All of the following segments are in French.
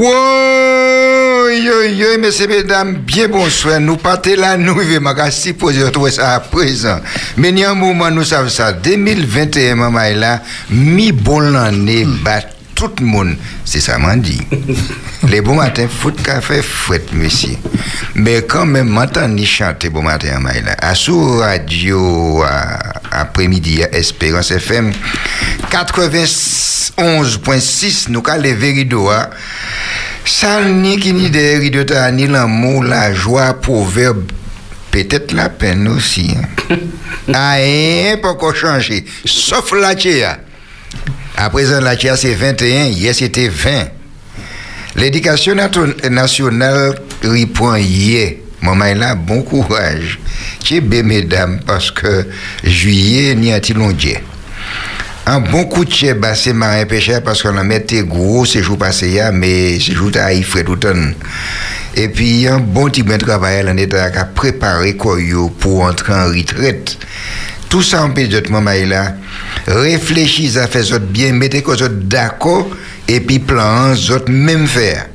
Oui, oui, oui, messieurs, mesdames, bien bonsoir. Nous partons là, nous vivons, ma supposé retrouver ça à présent. Mais il y a un moment, nous savons ça. 2021, maman, là, mi bon l'année, bat tout le monde. C'est ça, m'a dit. Les bons matins, foot café, fouette, monsieur. Mais quand même, ni chanter bon matin, maman, là. À sous radio, à- après-midi, à Espérance FM, 91.6, nous, quand les rideaux, hein. Ça ni qui ni des rideaux, ni l'amour, la joie, proverbe, peut-être la peine aussi. hein. Pas encore changé, sauf la chia. À présent, la chia c'est 21, hier c'était 20. L'éducation nationale répond hier. Maman là, bon courage. J'ai bien mesdames parce que juillet n'y a-t-il long Dieu? Un bon coup de chèvre, bah, c'est marin pêcheur parce qu'on a mis gros ces jours passés, là, mais ces jours le temps. Et puis, un bon petit bien travail, on est à préparer pour entrer en retraite. Tout ça en maman là. Réfléchissez à faire ça bien, mettez quoi ça d'accord, et puis plan, autres même faire.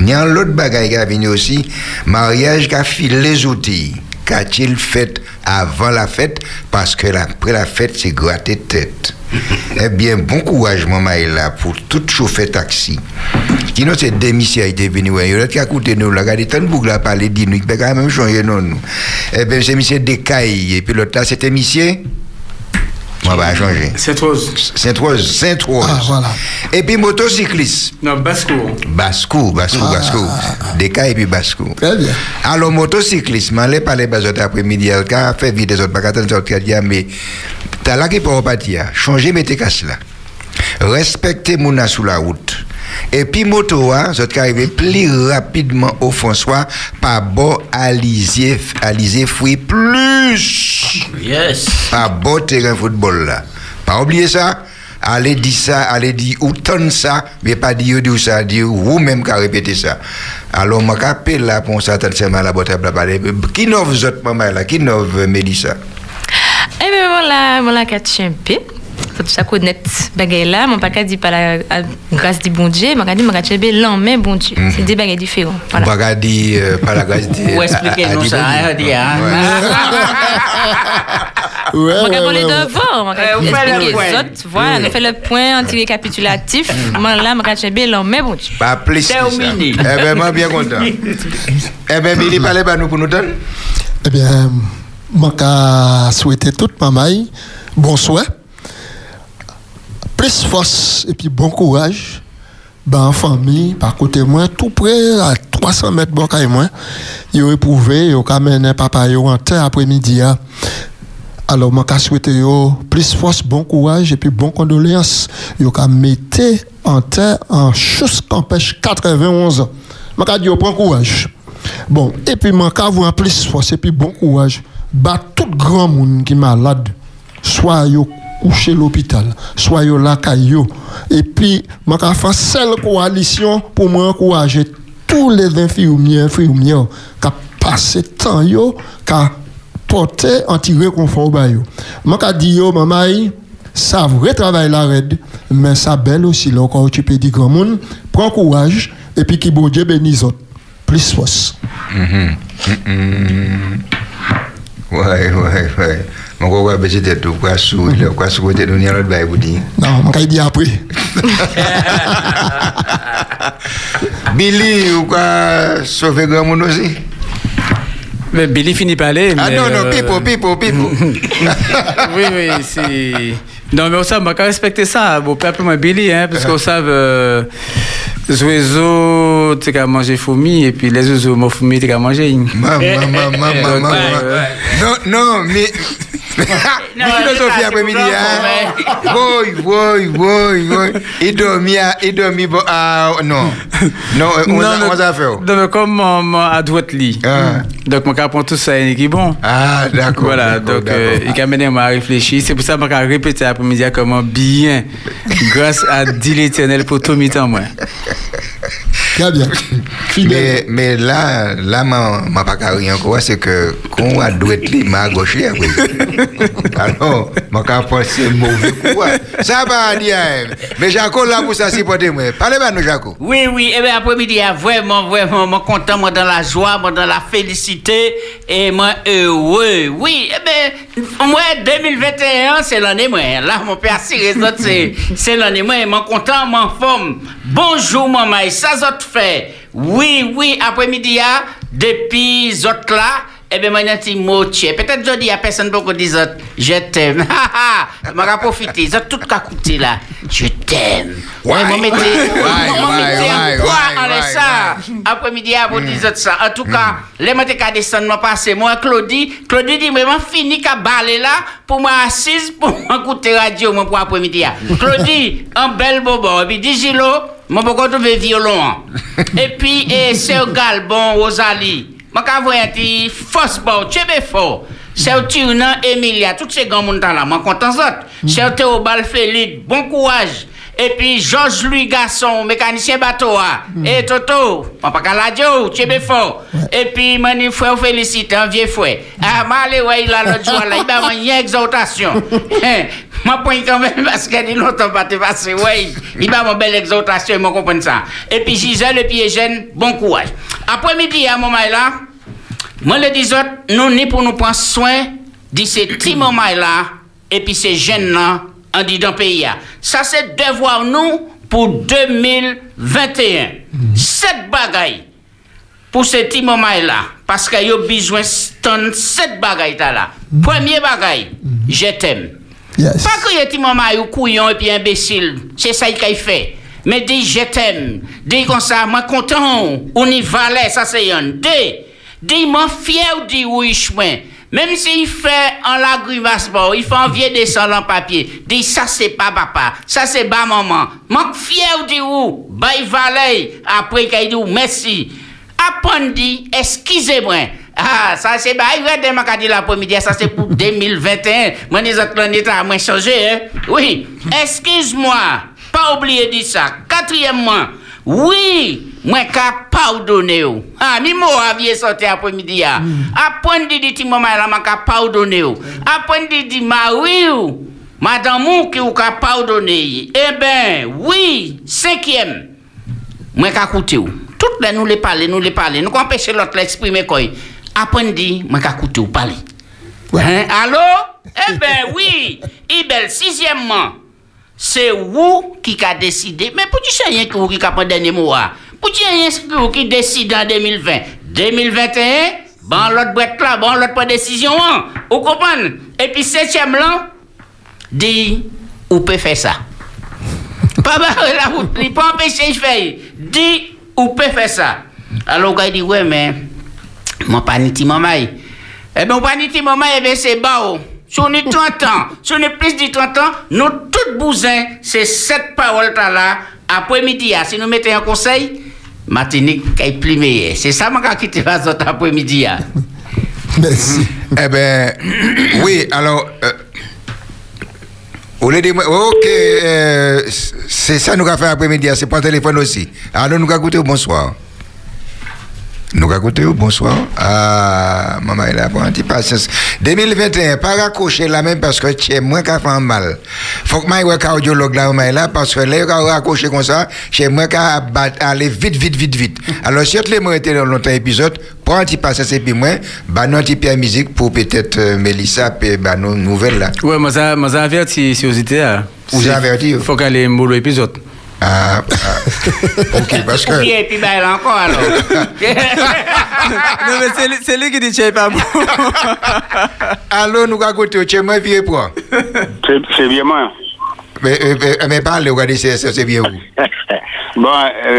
Il y a un autre bagaille qui a venu aussi, mariage qui a filé les outils. Qu'a-t-il fait avant la fête? Parce que après la fête, c'est gratter tête. eh bien, bon courage, là pour tout chauffeur taxi. Qui nous, c'est démission, il est venu, il y a qui a coûté nous, là, regardez, tant de parler, dit nous, il peut quand même changer, non, nous. Eh bien, c'est monsieur Descailles, et puis l'autre là, c'était monsieur on va changer. Sainte-Rose. Sainte-Rose, Sainte-Rose. Ah, voilà. Et puis motocycliste. Non, Basco. Bascou, Bascou, Bascou. Deka et puis Bascou. Très bien. Alors, motocycliste, je par les autres après-midi, il a fait vite des autres, pas attendre autres, il a mais t'as là qui peut repartir, changer, mettez casse là. Respectez mon sous la route. Et puis, moto, hein, vous êtes arrivé plus rapidement au François, par bon Alizé, Alizé fruit plus. Yes. Pas bon terrain football là. Pas oublier ça. Allez dire ça, allez dire ou tonne ça, mais pas dire ou ça, dire ou même qu'à répéter ça. Alors, moi, j'appelle là pour ça, tant mal la boîte à parler. Qui n'ouvre autres, maman là? Qui n'ouvre Mélissa? Eh bien, voilà, voilà, quatre chimpé. Tout ça connaît bagay là, mon pas dit par la à- grâce du bon Dieu, m'a dit m'a chimpé l'en bon Dieu. C'est des bagages différents. On Voilà. va dire euh, par la grâce de. Ou expliquez-nous à- à- ça, à- hein, dis, hein. Ouais, On ouais, va parler ouais, ouais. devant, on Euh, va vous faites le point. les autres. Voilà, on fait le point anti-récapitulatif. Moi là, m'a chimpé l'en bon Dieu. Pas plus. que ça. Terminé. Eh bien, moi, bien content. eh bien, Billy, parlez pas nous pour nous donner. Eh bien, moi, qu'à souhaiter toute maman, bonsoir, plus force et puis bon courage, ben, en famille, par côté moi, tout près, à 300 mètres bon et moi, ont éprouvé, ont amené papa yo en terre après-midi. hein. Alors, moi, qu'à souhaiter yo plus force, bon courage et puis bon condoléances. Yo qu'à mettre en terre en chose qu'empêche 91 ans. Moi, qu'à dire, prends courage. Bon, et puis, moi, qu'à avoir plus force et puis bon courage. Bah, tout grand monde qui malade, soit yo couché l'hôpital, soit yo la caillou. Et puis, moi, qu'à faire seule coalition pour moi encourager tous les infirmiers, infirmières qui passé temps qui porter anti-réconfort ba yo. Moi ka di yo maman ça vrai travail la red, mais ça belle aussi là tu peux dire grand monde, prends courage et puis qui bon Dieu bénisse. Plus force. Ouais, ouais, ouais. Mon gars, ben, c'était tout. Quoi, là, quoi, côté, nous, il y a l'autre bail, vous dites. Non, moi ka di après. Billy, ou quoi, sauver grand monde aussi? Mais Billy finit par aller. Ah mais, non, non, euh, pipo, pipo, pipo. oui, oui, c'est. Non, mais on savait, on va respecter ça. Bon, pas plus moi Billy, hein, parce qu'on savait, euh, les oiseaux, tu as mangé fourmis, et puis les oiseaux, mon fourmis, tu as mangé. Maman, maman, maman, maman. Non, non, mais. Après-midi, hein? Voy, voy, voy, voy. Il dormit, à- il dormit, bon, ah, non. Non, euh, on faire. Non, mais comme à droite lit. Ah. Donc, mon apprend tout ça, est bon. Ah, d'accord. Voilà, donc euh, il a mené à réfléchir. C'est pour ça que je répéter l'après-midi comment bien, grâce à Dieu l'éternel pour tout mi-temps, moi. Très bien. Mais, mais là, là, ma, ma pas carré encore, c'est que quand on a li, ma gauche. Alors, ma pas penser mauvais coup. ouais. Ça va dire, hein. mais Jaco là pour ça, c'est pour moi. Parlez-moi, nous, Jaco. Oui, oui, et bien après-midi, ah, vraiment, vraiment, moi content, moi dans la joie, moi dans la félicité, et moi heureux. Oui, eh bien, moi 2021, c'est l'année, moi. Là, mon père, si les autres, c'est, c'est l'année, moi, moi content, moi en forme. Bonjour, maman, ça, autres fait. Oui, oui, après-midi, depuis autres là, eh bien, moi, petit mot. Peut-être, je dis à personne beaucoup des autres, je t'aime. Ha, m'a profité, ils ont tout qu'à coûter là. Je t'aime. Ouais, moi, ouais, mettez un poids en ça. Après-midi, à vous dites ça. En tout cas, les mots qu'à descendre, moi, passer. Moi, Claudie, Claudie dit, mais moi, fini qu'à baler là, pour moi, assise, pour écouter radio, moi, pour après-midi. Claudie, un bel bobo. Et puis, dis, Gilo, moi, pourquoi trouver violon? hein. Et puis, et c'est Galbon, Rosalie. Moi, quand vous êtes force bon, tu es fort. C'est au Tiernan, Emilia, tous ces grands monde là, moi, content ça. C'est au Théobald Félix, bon courage. Et puis, Georges Louis Gasson, mécanicien bateau. Et Toto, papa Kaladio, tu es fort. Et puis, mon frère félicite, un vieux frère. Ah, malé, ouais, il a l'autre jour, là, il a une exaltation. Hein, Moi, point quand même, parce qu'il dit longtemps pas te passer, ouais, il a une belle exaltation, je comprends ça. Et puis, Gisèle, et puis Eugène, bon courage. Après-midi, à un moment là, moi, le dis nous, ni pour nous prendre soin de ces petits moments là, et puis ces jeunes là, en dit dans le pays. là. Ça, c'est devoir nous pour 2021. Sept bagailles pour petits moments là, parce qu'il y a besoin de sept bagailles là. Premier bagaille, je t'aime. Yes. Pas que des moments où couillon et puis imbécile. C'est ça qu'il fait. Mais dis je t'aime. Dis comme ça, moi content. On y valait, ça c'est un. Dis, dis moi fier dis oui chemin. Même s'il fait en la grimace, bon, il fait un vieux dessin en papier. Dis ça c'est pas papa, ça c'est pas maman. Moi fier dis ou, bye valet. Après qu'il dit merci. Apprendre excusez-moi. Ah, ça c'est bah, il va dit l'après-midi, ça c'est pour 2021. Moi, les autres planètes à moins changé, hein. Oui, excuse-moi, pas oublier de ça. Quatrièmement, oui, moi qu'à pardonner. ou. Ah, mi mot aviez sorti après-midi, ah. Apprendre dit, dit, maman, là, moi qu'à pardonner. ou. Apprendre dit, Marie, ou. madame, ou qui ou qu'à pardonner. Eh ben, oui, cinquième. Moi, qu'à écouter ou. Toutes les nous les parler, nous les parler. Nous empêcher l'autre l'exprimer quoi. Après, dit, moi, qu'à écouter ou parler. Hein? Allô? Eh ben oui. Ibel, sixièmement, c'est vous qui a décidé. Mais pour tu sais rien que vous qui a pris dernier mot. Rien que vous qui décide en 2020. 2021, bon l'autre boîte là, bon l'autre pas décision. Hein? Vous comprenez? Et puis septième là, dit, ou peut faire ça. Pas barrer la route, pas empêcher je fais. Dis ou peut faire ça. Alors il dit ouais mais mon pas ni ti maman. Eh ben mon pas ni ti maman eh ben c'est bas. Si on est 30 ans, si on est plus de 30 ans, nous tout bousin, c'est cette parole là après-midi ah, si nous mettons un conseil Martinique est. C'est ça que je quitte la zone après-midi. ah. Merci. Eh ben, oui, alors, euh, de moi, ok, euh, c'est ça nous avons fait après-midi, c'est pas téléphone aussi. Alors, nous avons goûté bonsoir. Nous au bonsoir. Ah, maman, elle a pas un petit patience. 2021, pas raccrocher là même parce que c'est moi qui a fait mal. Faut que moi, cardiologue là, maman, là, parce que là, quand raccrocher comme ça, c'est moi bat- aller vite, vite, vite, vite. Alors, si les mots étaient dans longtemps épisode, prends un petit patience et puis moi, bah, nous, un petit musique pour peut-être euh, Mélissa, puis bah, nos nouvelles là. Ouais, moi, ça, moi, ça averti, si vous étiez là. Vous avez averti, Faut qu'elle ait un boulot épisode. Ah, ah, ok, paske... Ou bien, pi bay la ankon alon. Non, men, se li ki di chey pa moun. Alon, nou ka kote, chey mwen vie pou an? Se vie mwen. Men parle, ou ka di se se vie ou? Bon,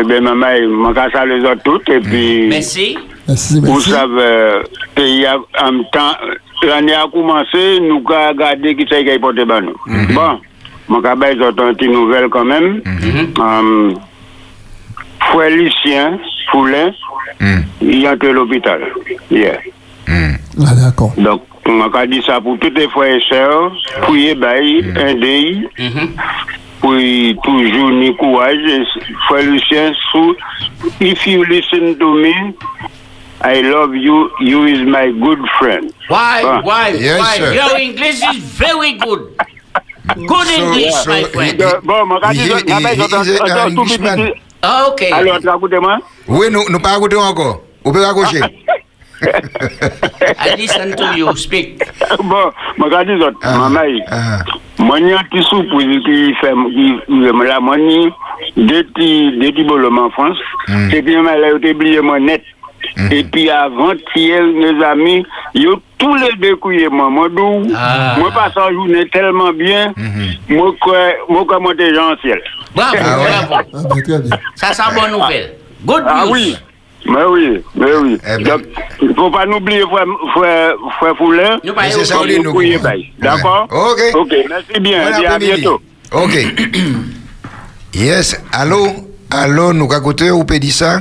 ben mwen may, mwen kan sa le zot tout, e pi... Mersi. Ou sav, pe yon tan, l'anye a koumanse, nou ka gade ki chey ki apote ban nou. Bon. Mwen ka bay zotan ti nouvel kon men. Mhm. Fwe Lucien Foulin, mhm. yon te l'opital. Yeah. Mhm. Ah, d'accord. Donc, mwen ka di sa pou tout e fwe e sèr, pou ye bay, endey, pou toujou ni kouaj. E fwe Lucien Sou, if you listen to me, I love you, you is my good friend. Why, ah. why, why? Your English is very good. Good English, so, so, my friend. Bon, mwen ka di zon, mwen bay zon tout biti. Ah, ok. Alo, an tra akoute mwen? Oui, nou pa akoute anko. Ou pe akouche? I listen to you speak. Bon, mwen ka di zon, mwen bay. Mwen yon ti sou pou yon ki fèm, yon la mwen yon, de ti bolo mwen Frans, se ti yon mwen la yote bliye mwen net. Et puis, avant-hier, mes amis, ils ont tous les deux couillés, moi. Moi, d'où, Ah. moi, passe en journée tellement bien, moi, quoi, moi, quoi, monter en ciel. Bravo, Ah bravo. Ah. Ça, c'est bonne nouvelle. Good Ah news. oui. Mais oui, mais oui. Eh ben. Donc, il ne faut pas n'oublier, frère, frère, frère Foulin. Nous c'est ça, nous nous. D'accord? Ok. Ok, merci bien. Bon et à bientôt. Ok. yes. Allô? Allô, nous écouter ou peut dire ça?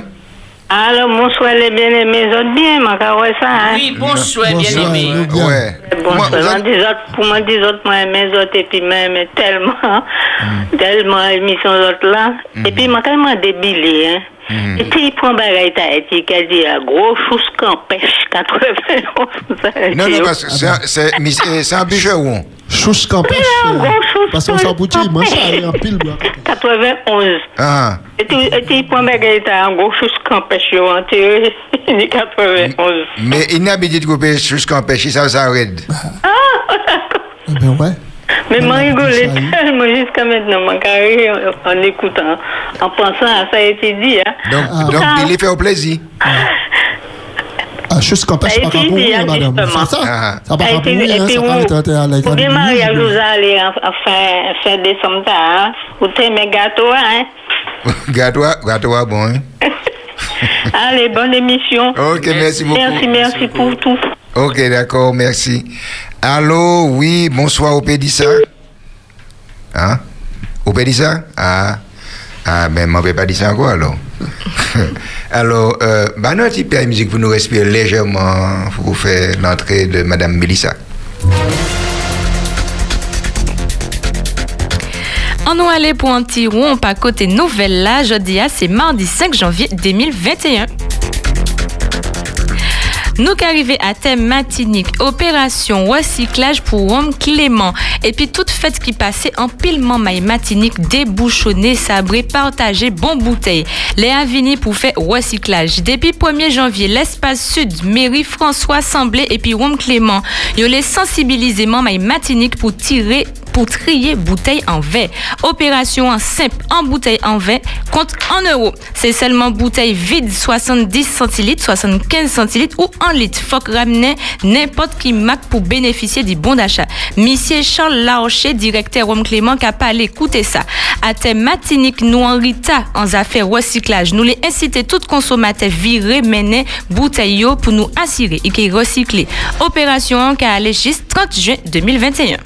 Alors, bonsoir les bien-aimés, vous êtes bien, ma caroué ça, hein? Oui, bonsoir, Bonsoir, bien-aimé. nous bien. Ouais. Bonsoir, Moi, dis autres, pour moi, dis autres, moi, aimé les autres, et puis, aimé tellement, Mm. tellement, émission autres là. Et puis, moi, tellement débile, hein. Mm. Et puis, il prend bagaille Tahiti, qui a dit, ah, gros chose qu'en pêche, 91. Non, non, parce que c'est- c'est mis- c'est un bûcher ou on? Chouche campèche. un gros chouche Parce qu'on s'aboutit, moi, ça est en pile. moi. 91. Ah. Et puis, et puis, il prend bagaille Tahiti, un gros chose qu'en pêche, yo, en théorie, il dit 91. Mais il n'a pas dit de couper jusqu'en pêche, ça s'arrête. Eh ben ouais. Mais moi, Ouais, rigolé ça est. tellement jusqu'à maintenant, mon carré, en, en écoutant, en pensant à ça a été dit. Hein. Donc, Ah. donc il est fait au plaisir. Ah, pas dit, mourir, hein, madame. C'est ça? Ah. Ça va Ça a pas et hein, ça être à vous allez en, en fin, fin décembre, hein. Mes gâteaux, hein? Gâteau, gâteau, bon. Hein? Allez, bonne émission. Ok, merci beaucoup. Merci, merci pour tout. Ok, d'accord, merci. Allô, oui, bonsoir, au Pédissa. Hein? Au Pédissa? Ah, ah, ben, m'en vais pas dire ça encore, alors. alors, euh, bah, non, un petit peu de musique pour nous respirer légèrement, pour faire l'entrée de Madame Mélissa. On nous allait pour un petit rond, pas côté nouvelle là, jeudi, c'est mardi 5 janvier 2021. Nous qu'arrivé à thème matinique, opération recyclage pour Rome Clément. Et puis toute fête qui passait en pilement maille matinique, débouchonné, sabré, partagé, bon bouteille. Les Avini pour faire recyclage. Depuis 1er janvier, l'espace sud, mairie François Assemblée et puis Rome Clément. Yo les sensibilisément maille matinique pour tirer pour trier bouteille en verre. Opération simple en bouteille en verre compte en euros. C'est seulement bouteille vide 70 centilitres, 75 centilitres ou en litre. Faut ramener n'importe qui marque pour bénéficier du bon d'achat. Monsieur Charles Larcher, directeur Rome Clément, qui a pas écouter ça. À thème matinique, nous en Rita, en affaires recyclage, nous les inciter tout consommateur virer mener bouteille pour nous assurer et qui recycler. Opération qui a allé juste 30 juin 2021.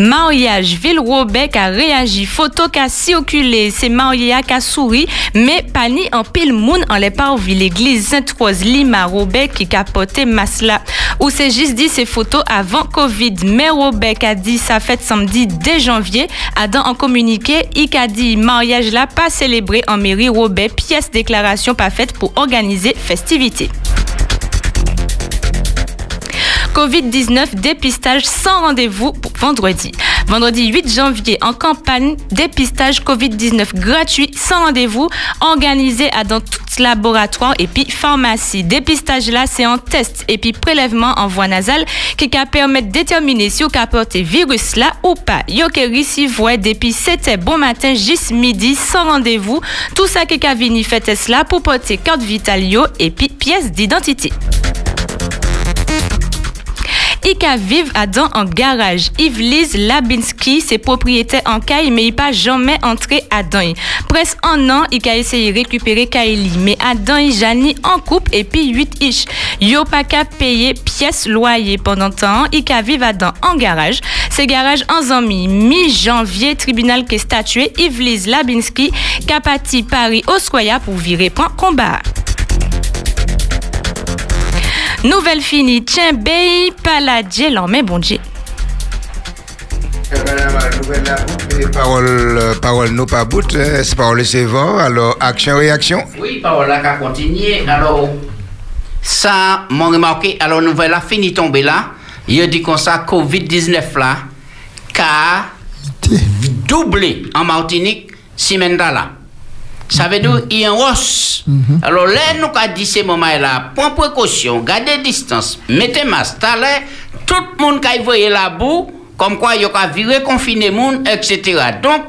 Mariage, Ville Robert a réagi, photo qui a circulé, c'est Maria qui a souri, mais pas ni en pile moun en les parvis l'église Sainte-Rose Lima Robert qui porté masla. Ou c'est juste dit ces photos avant Covid, mais Robert a dit sa fête samedi 2 janvier, Adam en communiqué, il a dit mariage là pas célébré en mairie Robert, pièce déclaration pas faite pour organiser festivité. Covid-19 dépistage sans rendez-vous pour vendredi. Vendredi 8 janvier, en campagne, dépistage Covid-19 gratuit sans rendez-vous, organisé à dans tout laboratoire et puis pharmacie. Dépistage là, c'est en test et puis prélèvement en voie nasale qui va permettre de déterminer si vous porté virus là ou pas. Yo que voit depuis c'était bon matin jusqu'à midi sans rendez-vous. Tout ça qui a venu fait cela pour porter carte vitale et puis pièce d'identité. Ika vive à dans en garage. Yves-Lise Labinski, c'est propriétaire en caille, mais il pas jamais entré à dans. Presque un an, il a essayé de récupérer Kaili, mais à dans, en couple et puis 8 ish. Yo pas qu'à pièce loyer pendant temps, il a vive à dans en garage. C'est garage en zami, mi-janvier, tribunal qui est statué Yves-Lise Labinski, capati Paris Oscoya pour virer point combat. Nouvelle finie, tiens, bay, paladje, l'en bon Dieu. Parole, parole nous pas bout, euh, c'est parole c'est vent. Alors, action, réaction. Oui, parole là qu'a continué. Alors, ça, m'a remarqué, alors nous voilà fini tomber là. Il a dit comme ça, Covid-19 là, qu'a doublé en Martinique, Simenda là. Ça veut dire qu'il y a une hausse. Alors là, nous avons dit ces moments-là, prends précaution, gardez distance, mettez masque, tout le monde qui voyé la boue, comme quoi il y a viré, confiner monde, etc. Donc,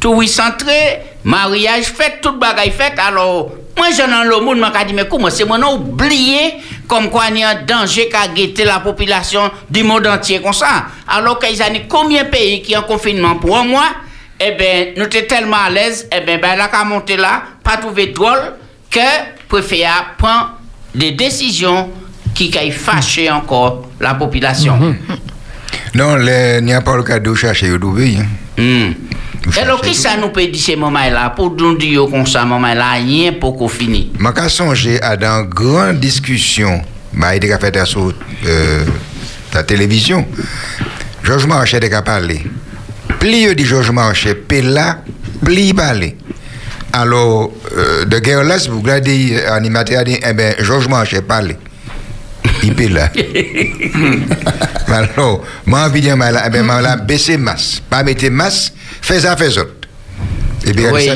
tout est centré, mariage fait, tout bagaille fait, alors, moi, je dans le monde, je dit, mais comment c'est moi, oublié, comme quoi il y a un danger qu'a guetté la population du monde entier comme ça. Alors qu'ils ont combien de pays qui sont en confinement pour un mois, eh bien, nous sommes tellement à l'aise, eh bien, ben, là, qu'à monter là, pas trouver drôle, que préfère prendre des décisions qui caillent fâcher encore la population. Non, le- il n'y a pas le cas de chercher au double. Vous Alors, cherchez qui ça nous peut dire ces moments-là, pour nous dire comme ça, moment-là, rien pour qu'on finisse. Je vais songer à dans grande discussion, bah, il a fait sur euh, la télévision. Georges Marchais a parlé. Plus dit Georges Marchais, là, plus parler. Alors, euh, de guerre vous regardez animateur, a dit, eh bien, Georges Marchais parler. Il peut là. Alors, moi, moi, là, eh bien, moi, là, baisser masse. Pas mettre masse, fais ça, fais ça. Et bien, Oui, ça,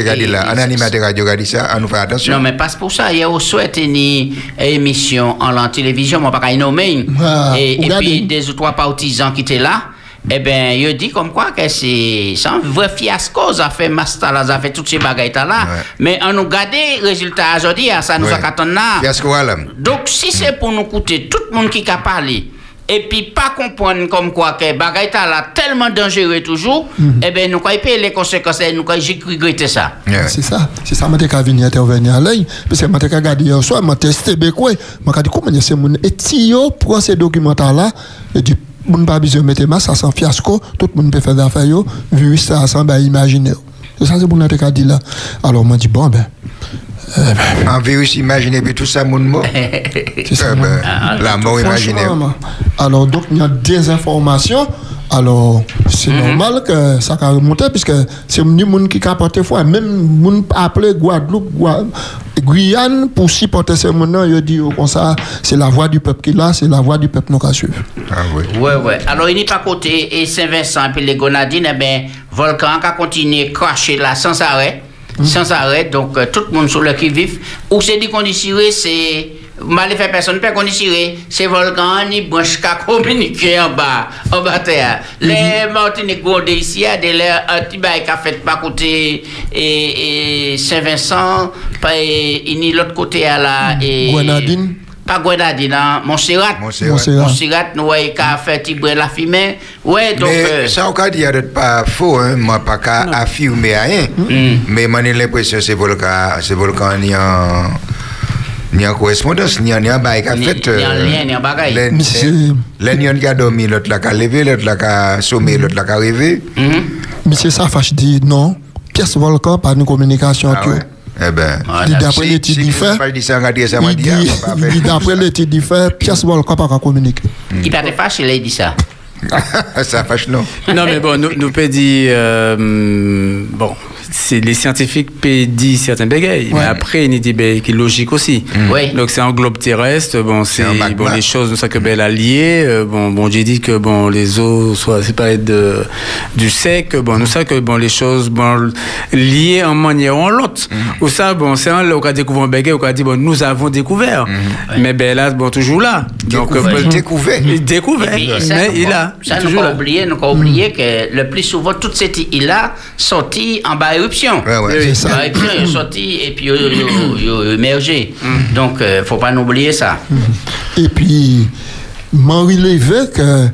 regardez et- là, un animateur radio, ça, on nous fait attention. Non, mais pas pour ça. Il y a aussi une émission en la télévision, moi, pas qu'à y nommer. Ah, et, et puis, des ou trois partisans qui étaient là, eh bien, il dit comme quoi que c'est un vrai fiasco, ça fait Masta là, ça fait toutes ces bagailles là. Ouais. Mais on nous garde résultat aujourd'hui, ça nous Ouais. a là. Fiasco, voilà. Donc, si c'est pour nous coûter tout le monde qui a parlé, et puis pas comprendre comme quoi que bagaille là tellement dangereux toujours, eh bien, nous allons payer les conséquences et nous allons regretter ça. Ouais. C'est ça. C'est ça, je suis venu intervenir là. Parce que je suis regardé hier soir, je testé Bekwe. Je dit comment c'est mon. Et si prend ces documents-là, et dit, on pas besoin de mettre masque, ça sent fiasco, tout le monde peut faire des affaires, yo, virus, ça sent, ben, imaginer. C'est ça, c'est mon dit là. Alors, moi, je dis, bon, ben, En virus imaginaire, puis tout ça, mon mot. c'est ça. Eh ben, la mort imaginaire. Alors, donc, il y a des informations. Alors, c'est normal que ça a remonté, puisque c'est le monde qui a porté foi. Même monde appelé Guadeloupe, Gua- Guyane, pour supporter ces gens, il dit oh, comme ça, c'est la voix du peuple qui est là, c'est la voix du peuple nous qui suivre. Ah oui. Ouais, ouais. Alors, il n'est pas côté et Saint-Vincent et puis les Gonadines, eh bien, volcan qui a continué à cracher là sans arrêt. Sans arrêt. Donc, euh, tout le monde sur le qui-vif. Ou c'est dit qu'on dit c'est. Mal fait personne peut qu'on dit ciré. C'est volcan, ni branche qui a communiqué en bas, en bas terre. Les Martiniques Gondé ici, il y a des l'air, un petit bail qui a fait pas côté et, et Saint-Vincent, pas et, ni l'autre côté à la. Et, Grenadine. Pas Grenadine, hein, Montserrat. Montserrat. Nous voyons qu'a fait Tibre la fumée. Ouais, donc. Mais euh, ça, on peut dire pas faux, hein. moi, pas qu'à affirmer rien. Mais moi, j'ai l'impression que c'est volcan, c'est volcan ni en, ni en correspondance, ni en, bail qu'a Ni- fait. ni en lien, ni en bagaille. Nions qui a dormi, l'autre là qui a levé, l'autre là qui a sommé, l'autre là qui a rêvé. mhm. Monsieur Safache dit non, pièce volcan, pas de communication. Ah. Eh ben. Ah, Il dit là, d'après l'étude du fait, pas dit ça, on va dire ça, on va il dit, dire, on va pas il dit faire. d'après l'étude du fait, pièce volcan, pas communiquer. Il fâcher, là, il dit ça. Ça fâche, non. Non, mais bon, nous, nous peut dire, euh, bon, les scientifiques peuvent dire certains bégayes, mais après, il y a des bégayes qui est logique aussi. Oui. Donc, c'est un globe terrestre, bon, c'est, bon, les choses, nous savons que ben, alliées, euh, bon, bon, j'ai dit que, bon, les eaux soient séparées de, du sec, bon, nous savons que, bon, les choses, bon, liées en manière ou en l'autre. Ou ça, bon, c'est un, là, on a découvert un bégay, on a dit, bon, nous avons découvert. Mais, ben, là, bon, toujours là. Découvert. euh, Découvert. Il découvert, Et puis, ça, mais il a. Ça, nous toujours pas oublié, nous pas oublié que le plus souvent, toute cette île-là sortie en bas éruption. Ouais, ouais. C'est ça. Éruption, ils sont sortis et puis ils ont émergé. Donc, il ne faut pas oublier ça. Et puis, m'en relevé que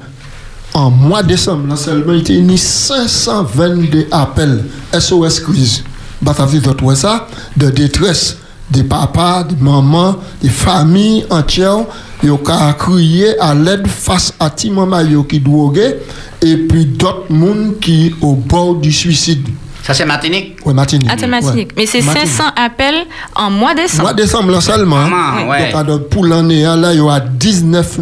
en mois de décembre, là, seulement, il y a eu 522 appels SOS crise. Bah, t'as vu d'autres ça, de détresse, des papas, des mamans, des familles entières, ils ont crié à l'aide face à ti maman yo qui drogué, et puis d'autres monde qui au bord du suicide. Ça, c'est Martinique? Ouais, Martinique. Thème Martinique. Ouais. Mais c'est Martinique. 500 appels en mois décembre. Mois de décembre là seulement. Ah, ouais. Donc, alors, pour l'année là, il y aura 19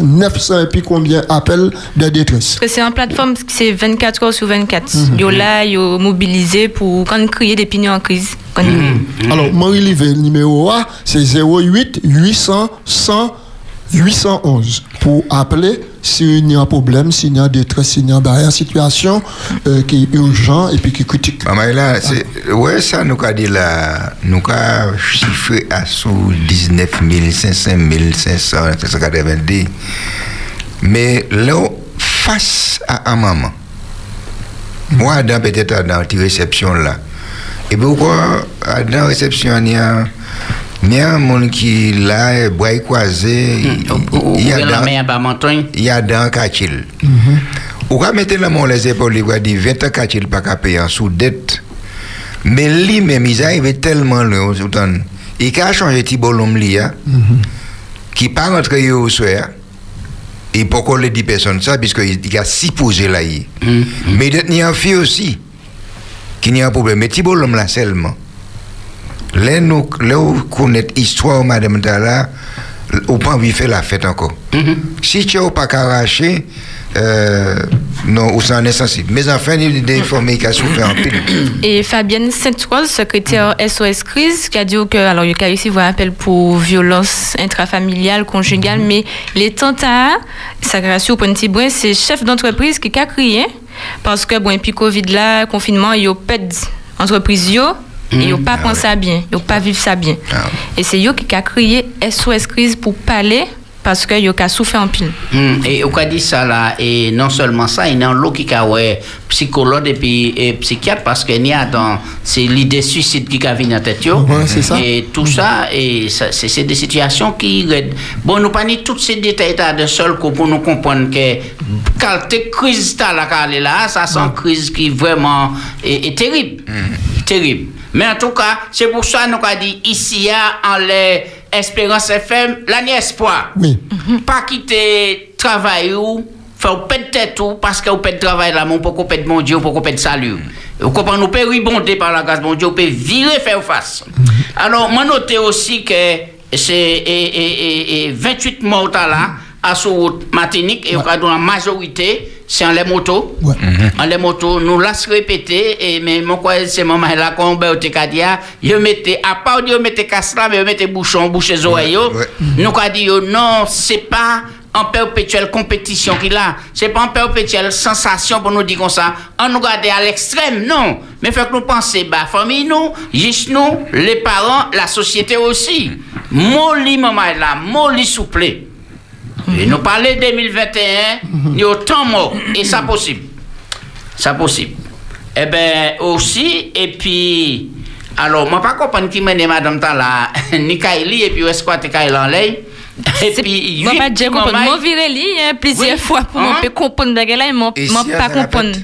900 et puis combien appels de détresse. Parce que c'est une plateforme qui c'est 24 heures sur 24. Mhm. Yo là, yo mobilisé pour quand crier des pignons en crise. Quand Mhm. Alors, Marie Livet, le numéro A, c'est 08 800 100 811 pour appeler s'il y a un problème, s'il y a détresse, s'il y a une situation euh, qui est urgent et puis qui est critique. Maman, là, c'est, ouais, ça, nous a dit là, nous a chiffré à sous 19 500, 500, 590. Mais là, face à un maman, moi, dans peut-être dans la réception là, et pourquoi dans la réception, il y a, il y a un monde qui là, bois croisé, Ou il y a dans- il y a dans Kachil. Ou ka mettre la main les épaules, il va dire 20 ans Kachil pas qu'à payer en sous dette. Mais lui-même, il arrive tellement loin, autant. Il a changé petit bolom li, hein, qui pas rentré au soir. Et pourquoi les 10 personnes ça, puisqu'il il y a 6 posés là. il. Mais il y a un fille aussi, qui n'y a un problème. Mais petit bolom là seulement. Là, nous, là, où connaître l'histoire, madame Tala, on pas envie faire la fête encore. Si tu n'as pas arraché, euh, non, ou est sensible. Mais enfin, il y a souffert en pile. Et Fabienne Sainte-Rose, secrétaire SOS Crise, qui a dit que, alors, il y a ici un appel pour violence intrafamiliale, conjugale, mais les tentats, ça pour un petit brin, c'est chef d'entreprise qui a crié, parce que, bon, et puis Covid là, confinement, il y a pas d'entreprise, yo, et ils n'ont pas pensé ça bien, ils n'ont pas vivre ça bien. Ah. Et c'est eux qui a crié SOS Crise pour parler, parce que yo a souffert en pile. Hmm, Et on a dit ça là, et non seulement ça, il y a l'autre qui a ouais, psychologue et puis et psychiatre parce qu'il y a dans c'est l'idée suicide qui a venu dans la tête. yo. Ouais, c'est ça. Et tout ça, et ça, c'est des situations qui. Bon, nous pas ni tous ces détails là de seul coup pour nous comprendre que quand cette crise là, là, qu'elle est là, ça c'est une crise qui vraiment est, est terrible. Terrible. Mais en tout cas, c'est pour ça que nous avons dit ici, en les Espérance FM, l'année espoir Oui. pas quitter travail ou faire tête ou parce que vous perdre travail là mon pour qu'on perdre mon Dieu pour qu'on salut. Vous comprenez nous peut ribonder par la grâce de mon Dieu vous peut virer faire face. Alors moi noter aussi que c'est et, et, et, et 28 morts là à sur route Martinique et dans la majorité c'est en les motos. Ouais. en les motos nous laisse répéter et mais mon quoi c'est maman là qu'on ben te kadia yo mettez à part yo mettez casse là mais yo mettez bouchon bouche les oreilles. Ouais. nous a dit non c'est pas en perpétuelle compétition qu'il a. C'est pas en perpétuelle sensation pour nous dire comme ça. On nous garder à l'extrême non. Mais faut que nous penser bah famille nous juste nous les parents la société aussi. Molli maman là molli souple et nous parler 2021 il y a autant mort et ça possible ça possible. Eh ben aussi, et puis, alors, moi pas comprendre qui mène madame Tala, ni Kaili, et puis où est-ce que tu Kaili en l'air? Et puis, pas déjà petits comprendre. mamans- Moi, vireli, hein, plusieurs Oui. fois pour Hein? me comprendre de là, moi, Et moi si, pas comprendre.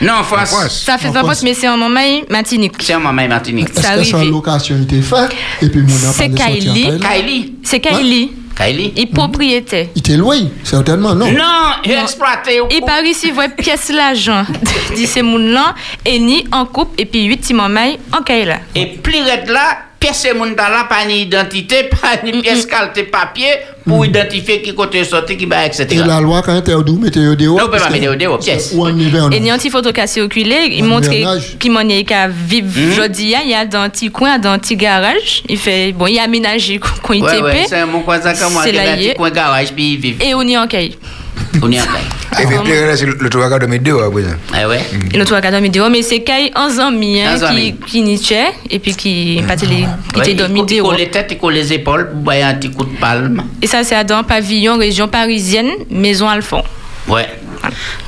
Non, en France. Ça fait En pas France. mais c'est en moment Martinique. C'est un maman Martinique. Est-ce Ça que arrive. location était faite? Et puis mon C'est Kylie. Kaili. C'est Kaili. Kaili. Il propriétaire. Il était loin, certainement, non? Non, il exploité. Il part ici, voit pièce l'argent. Dit c'est moun là, et ni en couple, et puis huit petits mamans en Kaila. Et plus là, pièce moun ta là, pas ni identité, pas ni pièce qualité papier pour identifier qui côté sorti, qui va, etc. Et la loi, quand elle est mettez au dehors. Non, pas dehors, pièce. Ou en hiver, Et ni photo qui il montre hivernage. qu'il m'en est qu'à vivre aujourd'hui. Il y a dans un petit coin, dans un petit garage. Il fait, bon, il a aménagé Ouais, ouais, c'est mon comme moi qui un petit coin garage, puis il vit. Et on y en. On y est en train. Et puis, puis, là, c'est le trois de mes deux, à présent. Ah ouais. Et l'autre a dormi dehors, mais c'est ami, hein, Un qui, ami. qui n'y tient, et puis qui, pas télé, qui il dormi dehors. colle les têtes, il colle les épaules pour boire un petit coup de palme. Et ça, c'est dans pavillon, région parisienne, maison Alphon. Ouais.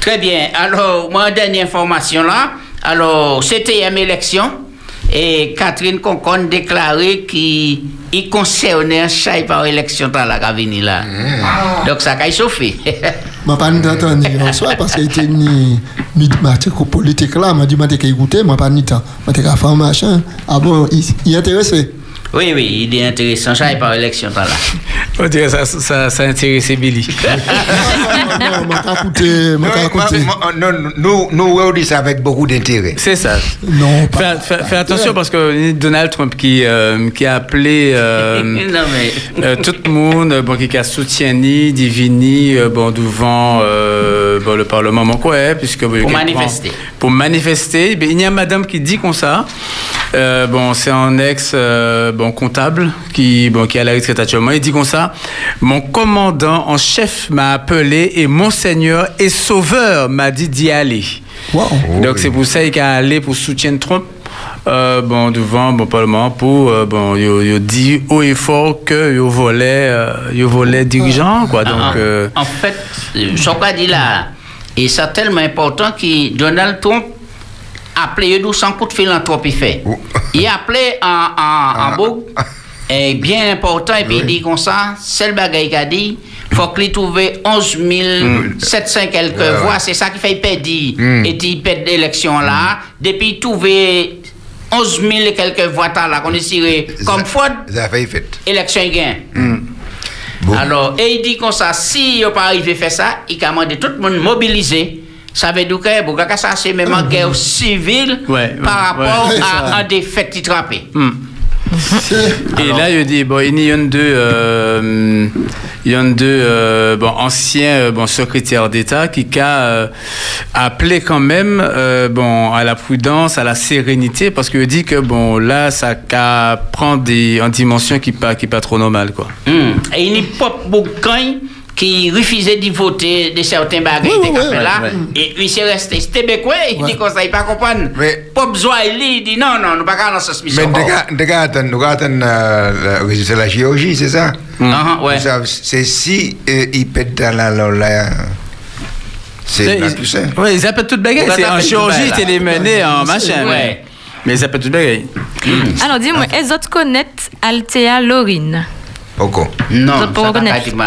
Très bien. Alors, moi, dernière information là. Alors, c'était une élection. Et Catherine Concon déclaré qu'il il concernait un chat par élection dans la Gavini là. Donc, ça a chauffé. Je ne pas entendu en soi parce qu'il était ni matière politique là. Je dit que écouté, je pas ni temps. Je dit faire machin. Ah bon, il est intéressé. Oui, oui, il est intéressant. Ça est par élection, t'as là. On dirait ça, ça, ça intéressait Billy. Non, moi- non, nous, nous, on dit ça avec beaucoup d'intérêt. C'est ça. Non, pas. Fais, attention parce que Donald Trump qui, euh, qui a appelé euh, non, mais. euh, tout le monde, bon, qui a soutenu Divini, euh, bon, devant euh, bon, le Parlement, mon quoi, hein, puisque a Pour manifester. Pour manifester, ben, il y a madame qui dit comme ça. Euh, bon, c'est un ex euh, bon comptable qui bon qui est à la retraite actuellement. Il dit comme ça. Mon commandant en chef m'a appelé et monseigneur et sauveur m'a dit d'y aller. Wow. Donc c'est pour ça qu'il a allé pour soutien Trump. Euh, bon devant bon parlement pour euh, bon yo dit haut et fort que yo volait euh, dirigeant quoi donc en, euh, en fait, ce qu'on dit là, et c'est tellement important que Donald Trump appelé nous sans coup de en il fait. Oh. Il a appelé en, en, en Ah. boucle, et bien important, et puis il dit comme ça, c'est le bagage qu'il a dit, faut qu'il trouve 11 700 quelques Mm. Ouais, ouais. voix, c'est ça qui fait perdre, Mm. et il perd l'élection là, depuis trouver 11 000 et quelques voix là, qu'on est tiré comme Ford, élection gain. Bon. Alors, et il dit comme ça, si il pas arrivé à faire ça, il a demandé tout le monde mobiliser. Ça veut dire que bon, ça c'est même en guerre civile Ouais, par ouais, rapport ouais, à ça. un défaite qui trappé. hmm. Et là, il dit, bon, il y a deux, euh, il y a deux euh, bon, anciens euh, bon, secrétaires d'État qui a euh, appelé quand même euh, bon, à la prudence, à la sérénité, parce qu'il dit que bon, là, ça prend des, en dimension qui pas, qui pas trop normale. Quoi. Hum. Et il n'y a pas beaucoup qui refusaient d'y voter de certains bagages Oui, oui, oui, là. Et il s'est resté. C'était béquois, il dit comme ça, il ne pas comprendre. Mais- Pas besoin, il dit non, non, nous ne pas dans cette Mais mission. nous attendons nous attendons, euh, le résultat de la Géorgie, c'est ça? Ah, savez, C'est si euh, il pète dans la c'est tout ça. Oui, ils appellent tout bagaille. On C'est en chirurgie, t'es les mené en machin. Ouais. Ouais. Mais ils appellent tout bagaille. Alors dis-moi, est-ce que tu connais Althea Lorine Pourquoi Non, Ça reconnaître. pratiquement.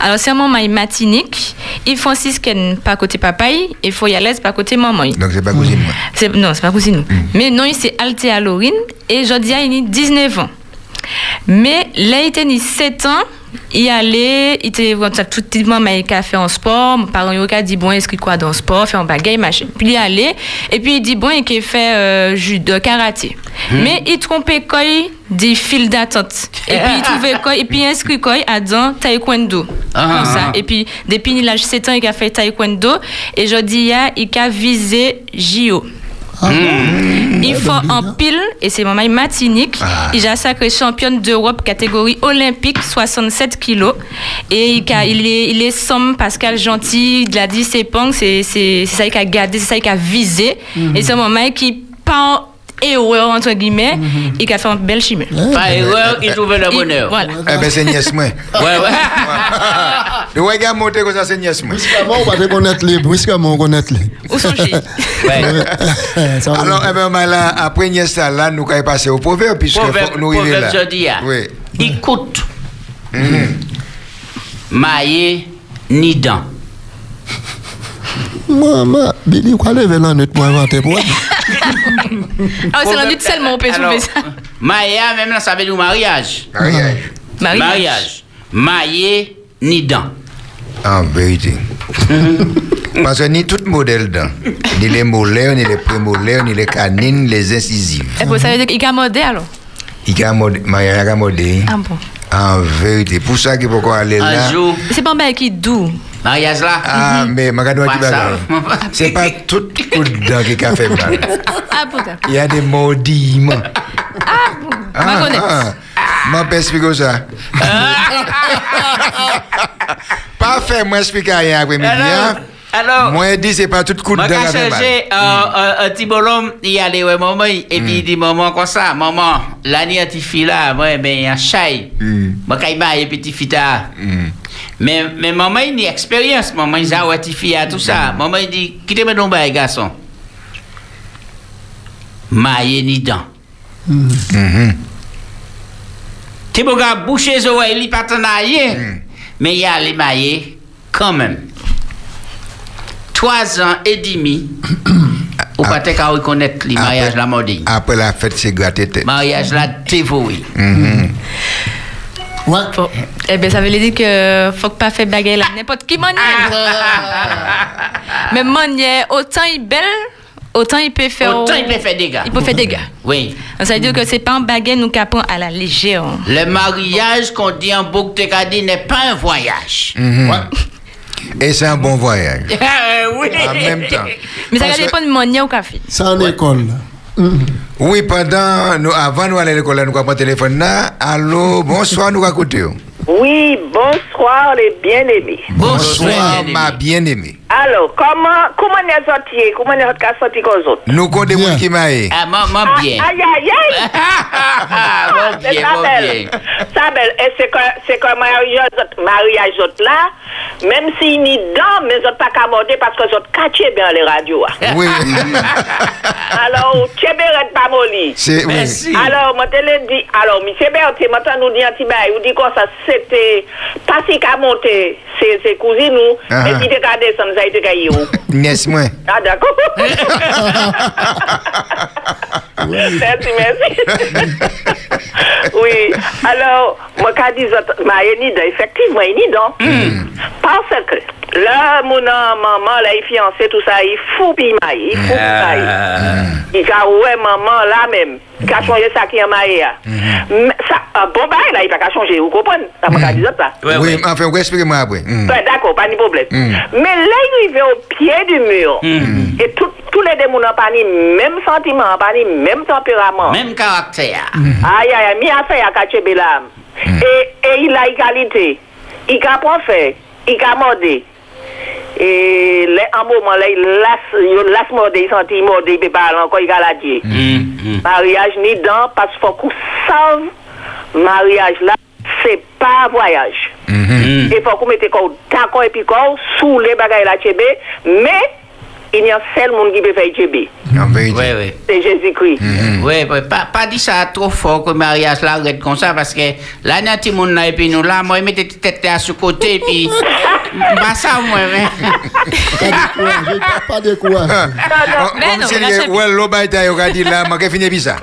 Alors c'est un maman matinique, il franciscaine pas côté papaye et foyalaise pas côté maman. Donc c'est pas cousine moi. C'est- Non, c'est pas cousine. Mais non, c'est Althea Lorine et Jodia, il a 19 ans. Mais là, il a 7 ans, il allait, il était tout petit moment, mais il a fait en sport. Mon parent, il a dit, bon, inscrit quoi dans le sport, fait un bagaille, machin. Puis il allait, et puis il dit, bon, il a fait euh, judo, karaté. Mais il trompait quoi des files d'attente. Et puis il trouvait quoi, et puis il inscrit quoi à dans taekwondo. Ah, Comme ça. ah. Et puis, depuis l'âge de 7 ans, il a fait taekwondo. Et je dis, il a visé JO. Il faut en pile, et c'est maman matinique. Il a sacré championne d'Europe catégorie olympique, 67 kilos. Et il, a- il est, il est somme Pascal Gentil, la 10 épingle, c'est c'est- c'est ça qu'il a gardé, c'est ça qu'il a visé. Et c'est maman qui, pas erreur, entre guillemets, il a fait une belle chimie. Par erreur, il trouvait le Il- bonheur. Voilà. Eh ben c'est nièce moi. Ouais, ouais. Le regard monté comme ça c'est nièce moi. Brusquement, on va reconnaître les. Brusquement, on reconnaît les. Où sont les ouais. Ça va. Alors, eh ben, là, après nièce ça, là, nous allons passer au proverbe, puisque nous arriver là. proverbe jeudi, ah. Oui. Écoute, Mhm. maillé, ni dent. Moi, Billy, quoi lever la note pour inventer pour Ah, c'est l'un seulement on peut trouver ça. Maillé, même là, ça veut dire mariage. Mariage. Mariage. Mariage. Maillé, ni dent. En vérité. Parce que ni tout modèle dedans, ni les molaires, ni les prémolaires, ni les canines, les incisives. Et pour ça veut dire qu'il a modé alors Il y a un modèle, mariage a modèle. Ah bon. En vérité. Pour ça qu'il faut qu'on aller là. Un jour, C'est pas un qui est doux. Mariage là. Ah, mais ma Pas qui ça. C'est pas tout coup de dent qui a fait mal. Ah putain. Il y a des maudiments. Ma connaître. Ma peux expliquer ça. Parfait, moi explique rien après-midi. Alors, hein. alors, Moi dit c'est pas tout a mal. il allait ouais maman, et puis il dit maman comme ça, maman, l'année à petite fille là, moi ben il y a un chai. Moi quand il m'a Mais mais maman il a une expérience, maman il a fille à tout ça. Maman il dit quittez-moi donc bail garçon. Maillé ni dent. Mhm. Tu peux boucher les oreilles, il pas rien. Mais il y a les maillés quand même. Trois ans et demi, ou pas qu'à reconnaître le mariage la mode. Après la fête, c'est tête. Mariage la dévoué. Ouais. Faut- Eh ben, ça veut dire que faut que pas faire baguette là. N'importe qui manière. Mais manière, autant il est belle, autant il peut faire. Autant il peut faire des gars. Il peut faire des gars. Oui. Ça veut dire que c'est pas un baguette nous qu'apprend à la légère. Le mariage qu'on dit en boucle de Cadé n'est pas un voyage. Mhm. Et c'est un bon voyage. oui. En même temps. Mais ça dépend de manière au café. C'est en école. Mhm. Oui, pendant, nous, avant nous aller à l'école, nous avons un téléphone là. Allô, bonsoir, nous écoutons. Oui, bonsoir les bien-aimés. Bonsoir, ma bien-aimée. Alors, comment comment est sorti Comment est sorti aux autres Nous connaissons des gens qui m'aillent. Ah, moi, moi bien. Aïe, aïe, aïe Moi C'est bien, belle. bien. Ça belle. Et c'est que c'est que mariage autres- mariage autres là, même s'il n'y dedans, mais autres pas qu'à morder parce que autres catché bien les radios. ah. Oui. Alors, Tchéberet pas molli. C'est, oui. Merci. Alors, moi, te l'ai dit, alors, monsieur Berthe, maintenant, nous dit un petit bail, vous dit quoi ça, c'était pas si qu'à monter, c'est, c'est cousine nous, Ah, mais ah. si t'es qu'à ça a été où. N'est-ce moi? Ah, d'accord. merci, merci. oui, alors, moi, quand je dis, ma effectivement, Enida, parce que là, mon maman, là, il fiancé, tout ça, il fout, puis il maille, il fout, puis il maille. Il a ouais maman là même. Il a changé ça qui est marié. là. Mais Ça, un bon bail là, il n'a pas changé, vous comprenez? Ça m'a dit ça. Oui, enfin, vous expliquez-moi après. Mm. Ouais, D'accord, pas de problème. Mm. Mais là, il est au pied du mur. Et tout- tous les deux n'ont pas ni même sentiment, pas ni même tempérament. Même caractère. Aïe, aïe, aïe, mi a fait à Kachebe là. Et, et il a égalité. Il a pas fait. Il a mordé. Et là, en moment là, il laisse, il laisse morder, il sentit morder, il peut pas aller encore, il a la dire. Mm, Mariage ni dans, parce qu'il faut qu'on sache, mariage là, c'est pas voyage. Mhm. Et faut qu'on mette d'accord et puis quoi, sous les bagages là, mais il y a seul monde qui peut faire. Oui, oui. C'est Jésus-Christ. Oui, oui, pas, pas dit ça trop fort que le mariage là arrête comme ça parce que là, il y a là et puis nous là, moi, je mettais tête là sur côté et puis. Bah ça, moi, mais. Pas découragé, pas si, la chèvre- ouais, l'eau baïta, il a dit là, moi, fini puis ça.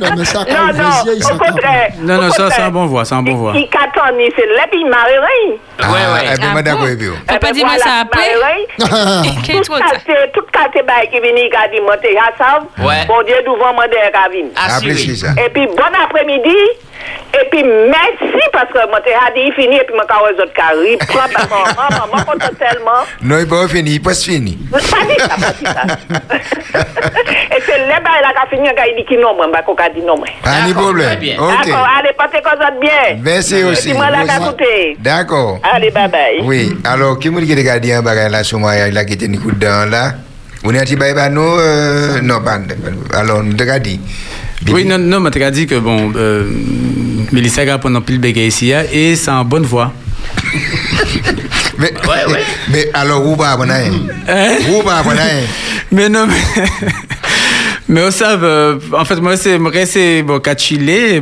Non, mais ça, quand Non, non. Non, non, ça, c'est un bon voix, c'est un bon voix. Il qu'attend, ni c'est là, puis il rien. Ah, ouais. eh Ah d'accord. Faut pas dire moi ça après. Tout trop tard. quartier, tout quartier bail qui vient, il a dit, monte, à ça. Ouais. Bon Dieu, devant moi, derrière, qu'a venu. Ah, si, Apprécie oui. Et puis, merci parce que dit, il finit, et puis, moi, quand les autres carrés, prends pas maman, maman, content tellement. Non, il n'est pas fini, il passe fini. Pas dit ça, pas dit ça. Et c'est le bail là qui a fini, quand il dit qu'il non, moi, bah, qu'on a dit non, moi. Pas de D'accord, problème. très bien. Ok. D'accord, allez, portez cause autres bien. Merci aussi. Et moi, là, Merci. qu'à écouter. D'accord. Allez, bye bye. Oui, alors, qui m'a dit que les gars un bagage là sur mariage là qui était une coup dedans là? Vous n'avez pas dit nous euh, Non, pas. Alors, nous t'avons dit. Oui, non, non, mais tu as dit que bon, euh, Mélissa a pendant pile bégaye ici hein, et c'est en bonne voix. Mais, Ouais, ouais. mais alors, où va abonner Hein? Où va abonner Mais non, mais. Mais on savent, euh, en fait, moi, c'est, moi, c'est, bon, qu'à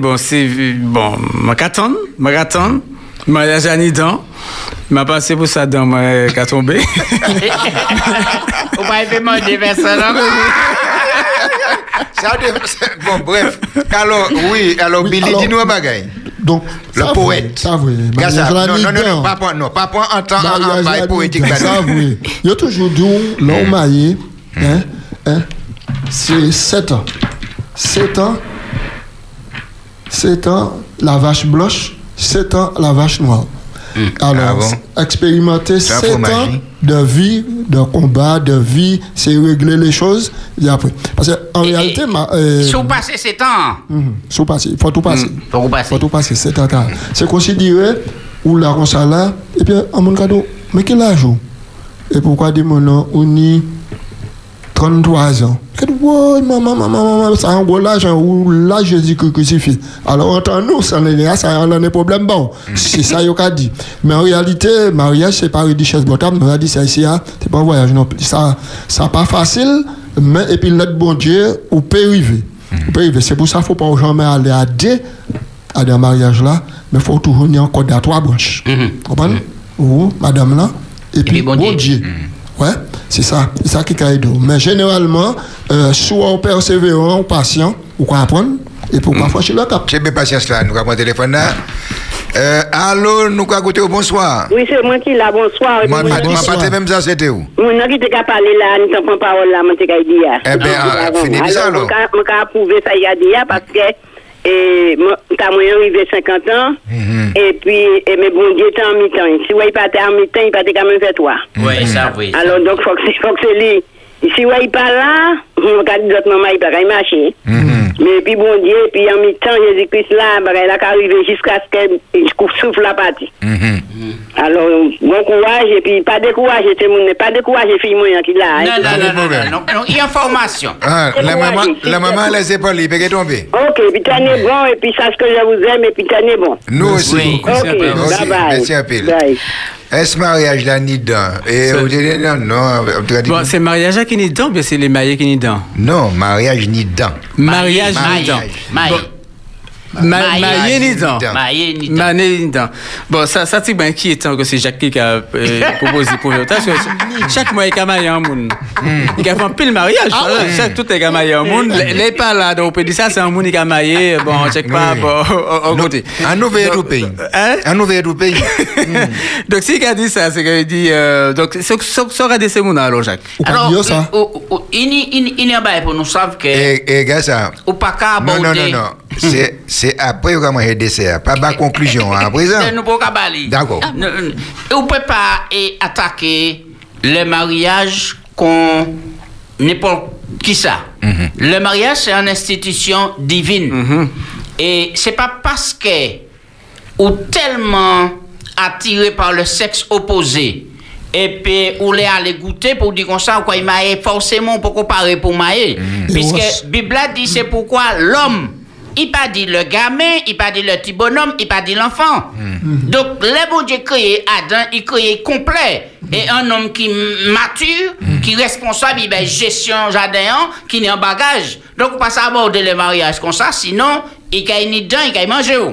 bon, c'est, bon, moi, qu'attendre, moi, qu'attendre, mariage à Nidan, m'a passé pour ça dans moi, qu'à tomber. Vous pouvez demander vers ça, non? Ça Bon, bref. Alors, oui, alors, Oui, Billy, dis-nous un bagage. Donc, Le poète. Ça, oui. La Non, non, non, pas point, non, pas point en temps, en bail poétique. dedans, Ça, oui. Il y a toujours dit, l'homme marié, hein, hein, c'est 7 ans. 7 ans, 7 ans, la vache blanche, 7 ans, la vache noire. Alors, Ah expérimenter C'est un 7 ans de vie, de combat, de vie, c'est régler les choses, et après. Parce qu'en réalité, ma, euh, Si vous passez ces temps, mhm, faut passer, il faut tout passer. faut vous passer. faut tout passer, c'est un cas. C'est considéré, ou la comme ça là, et puis, à mon cadeau, mais quel âge ou? Et pourquoi dire mon nom, on y 33 ans. Je dis, ouais, maman, maman, maman, ça a un gros l'âge, hein, ou l'âge Jésus-Christ crucifié. Alors, entre nous, ça n'est rien, ça a un problème bon. C'est ça, il a dit. Mais en réalité, mariage, c'est pas une richesse botable, on a dit ça ici, hein, c'est pas un voyage non plus. Ça, ça pas facile, mais, et puis, l'être bon Dieu, on peut arriver. On peut arriver. C'est pour ça qu'il ne faut pas jamais aller à deux, à des mariages là, mais il faut toujours venir encore à trois branches. Mhm. Comprenez Vous, madame là, et puis, bon Dieu. Dieu. Ouais. C'est ça, c'est ça qui est. Mais généralement, euh, soit on persévérant, ou patient, ou quoi apprendre, et pour pas franchir le cap. J'ai bien patience là, nous avons un téléphone là. Euh, allô, nous avons écouté au bonsoir. Oui, c'est moi qui là, bonsoir. Moi, Moi, je bonsoir. pas même ça, c'était où? Nom qui te ka parler là, nous t'en prend parole là, moi dit là. Eh ben, ah, fini ça, alors. Moi ka- moi ka approuver ça y a dit là parce que et moi t'as moyen arrivé 50 ans Mhm. et puis et mais bon Dieu t'es en mi-temps. Si ouais il pas en mi-temps, il pas te quand même fait toi. Oui, ça, oui. Alors donc faut que c'est faut que c'est lui. Si ouais il pas là, on dire d'autres maman il pas qu'à marcher. Mhm. Mais puis bon Dieu, puis en mi-temps Jésus-Christ là, bah, il a qu'à arriver jusqu'à ce que souffle la partie. Mhm. Alors, bon courage, et puis pas décourager, tout le monde, pas décourager, fille moyen qui l'a. Non, hein. non, non, non, non, non, il y a information. Ah, la maman, la maman, elle s'est pas libre, elle est tombée. Ok, puis tenez bon, et puis sache que je vous aime, et puis tenez bon. Nous aussi. Ok, bye merci. bye. Merci un peu. Bye. Est-ce mariage là ni dedans Et Ça- on dit non, non, Bon, c'est mariage qui n'est dedans, bien c'est les mariés qui n'est dedans. non, mariage ni dedans. Mariage Maïe, ni dedans. Maïe. Bon, ma- Mariage Marié ni dedans. dedans. Maïe, ni dedans. Mané ni dedans. Bon, ça, ça c'est bien inquiétant que c'est Jacques qui a euh, proposé pour que chaque mois, il a marié un monde. Il a fait un pile mariage. Ah. Chaque tout est marié un monde. Les les pas là, donc on peut dire ça, c'est un monde qui a marié. Bon, on check pas, bon, au- au côté. Un nouvel pays. Hein? Un nouvel pays. Donc, s'il a dit ça, c'est qu'il dit. euh, donc, ça ça regarder ces monde alors, Jacques. Ou Alors, euh, il y- il y- il y a pas pour nous savent que Et, et gars, ça. ou pas qu'à Non, non, non, aborder. non. C'est, c'est après va manger dessert. Pas ma conclusion, à présent. Nous pouvons. D'accord. Ne- ne- peut pas eh, attaquer le mariage qu'on n'importe qui ça. Le mariage, c'est une institution divine. Et c'est pas parce que ou tellement attiré par le sexe opposé et puis ou les aller goûter pour dire comme ça quoi il m'a forcément pour comparer pour mailler puisque Et Bible a dit c'est pourquoi l'homme il pas dit le gamin, il pas dit le petit bonhomme, il pas dit l'enfant. Donc, le bon Dieu créé Adam, il créé complet. Et un homme qui mature, qui est responsable, il a gestion jardin, hein, qui n'est en bagage. Donc, on passe à aborder le mariage comme ça, sinon, il a ni dedans, il mangé. où.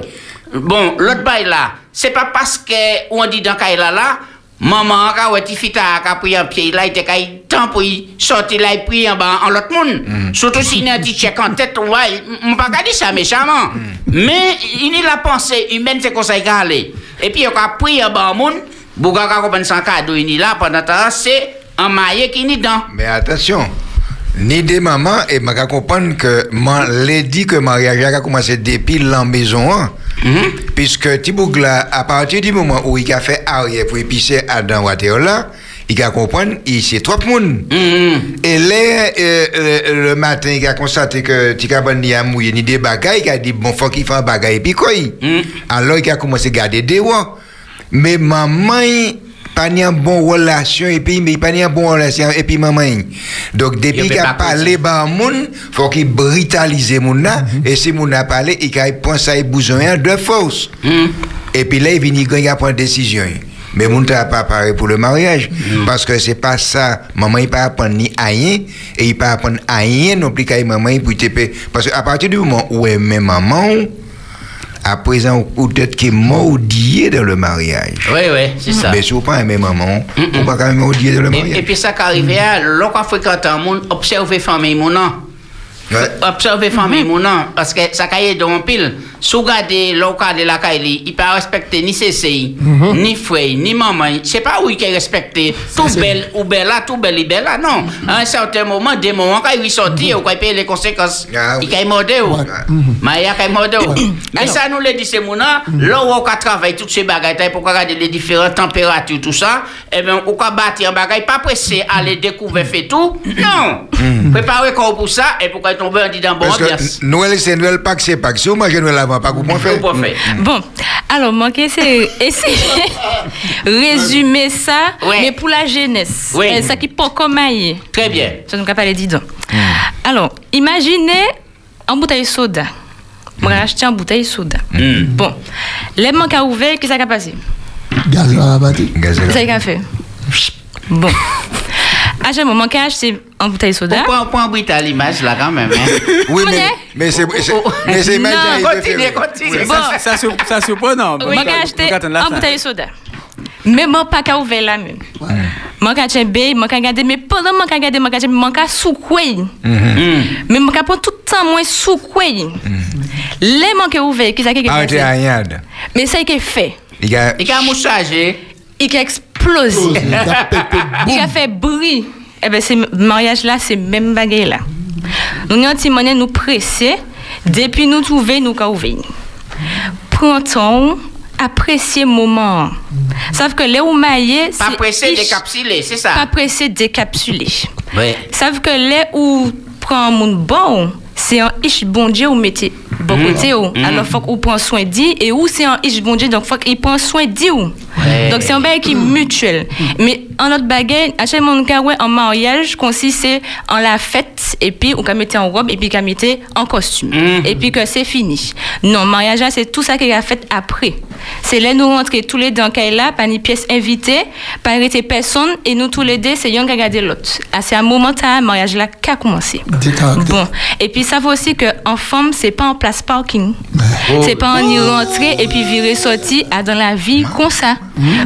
Bon, l'autre bail là, c'est pas parce que on dit dans Kaila là, maman ka ouais ti fita ka pris un pied là, il était kay temps pour y sortir là, il pris en bas en l'autre monde. Surtout s'il y a un petit check en tête, on va, on pas qu'à dire ça méchamment. Mais il y a la pensée humaine, c'est comme ça qu'il a aller. Et puis il a pris en bas en monde, Bouga ka y là pendant temps, c'est un maillé qui est dedans. Mais attention, ni des mamans, et je comprendre que man, les dit que le mariage a commencé depuis la maison. Hein. Puisque Tibougla, à partir du moment où il a fait arrière pour épicer Adam Wateola, il a comprendre il c'est trop de monde. Et là, euh, le, le matin, il a constaté que Tikabani a mouillé ni des bagailles, il a dit, bon, faut qu'il fasse un bagaille, puis quoi Alors, il a commencé à garder des rois. Mais maman, pas ni en bonne relation, et puis, mais pas ni en bonne relation, et puis maman. Donc, depuis peut qu'il a parlé, bah, moun, faut qu'il brutalise moun là, et si moun a parlé, il a pensé à besoin de force. Et puis là, il vient, il a prendre décision. Mais moun t'a pas parlé pour le mariage. Parce que c'est pas ça. Maman, il pas apprendre ni à rien. Et il pas apprendre à rien non plus qu'à maman pour te payer. Parce qu'à partir du moment où elle met maman, à présent, ou peut-être qu'il est maudit dans le mariage. Oui, oui, c'est ça. Mais si vous pas aimer maman, vous pas quand même maudit dans le Et, et mariage. puis ça qui arrive, hein, lorsqu'on fréquente un monde, observer famille mon nom. Ouais. Observer famille mon nom. Parce que ça caille dans un pile. Si vous regardez local de la Kaili, il ne peut respecter ni ses seins, ni frère, ni maman. C'est pas où il peut respecter. Tout belle ou belle là, tout belle, il belle là. Non. À un certain moment, des moments, quand il sortit, il peut payer les conséquences. Ah oui. Il peut morder. Mais il peut morder. Mais ça nous le dit, c'est mon nom. Là où on travaille toutes ces bagages, pour regarder les différentes températures, tout eh bâtir un bagage, pas pressé à aller découvrir fait tout. Non. Préparez corps pour ça, et pour qu'on tombe en disant, bon, Parce bien. que Noël, c'est Noël, pas que c'est pas que si vous mangez Pas. Bon, alors, moi, essayer résumer ça, Ouais. mais pour la jeunesse. Oui. Euh, Ça qui peut comme. Très bien. Ça nous pas les didons. Alors, imaginez en bouteille soda. Moi, j'ai acheté en bouteille soda. Bon, les manques à ouvert, qu'est-ce que ça a passé? Gaz à abattre. Gazelle. Ça a fait? Bon. À chaque moment, j'ai acheté en bouteille soda. On prend un bruit à l'image là quand même. Hein. Oui, mais, mais c'est c'est- mais c'est Non, imaginaire, il peut Continuez, continuez. Bon. Ça, ça, ça surprend, non Oui, j'ai acheté en bouteille soda. Mais moi, pas qu'à ouvert la même. Moi, quand j'ai bé, moi, quand regarder, mais pendant moi, quand j'ai moi, quand soukoué. Mais moi, quand prend tout le temps, moi, soukoué. Les mains qui ouverts, qui ça qui est Arrêtez à rien. Mais ça, il est fait. Il y a. Il y a un mouchage, hein? Il a explosé. Il a pété, Il a fait bruit. Eh ben, ce mariage là, c'est même bagaille là. Nous avons un petit monnaie nous presser, depuis nous trouver, nous. Prends temps, apprécier le moment. Sauf que les maillé, Pas c'est pressé, décapsulé, c'est ça? Pas pressé, décapsulé. Oui. Sauf que les ou prend mon bon, c'est un ish bon Dieu ou mettez bon côté ou. Alors faut qu'on prend soin d'y et ou c'est un ish bon Dieu donc faut qu'il prend soin d'y ou. Ouais. Donc c'est un bail qui est mutuel. Mais en autre baguette, à chaque ouais, en mariage consiste en la fête et puis on peut mettre en robe et puis on mettre en costume et puis que c'est fini. Non, mariage c'est tout ça qui est fait après. C'est là nous rentrer tous les deux dans là, une pièce invitée, par arrêter personne et nous tous les deux c'est yon qui a gardé l'autre. Ah, C'est un moment là, mariage là qui a commencé. Bon, et puis ça veut aussi que en femme, c'est pas en place parking. C'est pas en y rentrer et puis virer sorti à dans la vie comme ça.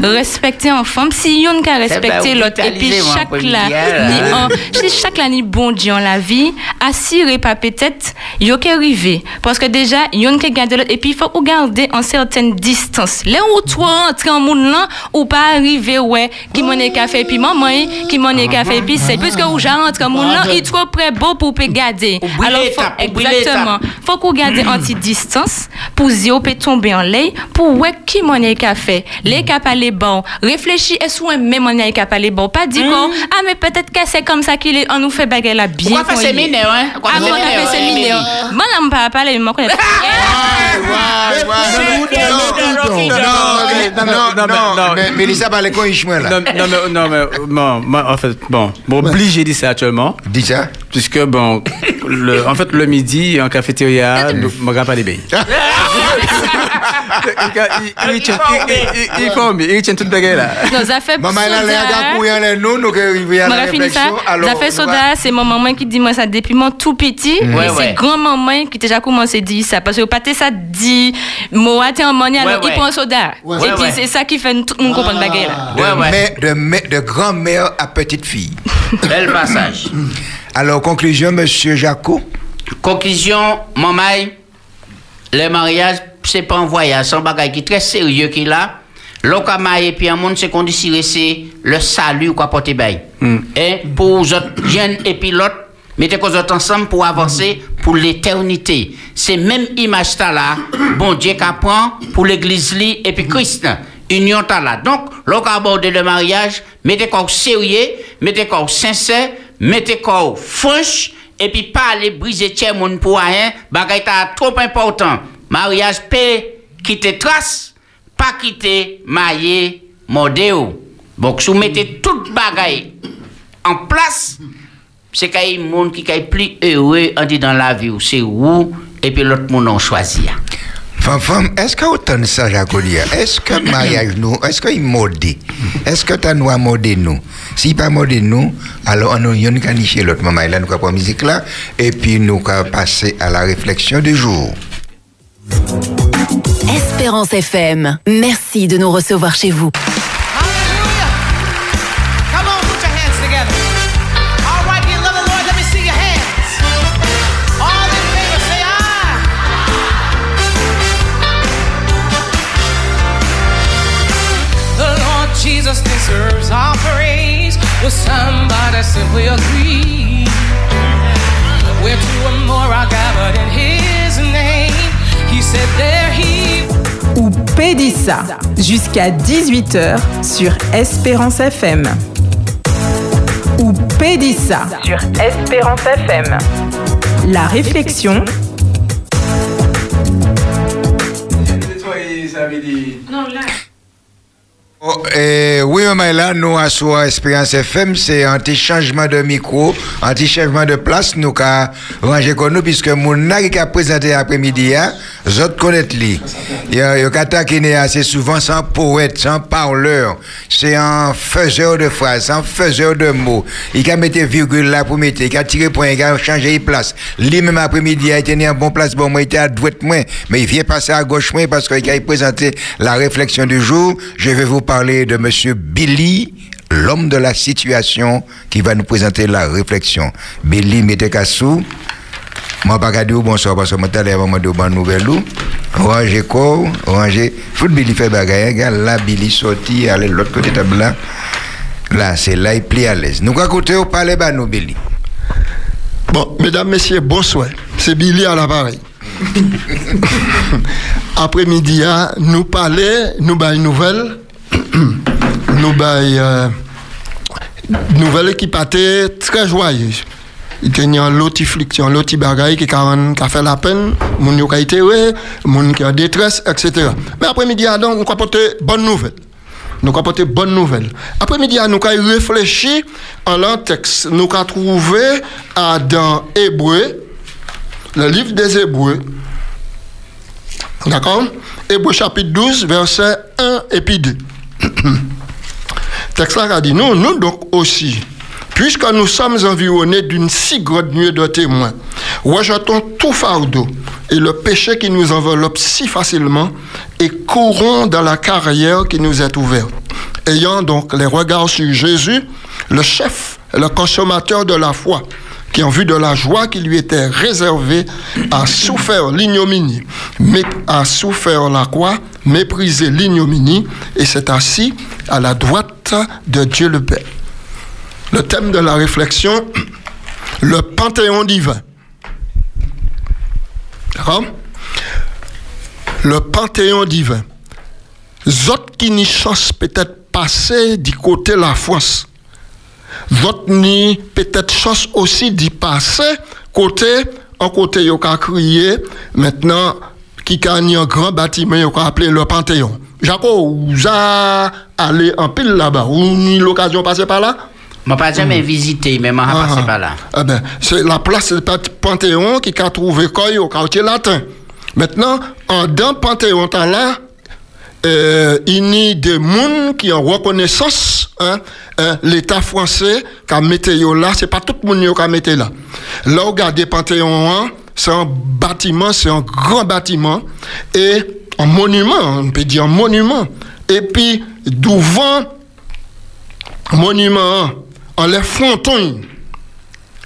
Respecter en femme, si yon ka respecter l'autre et puis chaque hein. ni si chaque là ni bon Dieu en la vie, assurez pas peut-être yo qu'à arriver parce que déjà yon ka garder l'autre et puis il faut ou garder en certaine distance. Là où toi entrer en monde là ou pas arriver ouais qui mon café puis maman qui mon café puis c'est puisque ou j'ai rentré en monde là, il trop près beau pour garder. Alors faut, exactement. Faut qu'on garde anti-distance pour zéro peut tomber en l'air pour ouais qui mon café. Les cap aller bon. Réfléchis est-ce ou même mon cap aller bon. Pas dire qu'on ah mais peut-être que c'est comme ça qu'il est on nous fait bagarre là bien. Pourquoi faire est. séminaire, hein? Ah séminaire, café hein, séminaire. Émilie? Moi là me pas parler moi connais. Non, non, non, mais Mélissa con Ishmael. Non, non, mais, non, mais, bon, moi, en fait, bon, bon, obligé de dire ça actuellement, Dis ça. puisque, bon, le, en fait, le midi, en cafétéria, je ne regarde pas les billes. Il il tient il- il- il forme, il tient toute bagarre là. Non, ça fait Maman, elle a l'air nous, nous qui arrivons à la réflexion. Ça fait soda, c'est mon maman qui dit moi ça depuis mon tout petit. C'est grand maman qui déjà commencé à dire ça. Parce que pâté ça dit, moi, t'es en monnaie, alors il prend soda. Ouais, et ouais, puis ouais. c'est ça qui fait tout le monde comprendre bagarre là. De, Ouais, ouais. mère- de, mère- de grand-mère à petite fille. Bel passage. Alors, conclusion, monsieur Jacot. Conclusion, maman, le mariage, c'est pas un voyage, c'est un bagage qui est très sérieux qu'il a. L'autre marié, puis un monde, c'est qu'on dit, c'est le salut qu'on porter bail. Et pour les autres jeunes et puis l'autre, mettez qu'on autres ensemble pour avancer pour l'éternité. C'est même image ça là, bon Dieu qu'apprend pour l'église li et puis Christ. Union ta là. Donc, l'on aborde le mariage, mettez qu'on sérieux, mettez qu'on sincère, mettez qu'on franche, et puis pas aller briser tiers monde pour rien, bagay ta trop important. Mariage paix, quitter trace, pas quitter maillé, modéo. Donc, vous mettez toute bagay en place, c'est qu'il y a un monde qui est plus heureux on dit dans la vie, ou c'est vous, et puis l'autre monde en choisit. Femme, femme, est-ce que autant de ça, dire, est-ce que mariage nous, est-ce qu'il modé? Est-ce que tu nous modé nous? Si pas modé nous, alors on a une caniché l'autre maman, là, nous avons pas musique là, et puis nous allons passer à la réflexion du jour. Espérance FM, merci de nous recevoir chez vous. Will somebody simply agree? Where two or more are gathered in His name, He said there He ou Pédissa jusqu'à 18h sur Espérance FM. Ou Pédissa sur Espérance FM. La réflexion, Oh, eh, oui, maman, là, nous, à soi Espérance FM, c'est un petit changement de micro, un petit changement de place, nous, qu'a rangé comme nous, puisque mon qui a présenté après-midi, hein, autres connaissent lui. Il y a, a taquiné assez souvent sans poète, sans parleur, c'est un faiseur de phrases, un faiseur de mots. Il a mis virgule là pour mettre, il a tiré point, il a changé de place. Lui, même après-midi, il a été en bon place, bon, moi, il était à droite, moi, mais il vient passer à gauche, moi, parce qu'il a présenté la réflexion du jour. Je vais vous parler de monsieur Billy l'homme de la situation qui va nous présenter la réflexion. Billy Metekassou, moi pas qu'à dire bonsoir parce que moi t'allais avant de bonne nouvelle ou. Ranger corps, ranger. Faut que Billy fait bagaille, gars, là Billy sorti, aller de l'autre côté table là. Là, c'est là, il plie à l'aise. Nous, côté, on parle, bah, nous, Billy. Bon, mesdames, messieurs, bonsoir. C'est Billy à l'appareil. Après-midi, hein, nous parler, nous bail une nouvelle. Nous bail euh, nouvelle qui très joyeuse. Il y a un lot lot bagaille qui a qui a fait la peine, moun yo ka été moun qui en détresse, etc. Mais après-midi, hein, donc, on apporter bonne nouvelle. Nous avons apporté bonne nouvelle. Après-midi, nous avons réfléchi en l'un texte. Nous avons trouvé dans Hébreu, le livre des Hébreux. D'accord? Hébreu chapitre 12, verset 1 et puis 2. là a dit, nous, nous donc aussi, puisque nous sommes environnés d'une si grande nuée de témoins, rejetons tout fardeau et le péché qui nous enveloppe si facilement et courons dans la carrière qui nous est ouverte. Ayant donc les regards sur Jésus, le chef, le consommateur de la foi, qui en vue de la joie qui lui était réservée, a souffert l'ignominie, mais a souffert la croix, méprisé l'ignominie, et s'est assis à la droite de Dieu le Père. Le thème de la réflexion, le panthéon divin. D'accord Le panthéon divin. Zot qui n'y chance peut-être passer du côté la France. Zot ni peut-être chance aussi d'y passer côté, en côté yo ka crié, maintenant, qui a un grand bâtiment ka appelé le Panthéon. Jaco, vous a allé en pile là-bas, ou ni l'occasion de passer par là? Je pas jamais visité, mais je Ah, passé ah. par là. Eh ben, c'est la place du Panthéon qui a trouvé au quartier latin. Maintenant, en dans Panthéon là, euh, il y a des gens qui ont reconnaissance, hein, hein, l'État français qui a mis là, c'est pas tout le monde qui a mis là. Là, regardez Panthéon, hein, c'est un bâtiment, c'est un grand bâtiment, et un monument, on peut dire un monument. Et puis, devant monument, en les frontons,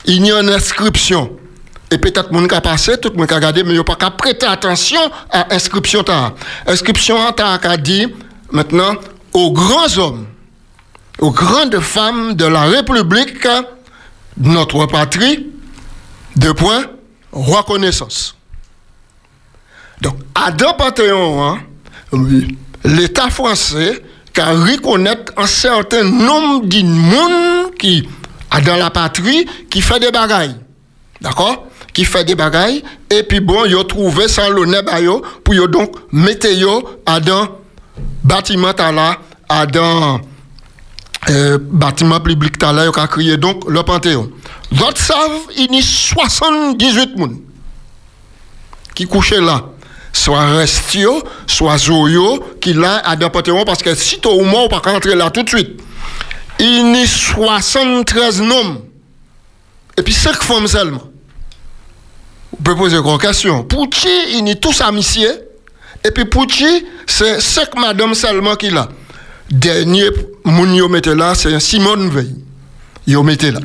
il y a une inscription. Et peut-être mon cas passé, tout le monde a regardé, mais il n'y a pas qu'à prêter attention à l'inscription. Inscription a dit maintenant aux grands hommes, aux grandes femmes de la République, notre patrie, deux points, reconnaissance. Donc, à deux Panthéon, oui, l'État français a reconnaître un certain nombre de monde qui dans la patrie qui fait des bagailles. D'accord? Qui fait des bagailles. Et puis bon, ils ont trouvé sans l'honneur pour donc mettre yo à dans bâtiment là, à dans euh, bâtiment public yo a crié donc le Panthéon. D'autres savent, il y a 78 moun qui couchaient là. Soit Restio, soit Zoyo, qui là à dans Panthéon, parce que si tu au moins, on pas rentrer là tout de suite. Il y a 73 noms. Et puis 5 femmes seulement. Vous pouvez poser une question. Pouchi, il y a tous amitié. Et puis Pouchi, c'est 5 madame seulement qui là. Dernier, moun yo là, c'est Simone Veil. Yo mette là.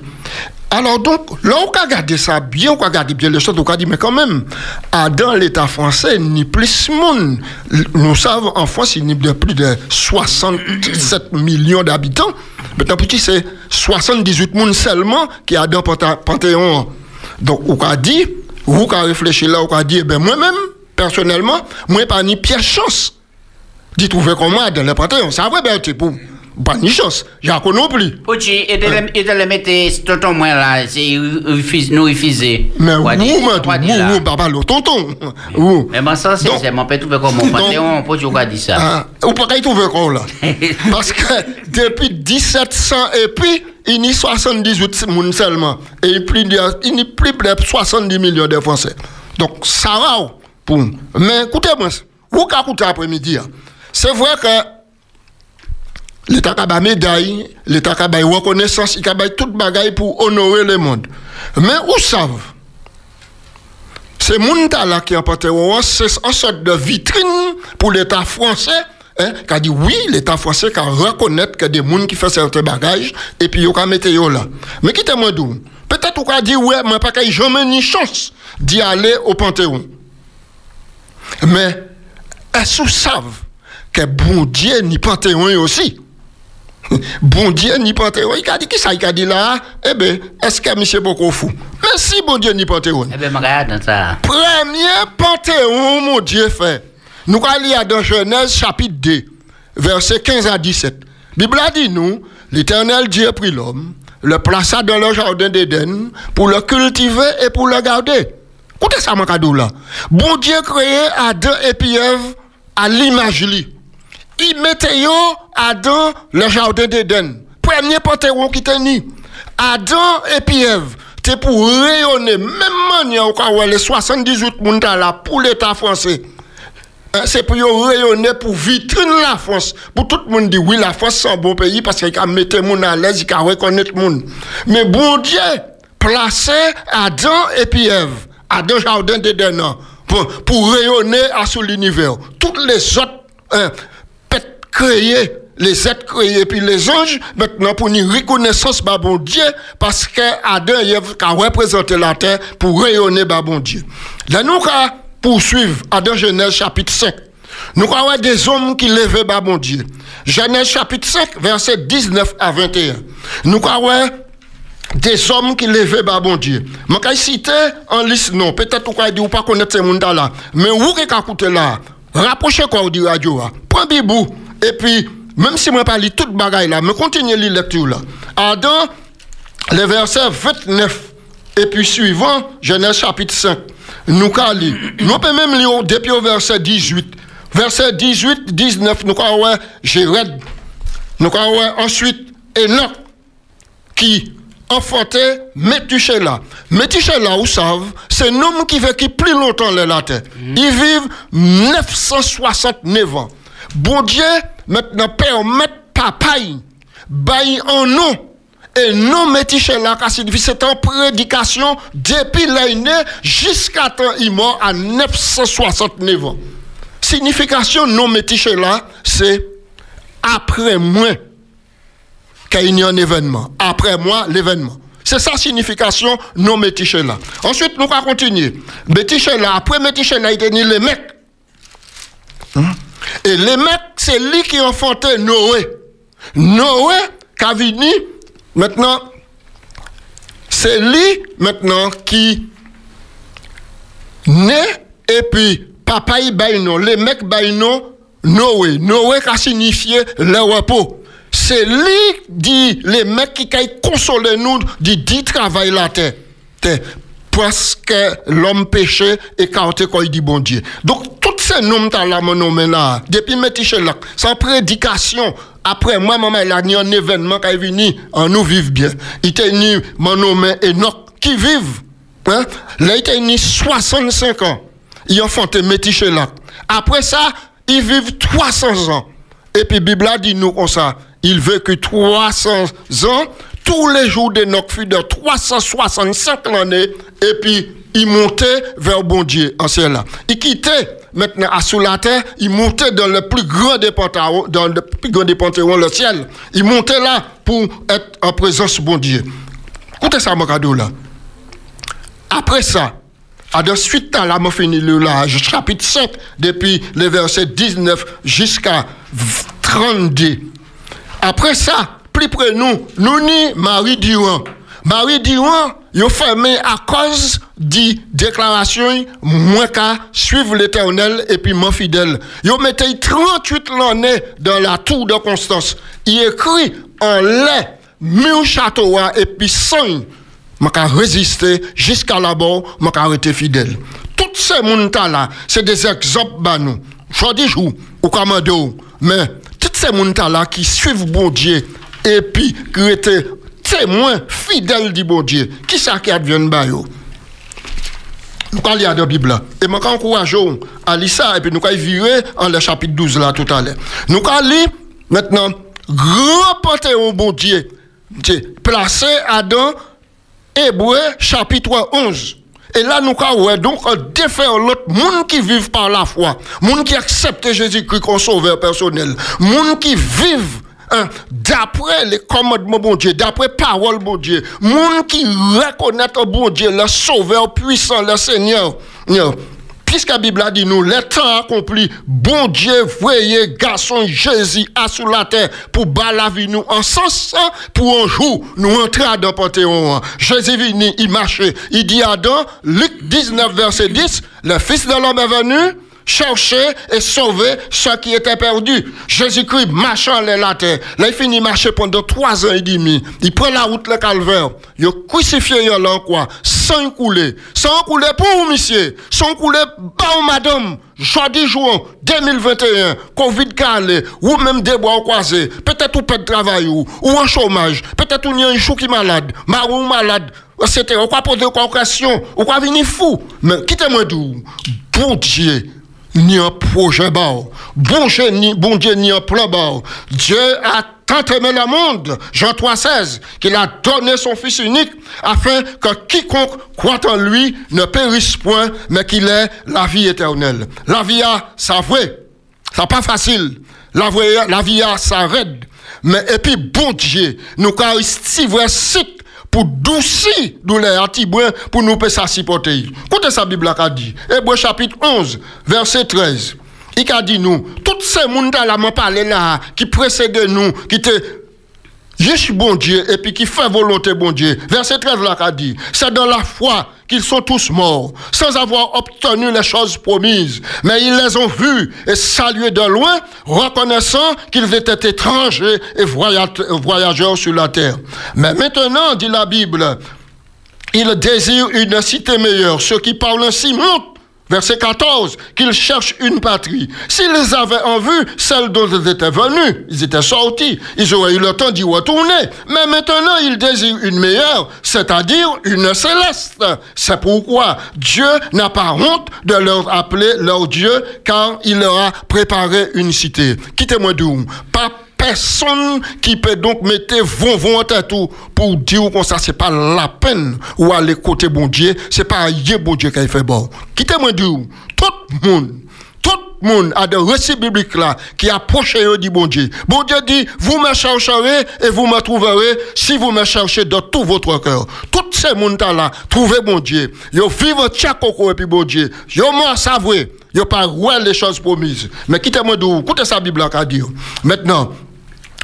Alors donc, là, on a regardé ça bien, on a regardé bien les choses, on a dit, mais quand même, à dans l'État français, ni plus monde. Nous savons, en France, il y a plus de 67 millions d'habitants. Maintenant, petit, c'est 78 monde seulement qui a dans Panthéon. Panthéon. Donc, on a dit, vous qui réfléchi là, on dit, eh ben, moi-même, personnellement, moi, pas ni pièce chance d'y trouver comme moi dans le Panthéon. Ça vrai, ben, c'est pour, pas ni chance. J'ai plus. Pouchi, et de le- mettre tonton moi là, c'est refuse- nous refuser. Mais dire- mais vous, papa, le tonton. Mais bon, ça, c'est mon père, tout fait comme mon Donc- panthéon, Pouchi, on va dire ça. Ou pas qu'il trouve quoi là? Parce que depuis 1700 et puis, il y a 78 moun seulement. Et il y a plus de 70 millions de Français. Donc, ça va ou, pour. Mais écoutez-moi, vous écoutez après-midi, hein, c'est vrai que l'État a médaille, l'État a reconnaissance, il a tout bagaille pour honorer le monde. Mais où savent c'est moun ta là qui en Panthéon, c'est une sorte de vitrine pour l'État français hein, qui dit oui, l'État français qui reconnaître que des gens qui font certains bagages et puis ils mettre yo là. Mais qui moi d'où? Peut-être qu'on dit ouais, moi pas qu'il jamais ni chance d'y aller au Panthéon. Mais est-ce que vous savez que bon Dieu ni Panthéon aussi Bon Dieu ni Panthéon, il a dit qui ça il a dit là? Eh bien, est-ce que monsieur beaucoup fou Mais si bon Dieu ni Panthéon. Eh bien, regarde ça. Premier Panthéon, mon Dieu fait. Nous allons lire dans Genèse chapitre 2, versets 15 à 17. La Bible a dit nous, l'Éternel Dieu prit l'homme, le plaça dans le jardin d'Éden pour le cultiver et pour le garder. Écoutez ça, mon cadeau là. Bon Dieu créé Adam et Ève à l'image lui. Il mettait Adam le jardin d'Éden. Premier panthéon qui tenait. Adam et puis Ève. C'est pour rayonner, même manière où les 78 moun là pour l'État français. Hein, C'est pour yo rayonner pour vitrine la France. Pour tout le monde dit oui, la France c'est un bon pays parce qu'il a mettre moun à l'aise, il a reconnaître moun. Mais bon Dieu, placé Adam et puis Adam jardin d'Éden non, pour, pour rayonner à sous l'univers. Toutes les autres hein, créées, les êtres créés, puis les anges, maintenant pour une reconnaissance, bah bon Dieu, parce que Adam et a représenté la terre pour rayonner, bah bon Dieu. Là, nous, allons poursuivre dans Genèse chapitre 5. Nous avons des hommes qui levaient bah bon Dieu. Genèse chapitre 5, verset 19 à 21. Nous avons des hommes qui levaient bah bon Dieu. Je vais citer en liste, non, peut-être vous ne pas connaître ces gens là, mais vous qui écoutez là, rapprochez quoi du radio, prends Bibou, et puis, même si je lire toute bagaille là, mais continuez la lecture là. Adam, le verset 29 et puis suivant, Genèse chapitre 5. Nous allons. Nous pouvons même lire depuis au verset 18. Verset 18, 19, nous allons Jéred. Nous allons ensuite Enoch qui enfantait Métuchéla. Métuchéla, vous savez, c'est un homme qui vécut plus longtemps dans la terre. Il vit 969 ans. Bon Dieu, maintenant, permet papa, bail en nom. Et non Métichela, car c'est en prédication depuis l'année jusqu'à temps il mort à 969 ans. Signification non Métichela, c'est après moi qu'il y a un événement. Après moi, l'événement. C'est ça signification non Métichela. Ensuite, nous allons continuer. Métichela, après Métichela, il y a les mecs. Et les mecs, c'est lui qui a enfanté Noé. Noé, venu Maintenant, c'est lui maintenant qui naît et puis papa baille non, les mecs non, Noé. Noé qui a signifié le repos. C'est lui dit les mecs qui a consolé nous dit dit travail la terre. Parce que l'homme péché écarté quand il dit bon Dieu. Donc, tous ces noms là, mon nom là, depuis Métiché là, sans prédication, après moi, maman, il a ni événement qui est venu, en nous vivre bien. Était ni mon nom Enoch qui vive. Hein? Là, il était ni 65 ans. Il a enfanté Métiché là. Après ça, il vivent 300 ans. Et puis, Bible a dit nous comme ça. Il vécut 300 ans. Tous les jours d'Enoch fut de 365 l'année. Et puis, il montait vers bon Dieu en ciel là. Il quittait maintenant sous la terre, il montait dans le plus grand des panthéons, dans le plus grand le ciel. Il montait là pour être en présence de bon Dieu. Écoutez ça, mon cadeau là. Après ça, à de suite à la fini le chapitre 5, depuis le verset 19 jusqu'à 32. Après ça, plus près nous, nous ni Marie Durand. Marie Durand, il a fermé à cause de déclaration, moi qu'à suivre l'éternel et puis mon fidèle. Il a mis 38 l'année dans la tour de Constance. Il écrit en lait, mille château et puis sang. Je résister jusqu'à là-bas, je arrêté fidèle. Tous ces gens là, c'est des exemples bah nous. Je dis ou commando, mais tous ces gens là qui suivent bon Dieu et puis qui étaient témoins fidèles du bon Dieu, qui ça qui advient de? Nous allons lire la Bible. Et je encourage à lire ça et puis nous allons virer en le chapitre 12 là tout à l'heure. Nous allons lire maintenant grand panthéon bon Dieu placé Adam Hébreu chapitre 11. Et là, nous avons donc défaire l'autre monde qui vivent par la foi, monde qui accepte Jésus-Christ comme sauveur personnel, monde qui vivent hein, d'après les commandements bon Dieu, d'après parole bon Dieu, monde qui reconnaît bon Dieu, le sauveur puissant, le Seigneur. Puisque la Bible a dit nous, le temps accompli, bon Dieu, voyez, garçon Jésus à sous la terre pour bas la vie nous en sens pour un jour nous entrer dans le Panthéon. Jésus venu, il marchait, il dit à Adam, Luc 19, verset 10, le Fils de l'homme est venu, chercher et sauver ceux qui étaient perdus. Jésus-Christ marchant les la terre. Là, il finit marcher pendant trois ans et demi. Il prend la route le calvaire. Il crucifié là quoi? Sans couler. Sans couler pour monsieur. Sans couler pour madame. Jeudi juin 2021, Covid calé, ou même des bois croisés, peut-être ou pas de travail ou, ou en chômage, peut-être ou y a un chou qui est malade, marou malade, etc. Ou quoi poser une question, ou quoi venir fou. Mais quittez-moi d'où? Bon Dieu, ni un projet. Bon Dieu, ni, bon Dieu, ni un plan bas. Dieu a tant aimé le monde, Jean 3,16, qu'il a donné son Fils unique, afin que quiconque croit en lui ne périsse point, mais qu'il ait la vie éternelle. La vie a sa vraie. C'est pas facile. La, vraie, la vie a sa raide. Mais, et puis, bon Dieu, nous, quand il vrai pour doucir douleur atibouin pour nous faire supporter. Écoutez sa Bible a dit. Hébreu chapitre 11, verset 13. Il a dit nous, tous ces monde là m'a parlé là qui précèdent nous, qui étaient juste bon Dieu et puis qui fait volonté bon Dieu. Verset 13 là a dit, c'est dans la foi qu'ils sont tous morts, sans avoir obtenu les choses promises. Mais ils les ont vus et salués de loin, reconnaissant qu'ils étaient étrangers et voyageurs sur la terre. Mais maintenant, dit la Bible, ils désirent une cité meilleure. Ceux qui parlent ainsi montent Verset 14, qu'ils cherchent une patrie. S'ils avaient en vue celle dont ils étaient venus, ils étaient sortis, ils auraient eu le temps d'y retourner. Mais maintenant, ils désirent une meilleure, c'est-à-dire une céleste. C'est pourquoi Dieu n'a pas honte de leur appeler leur Dieu, car il leur a préparé une cité. Quittez-moi d'où? Pas personne qui peut donc mettre vont vont à tout pour dire que ça c'est pas la peine ou aller côté bon Dieu c'est pas bon Dieu qui fait bon quittez-moi dire tout le monde tout le monde a des récits bibliques là qui approchent du bon Dieu. Bon Dieu dit, vous me chercherez et vous me trouverez si vous me cherchez de tout votre cœur. Tous ces monde là, trouvez bon Dieu. Yo vivent tchakoko et puis bon Dieu. Yo moi savoué. Yo pas ouais les choses promises. Mais quittez-moi d'où, écoutez sa Bible là qu'a dire. Maintenant,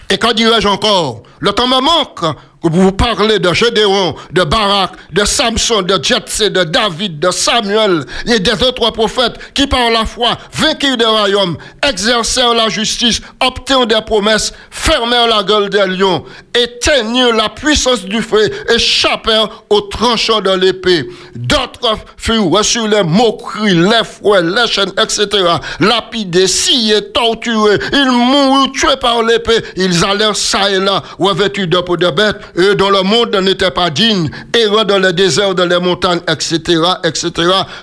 et quand dirais-je encore Le temps me manque pour vous parler de Gédéon, de Barak, de Samson, de Jetsé, de David, de Samuel et des autres prophètes qui par la foi vainquirent des royaumes, exercèrent la justice, obtinrent des promesses, fermèrent la gueule des lions, éteignirent la puissance du feu, échappèrent aux tranchants de l'épée. D'autres furent reçus les moqueries, les fouets, les chaînes, etc. Lapidés, sciés, torturés, ils moururent tués par l'épée, ils allèrent ça et là, revêtus de peau de bête, eux dont le monde n'était pas digne, errant dans les déserts, dans les montagnes, etc., etc.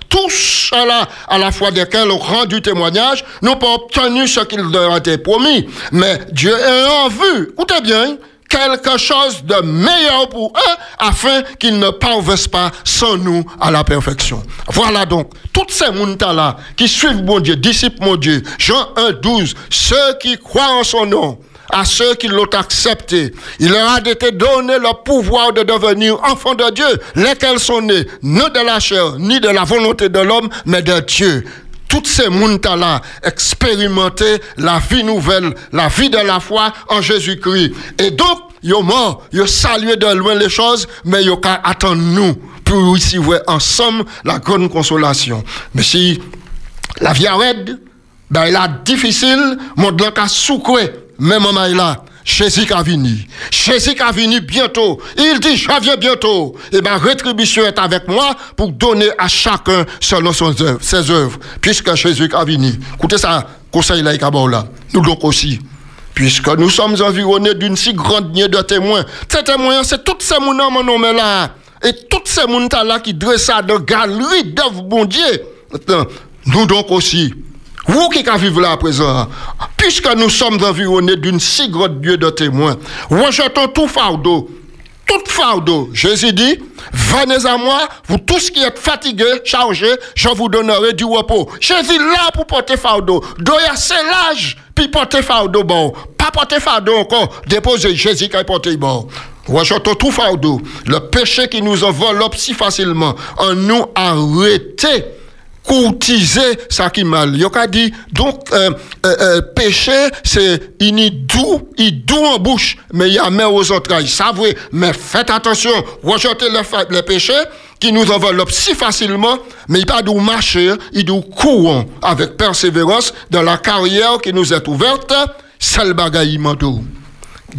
Tout cela, à la fois desquels ont rendu témoignage, n'ont pas obtenu ce qu'il leur a promis. Mais Dieu a en vue, écoutez bien, quelque chose de meilleur pour eux afin qu'ils ne parviennent pas sans nous à la perfection. Voilà donc, toutes ces montas-là qui suivent mon Dieu, disciples mon Dieu, Jean 1, 12, ceux qui croient en son nom, à ceux qui l'ont accepté. Il leur a été donné le pouvoir de devenir enfants de Dieu, lesquels sont nés, non de la chair, ni de la volonté de l'homme, mais de Dieu toutes ces montas-là expérimenter la vie nouvelle, la vie de la foi en Jésus-Christ. Et donc, yo mort, yo salué de loin les choses, mais yo qu'à attendre nous pour ici voir ensemble la grande consolation. Mais si la vie est raide, ben il a difficile, mon blanc a soucoué, même en là. Jésus a venu. Jésus a venu bientôt. Il dit, je viens bientôt. Et ma rétribution est avec moi pour donner à chacun selon ses œuvres. Puisque Jésus a venu. Écoutez ça, conseil là, là. Nous donc aussi. Puisque nous sommes environnés d'une si grande nuée de témoins. Ces témoins, c'est tous ces mon nom là. Et tous ces mounons là qui dressent de galeries d'œuvres, bon Dieu. Nous donc aussi. Vous qui vivez là à présent, puisque nous sommes environnés d'une si grande Dieu de témoins, rejetons tout fardeau tout fardeau. Jésus dit, venez à moi, vous tous qui êtes fatigués, chargés, je vous donnerai du repos. Jésus là pour porter fardeau. Doya c'est l'âge, puis porter fardeau bon. Pas porter fardeau encore, déposer Jésus qui a porté bon. Rejetons tout fardeau. Le péché qui nous enveloppe si facilement, en nous arrêter courtiser ça qui mal. Yo ka dit donc euh, euh, euh, péché c'est il est doux, il doux en bouche mais il y a mer aux entrailles. Ça vrai, mais faites attention, rejetez les, les péchés qui nous enveloppent si facilement, mais il pas doux marcher, il doux courant avec persévérance dans la carrière qui nous est ouverte, seul bagaille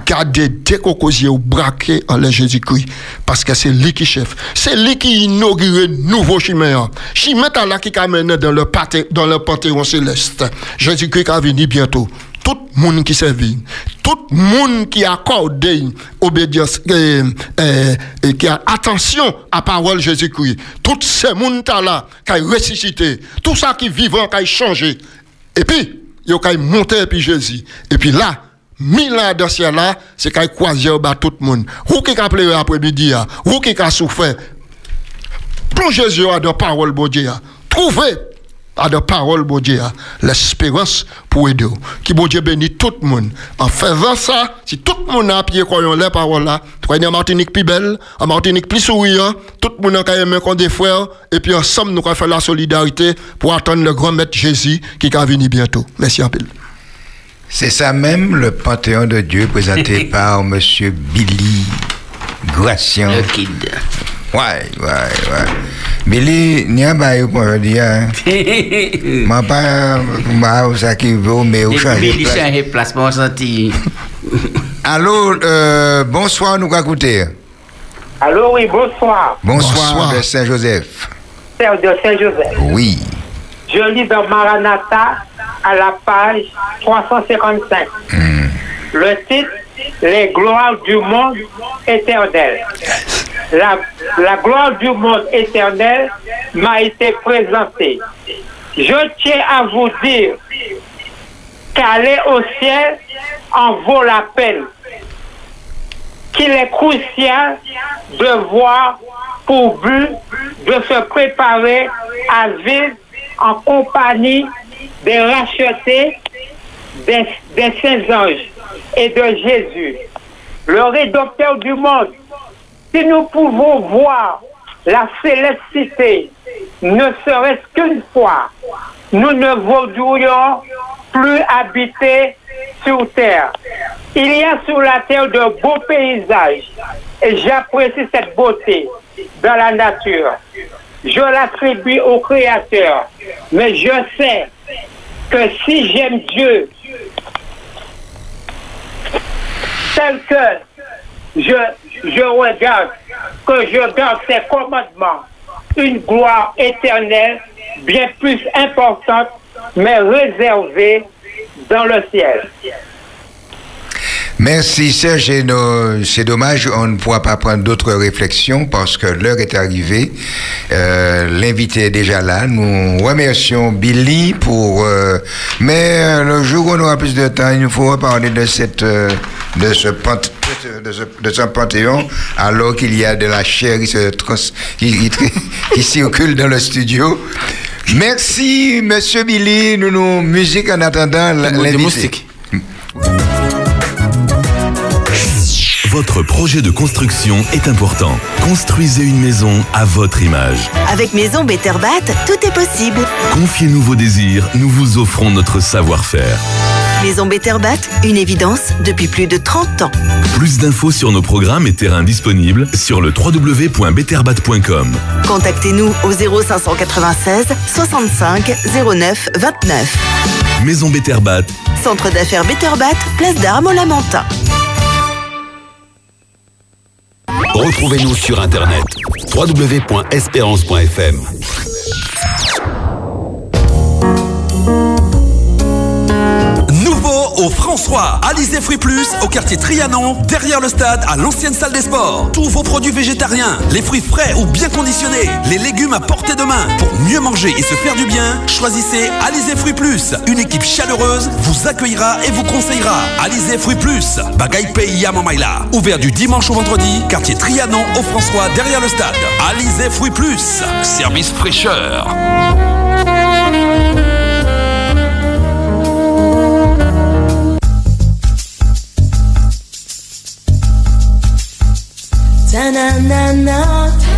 gardez dès qu'on au braqué en Jésus-Christ. Parce que c'est lui qui chef. C'est lui qui inaugure nouveau chemin. Chemin à la qui amène dans le, dans le panthéon céleste. Jésus-Christ va venir bientôt. Tout le monde qui servit, tout le monde qui accorde obédience, euh, et qui a attention à la parole Jésus-Christ, tout ce monde là qui a ressuscité, tout ça qui vivant, qui a changé. Et puis, il a monté et puis Jésus. Et puis là, dans ce ciel-là, c'est qu'il croise au bas tout le monde. Ou qui a pleuré après-midi, ou qui a souffert. Plongez Jésus à la parole de Dieu. Trouvez à la parole de Dieu l'espérance pour aider. Qui bon Dieu bénit tout le monde. En faisant ça, si tout le monde a croyant les paroles là, croyez en Martinique plus belle, en Martinique plus souriant, tout le monde a aimé qu'on des frères, et puis ensemble nous allons faire la solidarité pour attendre le grand maître Jésus qui va venir bientôt. Merci un peu. C'est ça même le Panthéon de Dieu présenté par Monsieur Billy Gratian. Le kid. Ouais, ouais, ouais. Billy, n'y a pas eu pour aujourd'hui. Hein. Ma pas, ma ça qui veut, mais au changer. Billy change place, mon senti. Allô, euh, bonsoir, nous écouter. Allô, oui, bonsoir. Bonsoir, de Saint-Joseph. Serge de Saint-Joseph. Oui. Je lis dans Maranatha à la page 355. Le titre Les gloires du monde éternel. La, la gloire du monde éternel m'a été présentée. Je tiens à vous dire qu'aller au ciel en vaut la peine. Qu'il est crucial de voir pour but de se préparer à vivre en compagnie des rachetés, des, des saints anges et de Jésus, le rédempteur du monde. Si nous pouvons voir la célestité, ne serait-ce qu'une fois, nous ne voudrions plus habiter sur terre. Il y a sur la terre de beaux paysages et j'apprécie cette beauté dans la nature. Je l'attribue au Créateur, mais je sais que si j'aime Dieu tel que je, je regarde, que je garde ses commandements, une gloire éternelle bien plus importante, mais réservée dans le ciel. Merci Serge, c'est dommage, on ne pourra pas prendre d'autres réflexions parce que l'heure est arrivée. Euh, L'invité est déjà là. Nous remercions Billy pour... euh, mais euh, le jour où on aura plus de temps, il nous faut reparler de, cette, de, ce, de, ce, de ce panthéon alors qu'il y a de la chair qui, se trans- qui, qui- qui circule dans le studio. Merci Monsieur Billy. Nous nous musique en attendant l'invité. Votre projet de construction est important. Construisez une maison à votre image. Avec Maison Better Bat, tout est possible. Confiez-nous vos désirs, nous vous offrons notre savoir-faire. Maison Better Bat, une évidence depuis plus de 30 ans. Plus d'infos sur nos programmes et terrains disponibles sur le www.betterbat.com. Contactez-nous au 0596 65 09 29. Maison Betterbat, Centre d'affaires Better Bat, place d'Armes au Lamentin. Retrouvez-nous sur Internet www.espérance.fm. Au François. Alizé Fruits Plus au quartier Trianon, derrière le stade, à l'ancienne salle des sports. Tous vos produits végétariens, les fruits frais ou bien conditionnés, les légumes à portée de main. Pour mieux manger et se faire du bien, choisissez Alizé Fruits Plus. Une équipe chaleureuse vous accueillera et vous conseillera. Alizé Fruits Plus, Bagaille Pays à. Ouvert du dimanche au vendredi, quartier Trianon au François, derrière le stade. Alizé Fruits Plus, service fraîcheur. na na na na.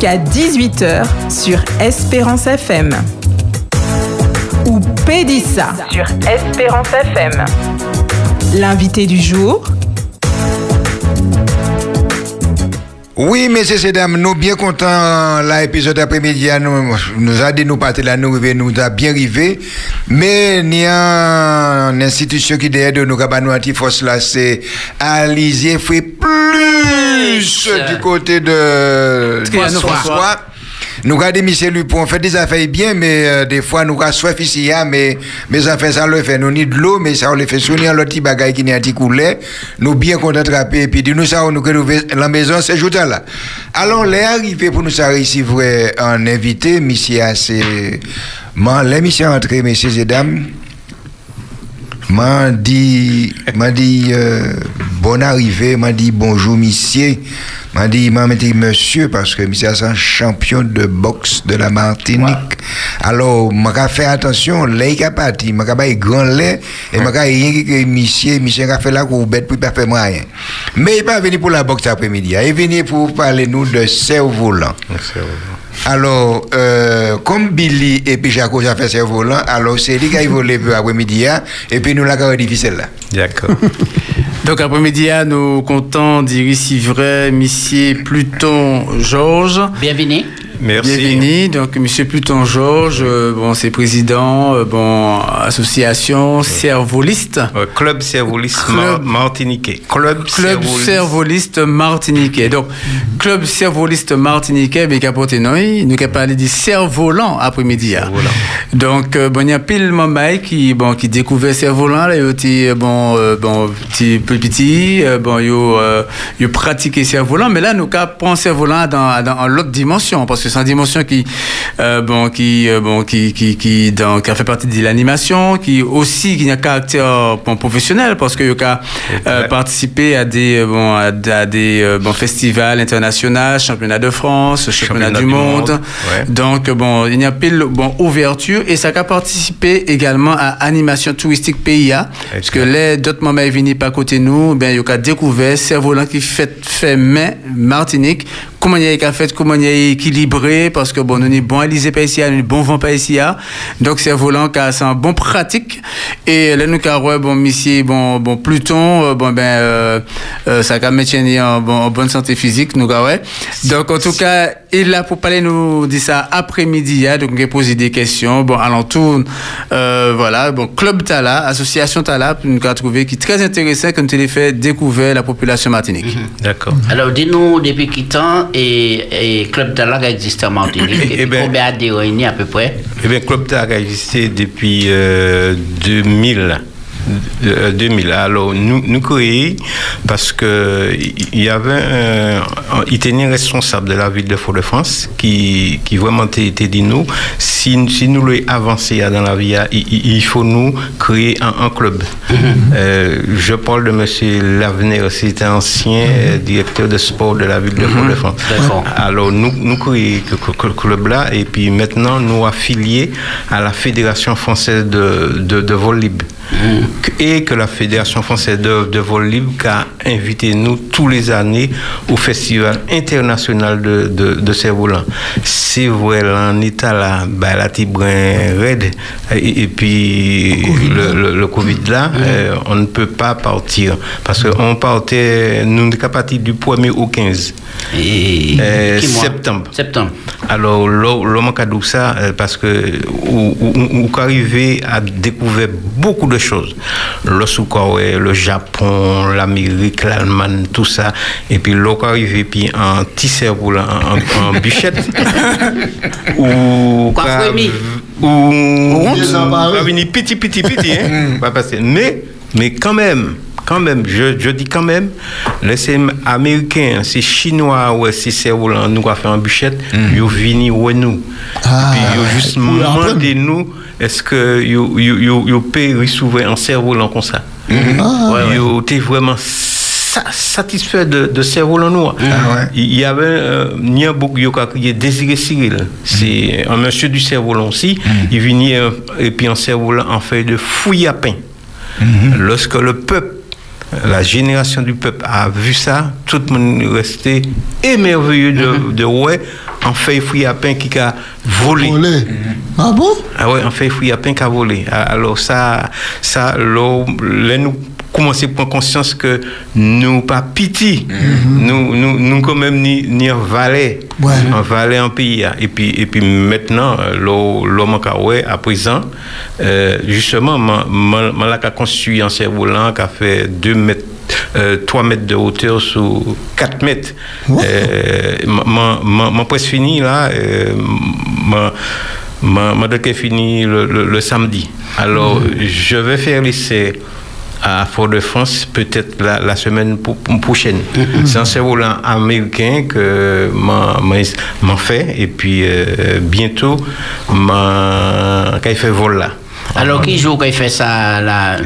Jusqu'à 18h sur Espérance FM. Ou Pédissa sur Espérance FM. L'invité du jour, Oui, messieurs et dames, nous bien contents, l'épisode après-midi, nous, nous a dit nous partir là, nous nous a bien arrivé. Mais il y a une institution qui derrière de nous, qui nous force là, c'est Alizé fait plus du côté de François. Nous regardons Michel Lupon, on fait des affaires bien, mais euh, des fois nous avons soif ici, hein, mais mes affaires ça le fait. Nous ni de l'eau, mais ça on le fait souvenir l'autre petit bagaille qui n'est petit coulet. Nous bien content de attraper, et puis nous ça, on nous la maison ces jours là. Alors, les arrivé pour nous ça ici, vrai, un invité, monsieur, c'est, man, les messieurs entrés, messieurs et dames. M'a dit, m'a dit euh, bonne arrivée, m'a dit bonjour monsieur, m'a dit m'a dit monsieur parce que monsieur c'est un champion de boxe de la Martinique. Alors m'a fait attention, les qui parti, m'a pas grand lait et m'a rien que monsieur, monsieur a fait la courbette pour pas faire rien. Mais il pas venu pour la boxe après-midi, il est venu pour parler nous de cerf-volant. Alors, euh, comme Billy et puis Jaco a fait cerf-volant, alors c'est lui qui a volé peu après-midi, hein, et puis nous l'avons difficile là. D'accord. Donc après-midi, nous comptons dire ici vrai, monsieur Pluton Georges. Bienvenue. Merci. Bienvenue. Donc monsieur Pluton Georges, euh, bon, c'est président, euh, bon, association cervoliste. Euh, Club Cervoliste Club- Mar- Martiniquais. Club, Club Cervoliste. martiniquais. Donc, club cervoliste martiniquais, mais capote nous, nous avons parlé du cerf-volant après-midi. hein. Donc, euh, bon, il y a pile membres qui, bon, qui découvert cerf-volant, là, ont bon, euh, bon, petit, peu petit, euh, bon, euh, ils ont pratiqué cerf-volant, mais là, nous avons pris cerf-volant dans, dans, l'autre dimension, parce que sans dimension qui, euh, bon, qui, euh, bon, qui, qui, qui, donc, a fait partie de l'animation, qui aussi, qui a un caractère bon, professionnel parce que a euh, participé à des, euh, bon, à, à des euh, bon, festivals internationaux, championnat de France, championnat, Championnat du, du monde. monde, ouais. Donc, bon, il y a pile, bon, ouverture et ça a participé également à animation touristique PIA. Parce que les d'autres moments ils viennent pas côté nous, ben, il y a découvert cerf-volant qui fait, fait main Martinique. Comment il y a fait, comment il y a équilibré, parce que bon, nous sommes bon Alizé pas ici, nous sommes bon vent pas ici. Donc, cerf-volant, c'est un bon pratique. Et là, nous, avons bon, ici, bon, bon, Pluton, euh, bon, ben, euh, euh, ça a maintenir en, bon, en bonne santé physique, nous, ouais. Donc, en tout cas, il est là pour parler, nous, dit ça après-midi, hein, donc, on a posé des questions. Bon, alentour, euh, voilà, bon, Club Tala, Association Tala, nous avons trouvé qui est très intéressant, comme tu l'as fait découvrir la population martinique. D'accord. Alors, dis-nous, depuis quel temps et, et Club Talag existe en Martinique Eh Depuis ben- combien a à peu près? Eh bien, Club Tag a existé depuis euh, 2000. Euh, 2000. Alors, nous, nous créons parce que il y avait un, il tenait responsable de la ville de Fort-de-France qui, qui vraiment était dit nous, si, si nous voulons avancer dans la vie, il, faut nous créer un, un club. Euh, je parle de monsieur Lavenir, c'était ancien euh, directeur de sport de la ville de Fort-de-France. D'accord. Alors, nous, nous créons ce club-là et puis maintenant, nous affiliés à la Fédération française de, de, de vol libre. Et que la Fédération française de, de vol libre a invité nous tous les années au Festival international de, de, de cerfs-volants. C'est vrai, en état là, bah, la tibrin raide. Et, et puis, le, le, le Covid là, euh, on ne peut pas partir. Parce qu'on partait, nous, à partir du 1er au 15. Et Euh, septembre. Septembre. Alors, l'homme a ça parce que ou arrivé à découvrir beaucoup de choses. Le Soukowe, le Japon, l'Amérique, l'Allemagne, tout ça. Et puis, l'eau arrivé puis en petit en, en, en bûchette. ou ou va venir petit, petit, petit, hein, va passer. Mais, mais quand même, quand même, je, je dis quand même, là, c'est américain, c'est chinois, ouais, c'est cerf-volant, nous avons fait en bûchette, ils viennent ouais nous. Ah, puis ils juste demandé nous, est-ce que ils peuvent recevoir un cerf-volant comme ça? Ah. Ils étaient vraiment sa- satisfaits de, de cerf-volant noir. Il y avait qui est Désiré Cyril. C'est un monsieur du cerf-volant aussi. Il venait euh, et puis en cerf-volant en feuille de fouille à pain. Lorsque le peuple, la génération du peuple a vu ça, tout le monde restait émerveillé de, de ouais, en feuille fouille à pain qui a volé. Ah bon? Ah ouais, en fait, il y a plein qu'à voler. Ah, Alors ça, ça, là, nous commençons à prendre conscience que nous pas pitié. Nous, nous, nous quand même ni, ni un valet. Un valet en pays. ah. Et puis, et puis maintenant, l'homme ouais, à présent, euh, justement, ma, ma, ma, la qu'a construit un cerf-volant qui a fait 2 mètres euh, 3 mètres de hauteur sur 4 mètres. Euh, ma presse finie là, euh, ma doc est finie le, le- le samedi. Alors, je vais faire l'essai à Fort-de-France peut-être la, la semaine pro- prochaine. C'est un cerf-volant américain que m'a fait et puis euh, bientôt m'a qu'il fait vol là. Alors, qui joue qu'il fait ça là?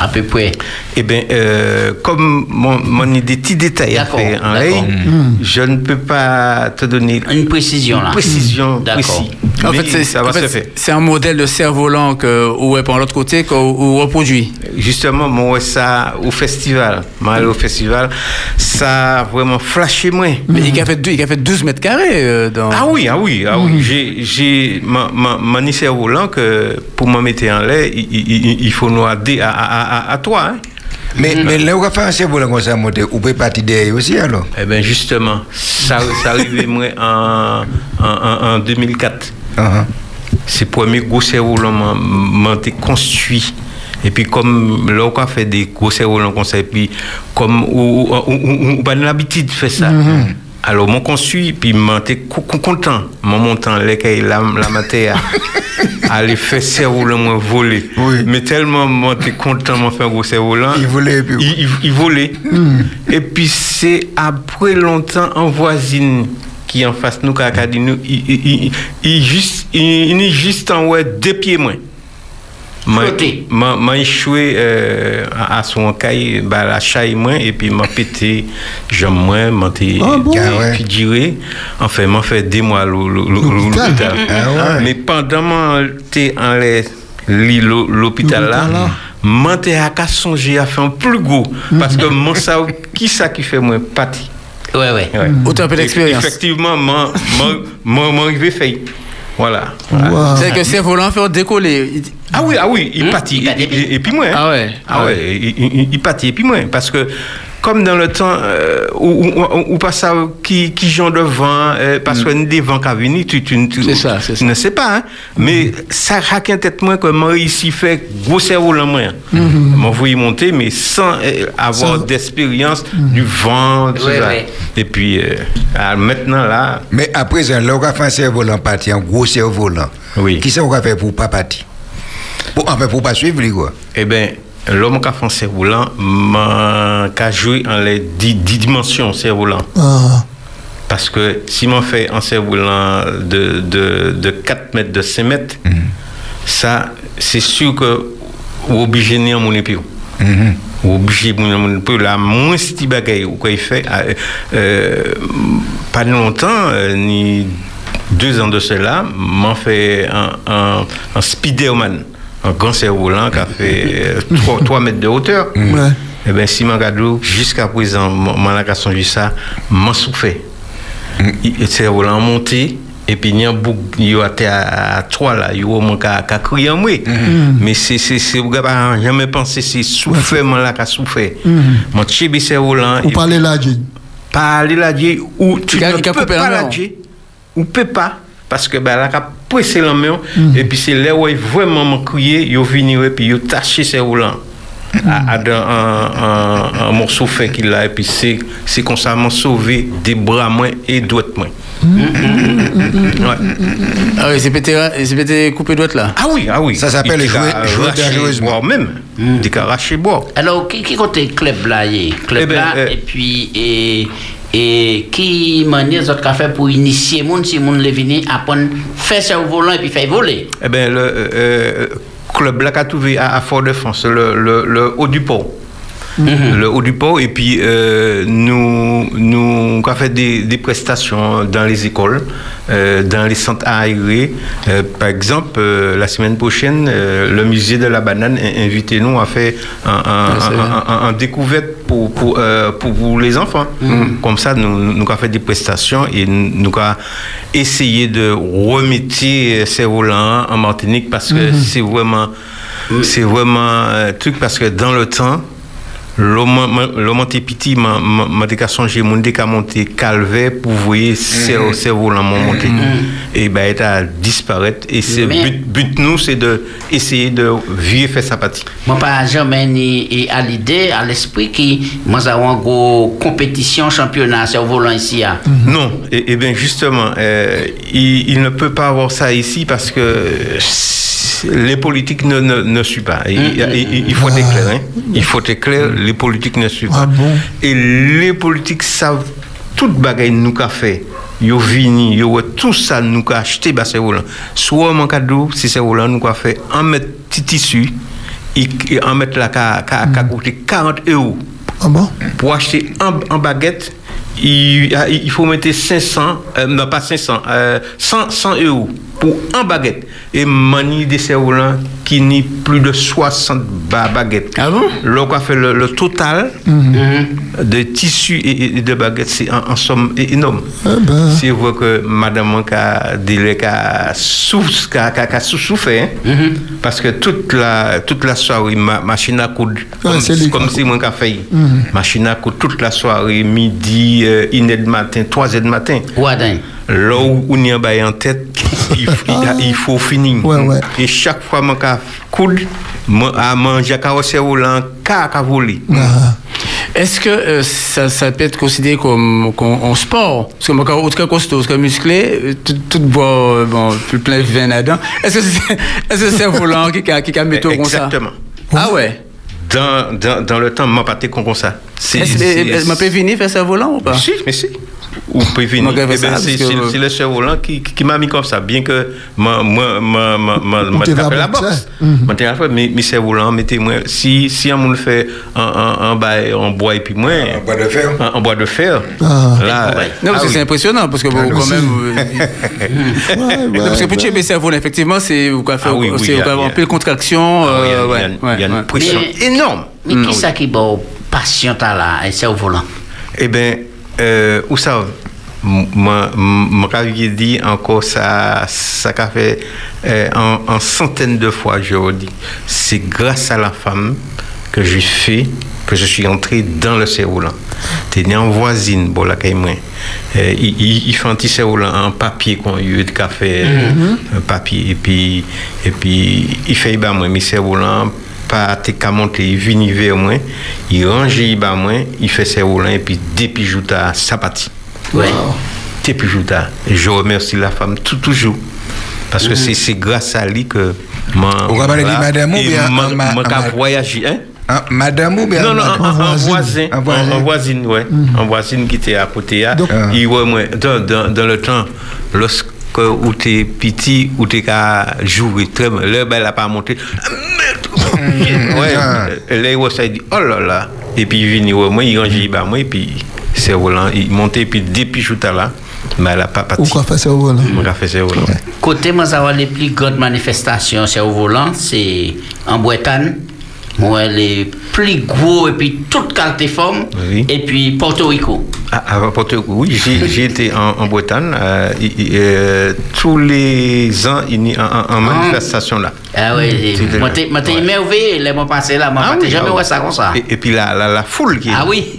À peu près Eh bien, euh, comme mon, mon des petits détails à faire en d'accord. ligne, je ne peux pas te donner une précision là. précision D'accord. précise. En Mais fait, c'est ça va en fait, se faire. c'est un modèle de cerf-volant que, ou est par l'autre côté, qu'on reproduit. Justement, moi, ça au festival, moi, au festival, ça a vraiment flashé moi. Mais il a fait, deux- il a fait 12 mètres carrés euh, dans. Ah oui, ah oui, ah oui. J'ai, j'ai, ma, ma, ma cerf volant que pour me mettre en l'air, il, il, il- il faut nous aider à, à, à, à toi. Hein. Mais, mais là, on va faire un ça, monter. Ou peut partir derrière aussi, alors Eh bien, justement, ça, ça moi en, en, en, en 2004. C'est le premier gros été construit. Et puis, comme là, on fait des gros cerfs-volants comme ça, et puis, comme on n'a pas l'habitude de faire ça. Mon construit, puis, co- co- content. Mon montant, l'écaille, la, la matière, aller faire cerf-volant, moi, voler. Mais tellement, moi, été content, moi, faire gros cerf-volant. Il volait, puis. Il, volait. Et puis, c'est après longtemps, en voisine, qui en face nous, qui nous, il, il, il, il juste, il, il est juste en ouais, deux pieds moins. M'a m'a- m'a échoué euh, à son caille, bah, la chaille moins, et puis m'a pété jambe moins, m'a été Ah bon? Ah ouais. figuré. Enfin, m'a fait des mois l'hô- l'hô- l'hô- l'hôpital. Ah ouais. Mais pendant mon été en les- li- l'hô- l'hôpital là, m'a été à qu'à songer à faire un plus gros. Parce que mon ça, qui ça qui fait moins partie? Ouais, ouais. Ouais. Autant un peu d'expérience. Effectivement, moi, moi, moi, Voilà. C'est que ces volants font décoller. Ah oui, ah oui, il pâtit. Et, et- et puis moi. Ah ouais. Ah ouais, il, il, il pâtit. Et puis moi, parce que comme dans le temps euh, où, où, où- où pas ça qui, qui vent, euh, parce que des vents qui viennent, tu, tu, tu, tu ne sais pas. hein. Mais ça raquette tête moi que moi ici fait gros cerveau. Mhm. Moi vous y monter, mais sans euh, avoir Sans- d'expérience du vent, tout ça. Et puis euh, maintenant là. Mais à présent, là, on va faire un cerf-volant parti, un gros cerf-volant. Oui. Qui ça on va faire pour pas partir? Pour, Enfin, pour pas suivre, quoi. Eh bien, l'homme qui a fait un cerf-volant m'a qu'a joué en les 10 dimensions cerf-volant. Ah, Parce que si on fait un cerf-volant de, de, de 4 mètres, de 5 mètres, ça, c'est sûr que vous obligé de mon épieu. Vous êtes obligé de mon épieu. La moins petit bagaille ou quoi il fait, euh, euh, pas longtemps, euh, ni deux ans de cela, m'en fait un, un, un Spiderman, un grand cerf-volant qui a fait 3, mètres de hauteur. ouais. Eh bien, si je jusqu'à présent, je suis songé ça, je souffert. Il était volant monté, et puis il y a un a à 3 là, il y a au moins qu'à qu'à crier en moi. Mais c'est, c'est, c'est, vous n'avez jamais pensé, c'est souffert, moi là, qu'à souffert. Mon chibi c'est volant. Ou parler là, Jay? Parler là, Dieu, ou tu a- ne a peux pas là, Dieu, ou peut pas. Paske ba la ka prese lan men, mm -hmm. epi se le woy vwèman man kriye, yo mhm. vinire, epi yo tache se ou lan. Mm -hmm. A dan an morsou fe ki la, epi se, se konsanman sove de bra mwen e dwet mwen. Ah oui, c'est pété, pété coupé droite là. Ah oui, ah oui. Ça s'appelle jouer dangereusement. même, mm. des bois. Alors, qui, qui côté club là, y est? Club eh ben, là, euh... et puis... Et... et qui manière les autres fait pour initier moun, si moun le vini apprendre faire volant et puis faire voler? Eh bien, le euh, euh, club qu'a trouvé à, Fort-de-France, le, le, le Haut du Le Haut du Port, et puis euh, nous, nous avons fait des, des prestations dans les écoles, euh, dans les centres aérés. Euh, par exemple, euh, la semaine prochaine, euh, le musée de la banane a invité nous à faire un, un, découverte pour, pour, euh, pour, vous, les enfants. Comme ça, nous, nous avons fait des prestations et nous avons essayé de remettre ces volants en Martinique parce que Mhm. c'est vraiment, c'est vraiment un truc parce que dans le temps, L'homme était petit, m'a m'a dit qu'à songer, mon dit qu'à monter calvaire pour voir ces ces volants m'ont monté. Et ben, il a disparaître. Et c'est Mais- but, but nous, c'est de essayer de vivre faire sa partie. Moi, pas jamais ni et à l'idée, à l'esprit, qui, moi, avons une compétition, championnat, c'est au volant ici. ah. Non, et, et bien justement, euh, il, ne peut pas avoir ça ici parce que les politiques ne, ne, ne suivent pas. Il, il- il faut être clair. hein. Il faut être clair, les politiques ne suivent pas. Et les politiques savent toute bagaille nous qu'a fait. Yo vini, yo tout ça nous qu'a acheté bah c'est volant. Soit mon cadeau, si c'est volant nous qu'a fait en mettre petit tissu et en mettre là qu'a qu'a qu'a coûté 40 euros. Pour acheter un, un baguette, il, ah, il faut mettre 500, euh, non pas 500, euh, 100, 100 euros pour un baguette. Et manie des cerfs-volants qui n'y plus de 60 ba- baguettes. Ah bon? L'on a fait le, le total de tissus et, et de baguettes, c'est en, en somme énorme. C'est vrai que madame a dit sous souffert hein, parce que toute la toute la soirée ma machine à coudre comme, lui. comme a si moi qu'a fait Mhm. machine à coudre toute la soirée midi euh, 1 heure du matin 3 heures du matin là où on y a bail en tête il, faut- il, finir Ouais, ouais. et chaque fois qu'a coudre moi à manger à carrosser volant qu'a qu'a volé Est-ce que euh, ça, ça peut être considéré comme, comme un sport? Parce que moi, quand autre que costaud, que musclé, euh, tout, tout bois, euh, bon, plus plein de vin là-dedans. Est-ce que c'est que c'est un volant qui a, qui a métaux comme ça? Exactement. Ah ouais dans, dans, dans le temps, m'a pas été comme ça. Que m'a pas venir faire ça volant ou pas? Si, mais si. Ou j'avais Eh ça, c'est le cerf-volant qui, qui, qui m'a mis comme ça, bien que moi, moi, moi, moi, la boxe. Mhm. Mais, mais cerf-volant, mettez-moi, si, si on me le fait en, en, bois et puis moi. En bois de fer En, bois de fer. Ah. Là, Non, parce ah que c'est impressionnant, parce que bon, quand même. Non, parce que pour tuer mes cerveaux, effectivement, c'est vous Ah vous y a- en pleine contraction. Ah oui, il y a- une pression énorme. Mais qui ça qui bon? Patient à là, et c'est au volant? Eh bien, euh, où ça j'ai dit encore ça, ça qu'a fait euh, en, en centaines de fois, je vous dis, c'est grâce à la femme que j'ai fait que je suis entré dans le cerf-volant. T'es né en voisine, bon, là, euh, il, fait un petit cerf-volant en papier qu'on a eu de café, un papier, et puis, et puis, il fait, bah, moi, cerfs-volants, pas te qu'à monter, il vient vers moi, il range, il bat moi, il fait ses roulants et puis depuis jouta sapati. Ouais. Depuis jouta. Et je remercie la femme tout toujours. Parce que Mhm. c'est grâce à lui que moi. Vous rappelez de madame ou bien qu'a ma- voyagé, hein? Ah, Madame ou bien Non, non, madame? en, en- en voisin. En En voisin. voisine, ouais. En voisine qui était à côté. là. Ah. Il ouais, moi, dans, dans, dans le temps, lorsque où t'es petit, où t'es qu'à jouer, très ben, elle n'a pas monté. Ouais, là, il dit, oh là là. Et puis, il vient, moi, il range, il bat moi, et puis, c'est volant, il montait, et puis, depuis jour là, mais elle n'a pas parti. Pourquoi faire ça au volant On a fait c'est volant. Côté moi, ça va les plus grandes manifestations, c'est au volant, c'est en Bretagne. Moi, les plus gros, et puis toute qualité forme, Oui. et puis Porto Rico. À, à Porto Rico, oui, j'ai été en, en Bretagne. euh, euh, tous les ans, il y a en, en manifestation là. Ah oui, moi t'es émerveillé, les mois passés là, moi Ah oui, jamais ah vu oui. ça comme ça. Et, et puis la, la, la foule qui est Ah oui.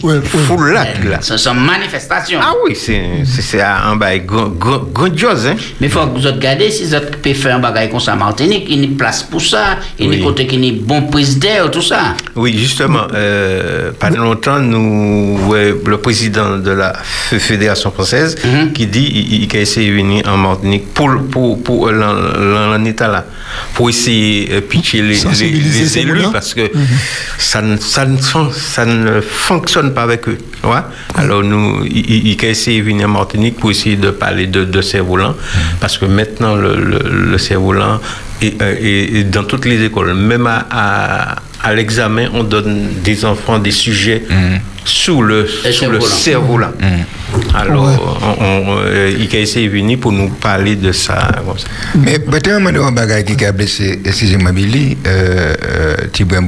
foule là, là. Ce sont manifestations. Ah oui, c'est un bail grand- grand- grandiose. Hein? Mais il faut que vous regardez, si vous pouvez faire un bagage comme ça en Martinique, il y a une place pour ça, il y a Oui. une côté qui est bon président, tout ça. Oui, justement, euh, pas longtemps, nous, ouais, le président de la Fédération française qui dit il, il a essayé de venir en Martinique pour, pour, pour l'an état là, pour essayer de pitcher les, élus parce que ça, ne, ça, ne, ça ne fonctionne pas avec eux. ouais. Alors, nous, il, a essayé de venir en Martinique pour essayer de parler de, de cerf-volant parce que maintenant, le, le, le cerf-volant est, euh, est- est dans toutes les écoles, même à, à, à l'examen, on donne des enfants des sujets sous le, sous le cerf-volant. cerf-volant. Alors, on, on, euh, il a essayé de venir pour nous parler de ça. comme ça. Mais peut-être un bagage qui a blessé, excusez-moi, Billy, euh, euh, Tibouin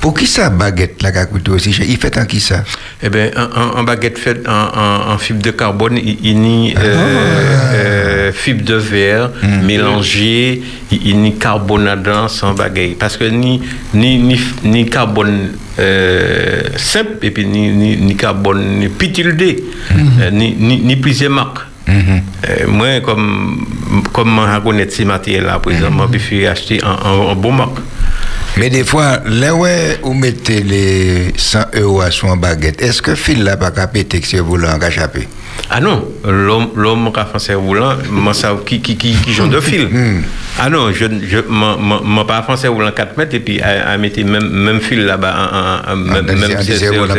pour qui ça baguette là qui a coûté aussi? Cher Il fait en qui ça? Eh bien, un, baguette fait en, en- en fibre de carbone, il, il nie Ah. euh, fibre de verre mélangée, il, il nie carbonate sans baguette. Parce que ni, ni, ni, ni carbone euh, et puis ni, ni, ni carbone ni pitildé, euh, ni, ni, ni plusieurs marques. Euh, moi, comme, comme je connais ces par exemple, je peux acheter un, un, un bon marque. Mais des fois, là où vous mettez les 100 euros à son baguette, est-ce que fil là pas péter que c'est volant à échapper Ah non, l'homme, qui a fait un roulant, qui, qui, qui, qui genre de fil. Ah non, je je ne pas fait un roulant 4 mètres et puis à, mettre même, même fil là-bas, en- en- en- même,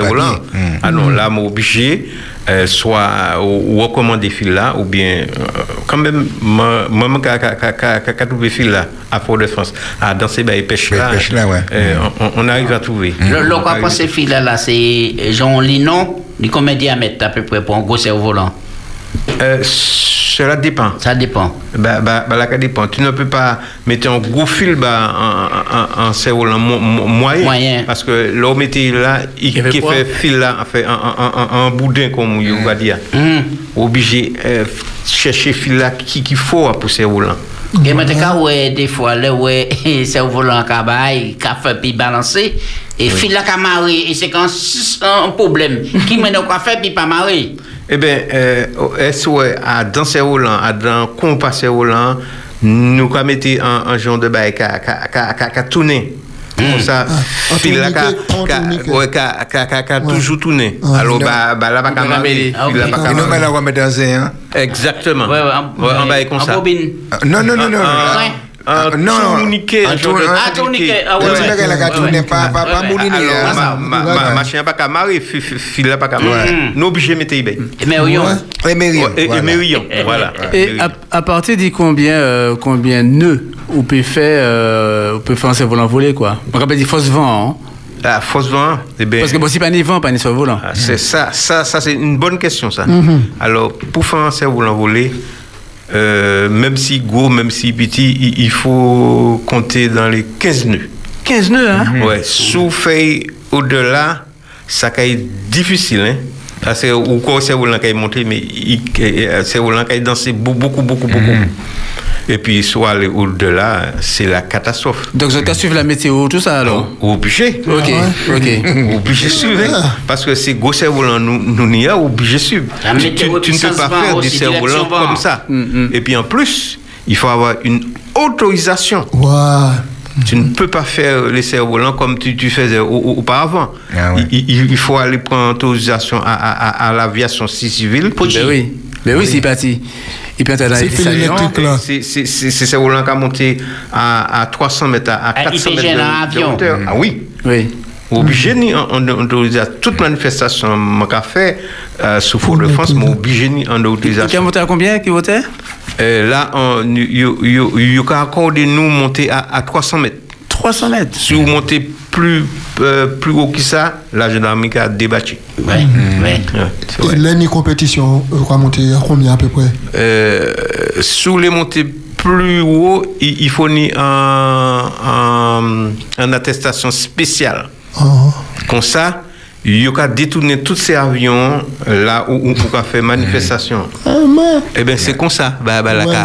roulant. papier. Mm. Ah non, là, je suis obligé, euh, soit ou, recommander fil là, ou bien, euh, quand même, moi, moi, je trouvé fil là, à Fort-de-France, à dans ces bails pêche là, pêche là, ouais. euh, on, on arrive à trouver. Le, le fil là, là c'est Jean Linon, Li combien de diamètre à peu près pour un gros cerf-volant euh, Cela dépend. Ça dépend. Bah, bah, bah, là, ça dépend. Tu ne peux pas mettre un gros fil bah, en, en, cerf-volant mo moyen, moyen, Parce que là, mettez là, il, il fait, fait fil là, en, fait, en, en boudin, comme on va dire. Mmh. Obligé euh, chercher fil là qu'il qui faut pour cerf-volant. Mwen te ka wè defwa lè wè se ou volan ka bay, ka fè pi balanse, e fil la ka mare, e se kan an problem, ki mwen nou ka fè pi pa mare. E ben, es wè a dan se volan, a dan kompa se volan, nou ka mette an jan de bay ka toune. Comme ça, fil là, qui a- toujours tourné. Alors, bah, bah, là, pas qu'à. Ah, Et nous, marrer. on va mettre dans un. Exactement. Comme ça. Non, non, non, non. Ouais. un non, tourniquet, Un un genre tour- de un- Ah, tourniquet. Ah, Un ouais. petit ouais. bagage là, qui tourne pas- pas- pas mouliner, Alors, hein. ma- ma- ma- Machin pas qu'à marrer, fi- fi- fil là pas qu'à marrer. Nous obligés de mettre eBay. Mérion. Et voilà. Et à, à partir de combien, euh, combien de nœuds on peut faire, euh, on peut faire un cerf-volant volé, quoi? On rappelle des fausses vents, hein Ah, fausse vent, eh ben, Parce que bon, si pas ni vent, pas ni cerf-volant. ah, c'est ça, ça, ça c'est une bonne question ça. Mhm. Alors, pour faire un cerf-volant volé, euh, même si gros, même si petit, il, il faut compter dans les 15 nœuds. 15 nœuds, hein? Ouais, sous feuille au-delà, ça va être difficile, hein? Parce que ou quoi c'est qui est monté, mais c'est qui est dansé beaucoup, beaucoup, beaucoup, beaucoup. Et puis, soit aller au-delà, c'est la catastrophe. Donc, je vais suivre la météo, tout ça, alors Obligé. Ok, ok. Obligé de suivre. hein. Parce que c'est gros cerf-volant, nous, nous n'y a obligé de suivre. Tu, ne peux pas faire des aussi, cerfs-volants direction vent. comme ça. Et puis en plus, il faut avoir une autorisation. Tu ne peux pas faire les cerfs-volants comme tu, tu faisais au- au- auparavant. il, il- il faut aller prendre autorisation à, à- à- à l'aviation civile. Ben oui, ben oui, c'est parti. Il peut être dans les. C'est c'est- c'est- c'est cerfs-volants qui a monté à, à 300 mètres, à, à Ah, 400 il mètres fait de, de avion. hauteur. Ah oui. Oui. Obligé en autorisation. Toute manifestation m'a fait euh, sous Fort de France, mais obligé en Qui a autorisation. monté à combien Qui votait Euh, là, on- il y a accordé nous monter à, à 300 mètres. 300 mètres. Si vous montez plus, euh, plus haut que ça, la gendarmerie a débattu. Ouais, ouais. Et l'année compétition, quoi monter à combien à peu près? Euh, sous les montées plus haut, il, il faut ni un, un, une attestation spéciale. Comme ça, il y a détourner tous ces avions là où on a fait manifestation. Eh bien, c'est comme ça. Bah, bah, Ouais, ouais.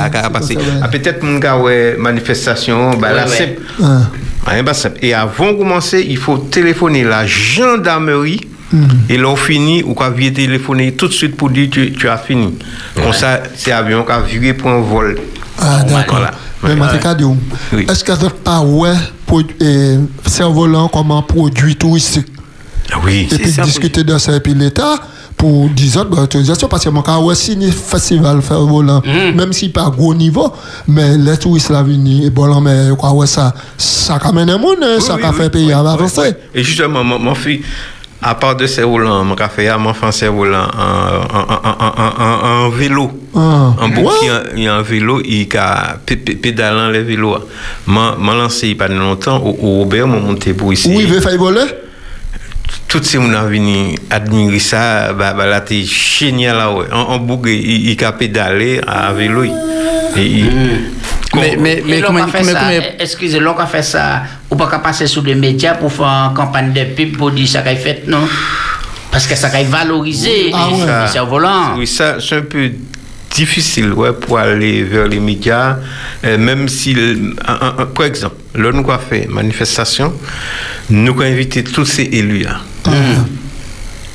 Ah, Peut-être ouais, manifestation, bah, là, Ouais, ouais. c'est. Ah. Rien pas simple. Et avant de commencer, il faut téléphoner la gendarmerie. Et là, on finit, ou quand vient téléphoner tout de suite pour dire tu, tu as fini. Comme ça, c'est avion qui a viré pour un vol. Ah, d'accord. Voilà. Mais Ouais. Matekadio, est-ce que n'êtes pas ouais euh, cerf-volant comme un produit touristique? Oui. Et puis discuter de ça et puis l'État pour 10 autres bah, autorisations parce que mon cas ouais signé festival faire bon, mm. même si pas gros niveau mais les touristes là venir et bon mais quoi ouais ça ça amène un monde oui, ça oui, oui, fait payer à avancer et justement mon, mon fille à part de ces roulants, mon café à ah, mon français roulant en, vélo. Ah. En bouquin, il y a un vélo, il a pédalant les vélos. m'a lancé il n'y a pas longtemps au Robert, je monté pour ici. Oui, il veut faire voler? Ces gens venus admirer ça, bah, bah, là, t'es génial là, ouais. En, en boucle, il, il a pédalé à vélo. il- Et, il- Mais, mais, mais l'on comment, ça, excusez, l'on a fait ça, ou pas qu'à passer sur les médias pour faire une campagne de pub pour dire ça qu'il fait, non? Parce que ça qu'il valoriser Ah ouais. les cerfs-volants. Oui, ça, c'est un peu difficile ouais, pour aller vers les médias, euh, même si, le- un- un- un- par exemple, là, nous avons fait manifestation, nous avons invité tous ces élus-là.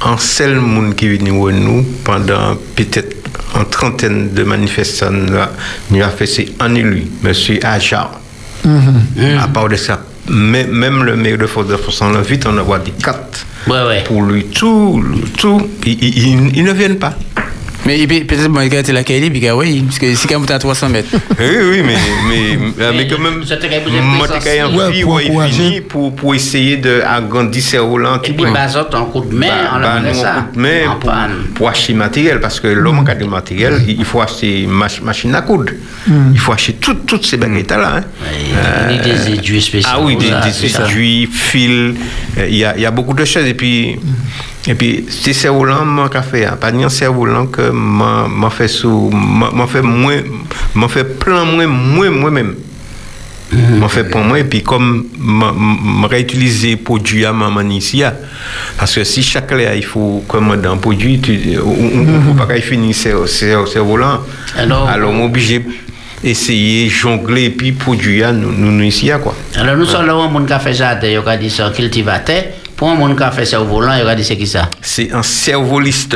Un seul monde qui est venu voir nous pendant peut-être une trentaine de manifestants, là, nous avons fait c'est un élu, M. Ajar. À part de ça, même, même le maire de Force de France, on l'invite, on envoie des cartes. Pour lui, tout, tout, ils, ils- ils- ils ne viennent pas. Mais peut-être bon, il a été la Kaili, puis oui, parce que si quand vous êtes à 300 mètres. Oui, oui, mais, mais, mais, mais quand même, moi, même Ouais, envie, pour ouais, fini pour, pour essayer d'agrandir ces roulants. Et puis, Bazot, un coup de main, on bah, a fait nous, ça. un coup de main En pour, acheter matériel, parce que l'homme qui a du matériel, il il faut acheter mach- machine à coudre. Mm. Il faut acheter tout- toutes ces baguettes-là. hein. Il y a des aiguilles spéciales Ah oui, des, c'est aiguilles, fils, euh, il y, a, il y a beaucoup de choses. Et puis, et puis c'est cerf-volant, moi, qui a fait. hein? Pas ni un cerf-volant que m'a m'a fait sous, m'a m'a fait moins, m'a fait plein moins, moins, moi-même. M'a fait pour moi, et puis comme m'a- m'a réutilisé produit à maman ici, hein. parce que si chaque année il faut commander un produit, tu, on ne peut pas qu'il finisse cerf-volant. Alors- Alors, on est obligé d'essayer jongler et puis produire nous, nous, nous ici, quoi. Alors, nous sommes là, monde qui a fait jardin, il a dit ça, cultivateur. Pour un monde qui a fait cerveau volant, il a dit c'est qui ça C'est un cerveau liste.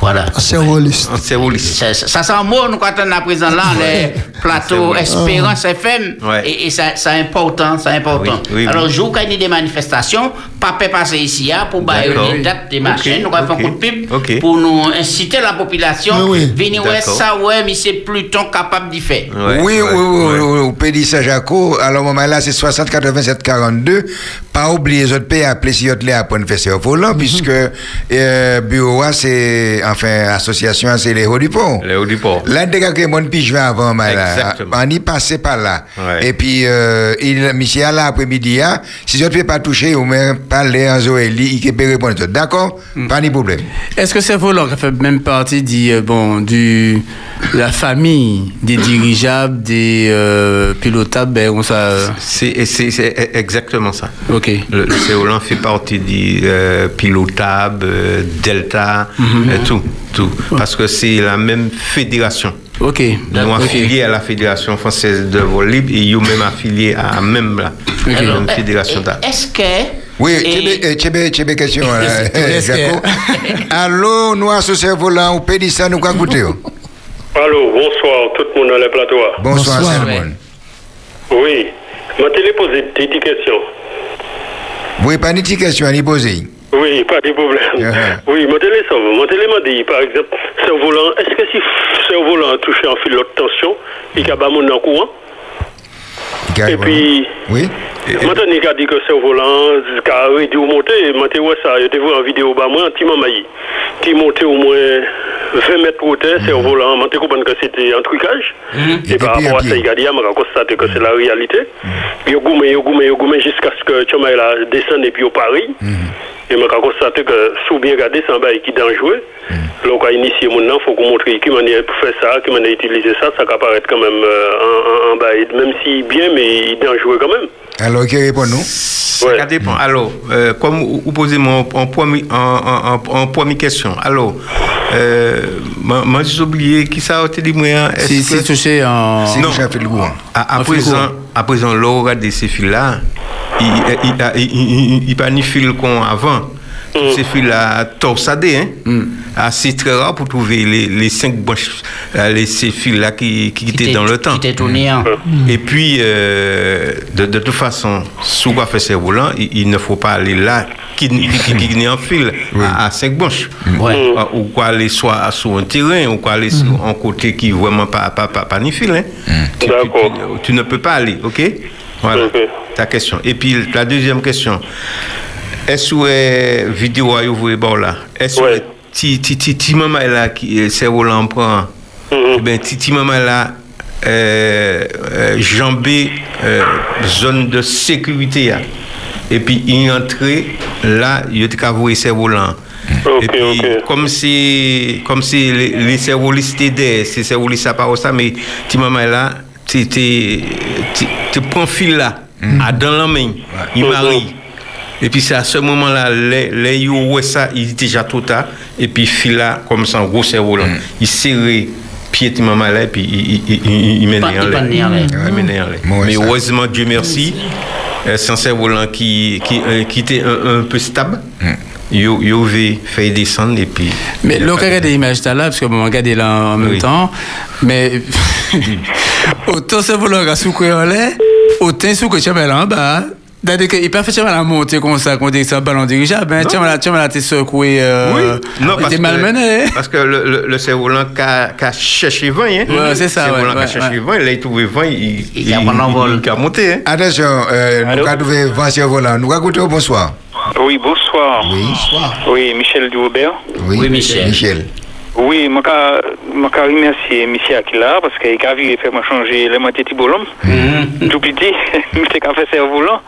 Voilà. Cerveau-liste. Ça, ça c'est un mot, nous, quand on a présent là, les plateaux C'est Espérance FM. Ouais. Et, et ça, c'est important, c'est important. Oui, oui, Alors, oui. jour quand il y a des manifestations, pas peut passer ici hein, pour bailler les dates des machines. Nous allons faire un coup de pipe ok. pour nous inciter la population. Oui, oui. Venir ouais, ça, ouais, mais c'est Pluton capable d'y faire. oui, oui, oui, oui, oui, au Pays Saint-Jaco, alors, au moment là, c'est 60 87 42. Pas oublier les autres pays appeler si autres les apprendre faire ça volant, puisque, euh, bureau, c'est, enfin, association, c'est les hauts du pont. Les hauts du pont. Là, dès que mon pige avant, là, Exactement. on y passait par là. Ouais. Et puis, euh, il, monsieur, là, après-midi, hein, si je ne fais pas toucher, ou même parler en Zoélie, il peut répondre. D'accord? Pas de problème. Est-ce que c'est volant qui fait même partie du, euh, bon, du, de la famille des dirigeables, des euh, pilotables, ben, on ça. C'est exactement ça. Ok. Le, le Céolan fait partie du euh, pilotable, euh, Delta, euh, tout, tout. Parce que c'est la même fédération. Ok. Nous affiliés à la Fédération française de vol libre et nous même affiliés à même la Alors, même eh, fédération. là. Est-ce que. Oui, Tchébé, Tchébé, question, Est-ce que- Jaco. Allô, nous, associés volants, au pays ça, nous, quoi goûter? oh? Allô, bonsoir, tout le monde dans le plateau. Bonsoir, Salmon. Oui, m'a téléposé une petite question. Oui, pas de petite question à y poser. Oui, pas de problème. Uh-huh. Oui, mon télé, ça va. Mon télé m'a dit, par exemple, cerf-volant, est-ce que si cerf-volant a touché en fil haute tension, il y a pas mon en courant? Et puis, Oui. maintenant, il a dit que cerf-volant, il a réduit ou monté, moi, tu vois ça, te vois en vidéo, bah, moi, un petit maman, qui montait au moins 20 mètres de hauteur, cerf-volant, moi, tu comprends que c'était un trucage. Et par rapport à ça, il a dit, il a constaté que c'est la réalité. Il a goumé, il a goumé, il a goumé jusqu'à ce que Choma il a descendu et puis au Paris. Et je constaté que, sous bien regardé, c'est un bail qui est dangereux. Donc, à initier nom, il faut qu'on montre qui manière pour faire ça, qui manière utiliser ça, ça peut apparaître quand même euh, un, bail, même si bien, mais il est dangereux quand même. Alors, qui répond nous Ça dépend. Alors, euh, comme vous vous posez mon en premier en, en, en, en première question. Alors, euh, moi j'ai oublié qui ça a été dit moi. est-ce Si, que- touché en. non. À, à En présent, à présent, là, regarde de ces fils-là, il il il il- il- il pas ni fil qu'on avant. Tous Ces fils-là torsadés, hein. Mm. Ah, c'est très rare pour trouver les, les cinq branches, euh, les, ces fils-là qui, qui, étaient dans le temps. Qui était tourné en. Et puis, euh, de, de toute façon, sous quoi fait ces volants, il, il ne faut pas aller là qui, qui, qui, qui n'est en fil à, à cinq branches. Ouais. Ah, Ou quoi aller soit sur un terrain, ou quoi aller sur un côté qui vraiment pas, pas, pas, pas ni fil. Hein. Tu, tu- tu- tu ne peux pas aller, ok? Voilà, ta question. Et puis, la deuxième question. Eswe videwa yo vwe ba ou la Eswe ti ti ti ti mama la Ki se ou lan pran Ti ti mama mm. la Jambi Zon de sekurite ya. E pi yi entre La yo te kavwe se ou lan E pi kom si Kom si li se ou li se te de Se se ou li sa pa ou sa Me ti mama la Te pran fil la A dan lan men mm-hmm. Yi mari Et puis c'est à ce moment-là, les, les yo ouais ça, il était déjà trop tard. Et puis fil là, comme ça, en gros cerveau là, il serrait pied de maman là, et puis il, il, il, il, il menait Il en l'air. Il menait en l'air. Mais heureusement, Dieu merci, euh, c'est un cerveau là qui, qui, euh, qui était un, un peu stable. Yo, yo avait fait descendre et puis. Mais là, on regarde des images là, parce que bon, regarde là en même temps. Mais autant ce volant a soukou en l'air, autant soukou tu là en bas. C'est-à-dire qu'il peut faire la montée comme ça, qu'on dit que c'est un ballon dirigeable. Ben, tu vas là, t'es secoué. Euh, Oui, non, parce malmené. parce que le, le, le cerf-volant qui a, qui a cherché 20, hein. Ouais, c'est ça, Le cerf-volant a ouais, cherché 20, là, il trouvait 20, il, il, a il, pas d'envol. il a monté, hein. Attention, euh, nous avons trouvé Vincent Volant. Nous avons au bonsoir. Oui, bonsoir. Oui. Oui, Michel Dubert. Oui, Michel. Oui, je je remercie monsieur là parce qu'il a vu faire changer les moitiés de bolom. Duplité, c'est qu'à faire cerf-volant.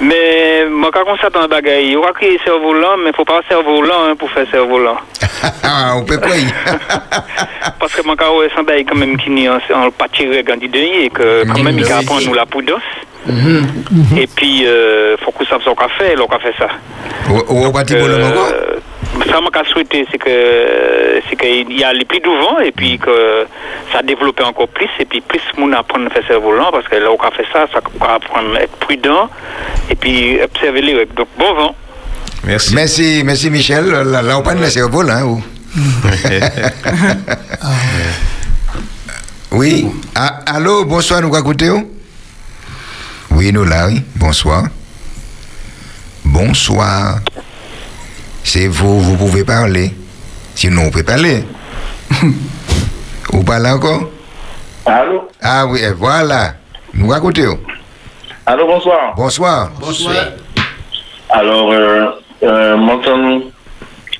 Mais je constate un bagage. Il y aura créé cerf-volant, mais il ne faut pas cerf-volant hein, pour faire cerf-volant. Ah, on peut quoi Parce que je vois un quand même qui n'est en pas tiré quand il et que quand même il apprend nous la prudence. Et puis, il faut que ça soit fait, il a fait ça. Ou au parti ça m'a souhaité c'est que c'est qu'il y a les plus devant et puis que ça développe encore plus et puis plus mon apprendre à faire cerveau volant parce que là on a fait ça ça va apprendre à être prudent et puis observer les règles donc bon vent Merci. Merci, merci Michel. Là, là on parle de cerveau, là. ou- Oui. Ah, allô, bonsoir, nous écoutez Oui, nous là, oui. Bonsoir. Bonsoir. C'est vous, vous pouvez parler. Sinon, on peut parler. vous parlez encore? Allô? Ah oui, et voilà. Nous écoutez Allô, bonsoir. Bonsoir. Bonsoir. Alors, euh, euh, m'entend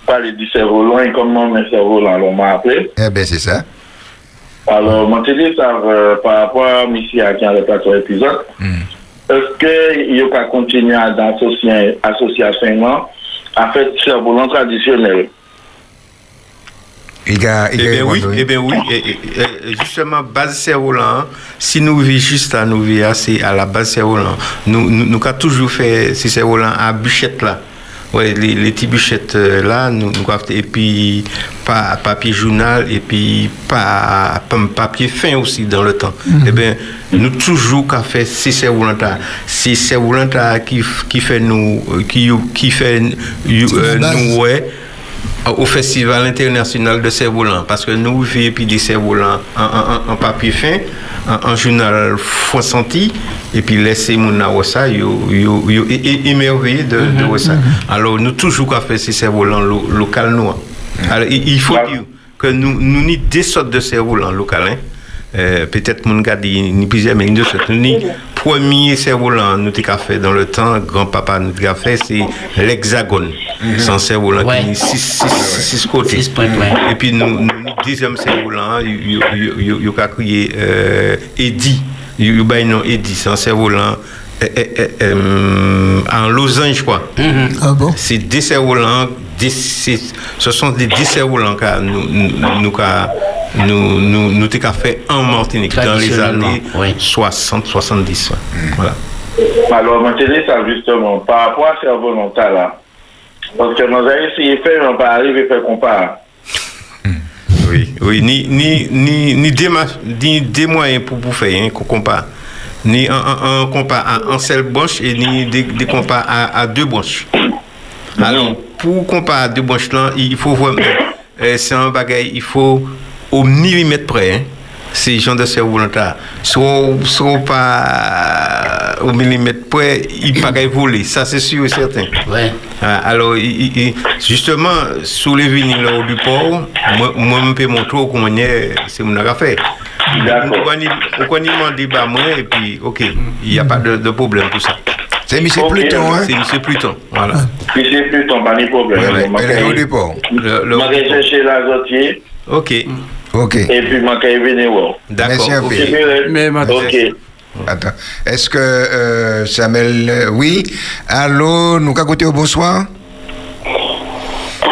parler du cerveau-volant et comment mes cerveau-volant l'on m'a appelé. Eh bien, c'est ça. Alors, mon télé, ça, euh, par rapport à Missy qui a le épisode, est-ce qu'il y a continuer à associer, association à faire du cerveau-volant traditionnel Il a, il Eh a bien oui, eh bien oui. Et- et- et justement, base hein, si nous vivons juste à nous vivons, c'est à la base cerveau-là. Nous, nous, nous avons toujours fait ces cerveau-là à bûchette là. Ouais, les, les petites bûchettes euh, là, nous, nous et puis pas papier journal, et puis pas, pas papier fin aussi dans le temps. Eh bien, nous toujours qu'à faire ces cerveau-là, ces cerveau-là qui, qui fait nous, euh, qui, qui fait euh, nous, ouais, au Festival international de cerf-volant parce que nous vivons puis des cerfs-volants en, en- en papier fin, en, en journal fois senti, et puis laisser mon ça, yo, yo, yo, é- é- émerveillé de, de voir ça. Alors nous toujours qu'à faire ces cerfs-volants lo- local nous. Alors il, il faut dire que nous nous ni des sortes de cerfs-volants local hein. Euh, peut-être mon gars dit ni plusieurs mais deux sortes. Nous ni premier cerf-volant nous avons fait dans le temps, grand-papa nous a fait, c'est l'hexagone. Mm -hmm. Sans cerf-volant, ouais. qui 6 côtés. Six points, ouais. Et puis, nous, nous nous deuxième cerf-volant, il y a crié euh, Eddie. Il y a non Eddie, sans cerf-volant. en losange, quoi. Mm -hmm. ah bon? C'est des cerfs-volants ce sont des, cerfs-volants que nous, nous, nous, qu'a- nous, nous, nous, t'ai qu'a fait en Martinique dans les années 60-70. Voilà. Alors, ça, justement, par rapport à cerveau volontaire là, parce que nous avons essayé de faire, on va arriver à faire comparer. Oui, oui, ni, ni, ni, ni, des, ma- ni des moyens pour, pour faire, hein, qu'on compare. Ni un, un, un compas à un seul branche et ni des, des compas à, à deux branches. Alors, pour comparer deux branches là, il faut vraiment. euh, c'est un bagage, il faut au millimètre près. Hein, ces gens de cerveau volontaire. Soit, soit pas au millimètre près, ils ne pas voler. Ça, c'est sûr et certain. Ouais. Ah, alors, il- il- il- justement, sous les là, du port, moi, moi, je peux montrer comment c'est mon affaire. On connaît mon débat, moi, et puis, ok, il n'y a pas de, de problème pour ça. C'est M. Pluton, hein? C'est M. Pluton, voilà. Puis c'est plus ton pas de problème. Vais- au départ. Je vais chercher l'azotier. Ok. Ok. Et puis, je vais venir voir. Merci un peu. Ok. Attends. Est-ce que euh, Samuel. euh, oui? Allô, nous écoutez au bonsoir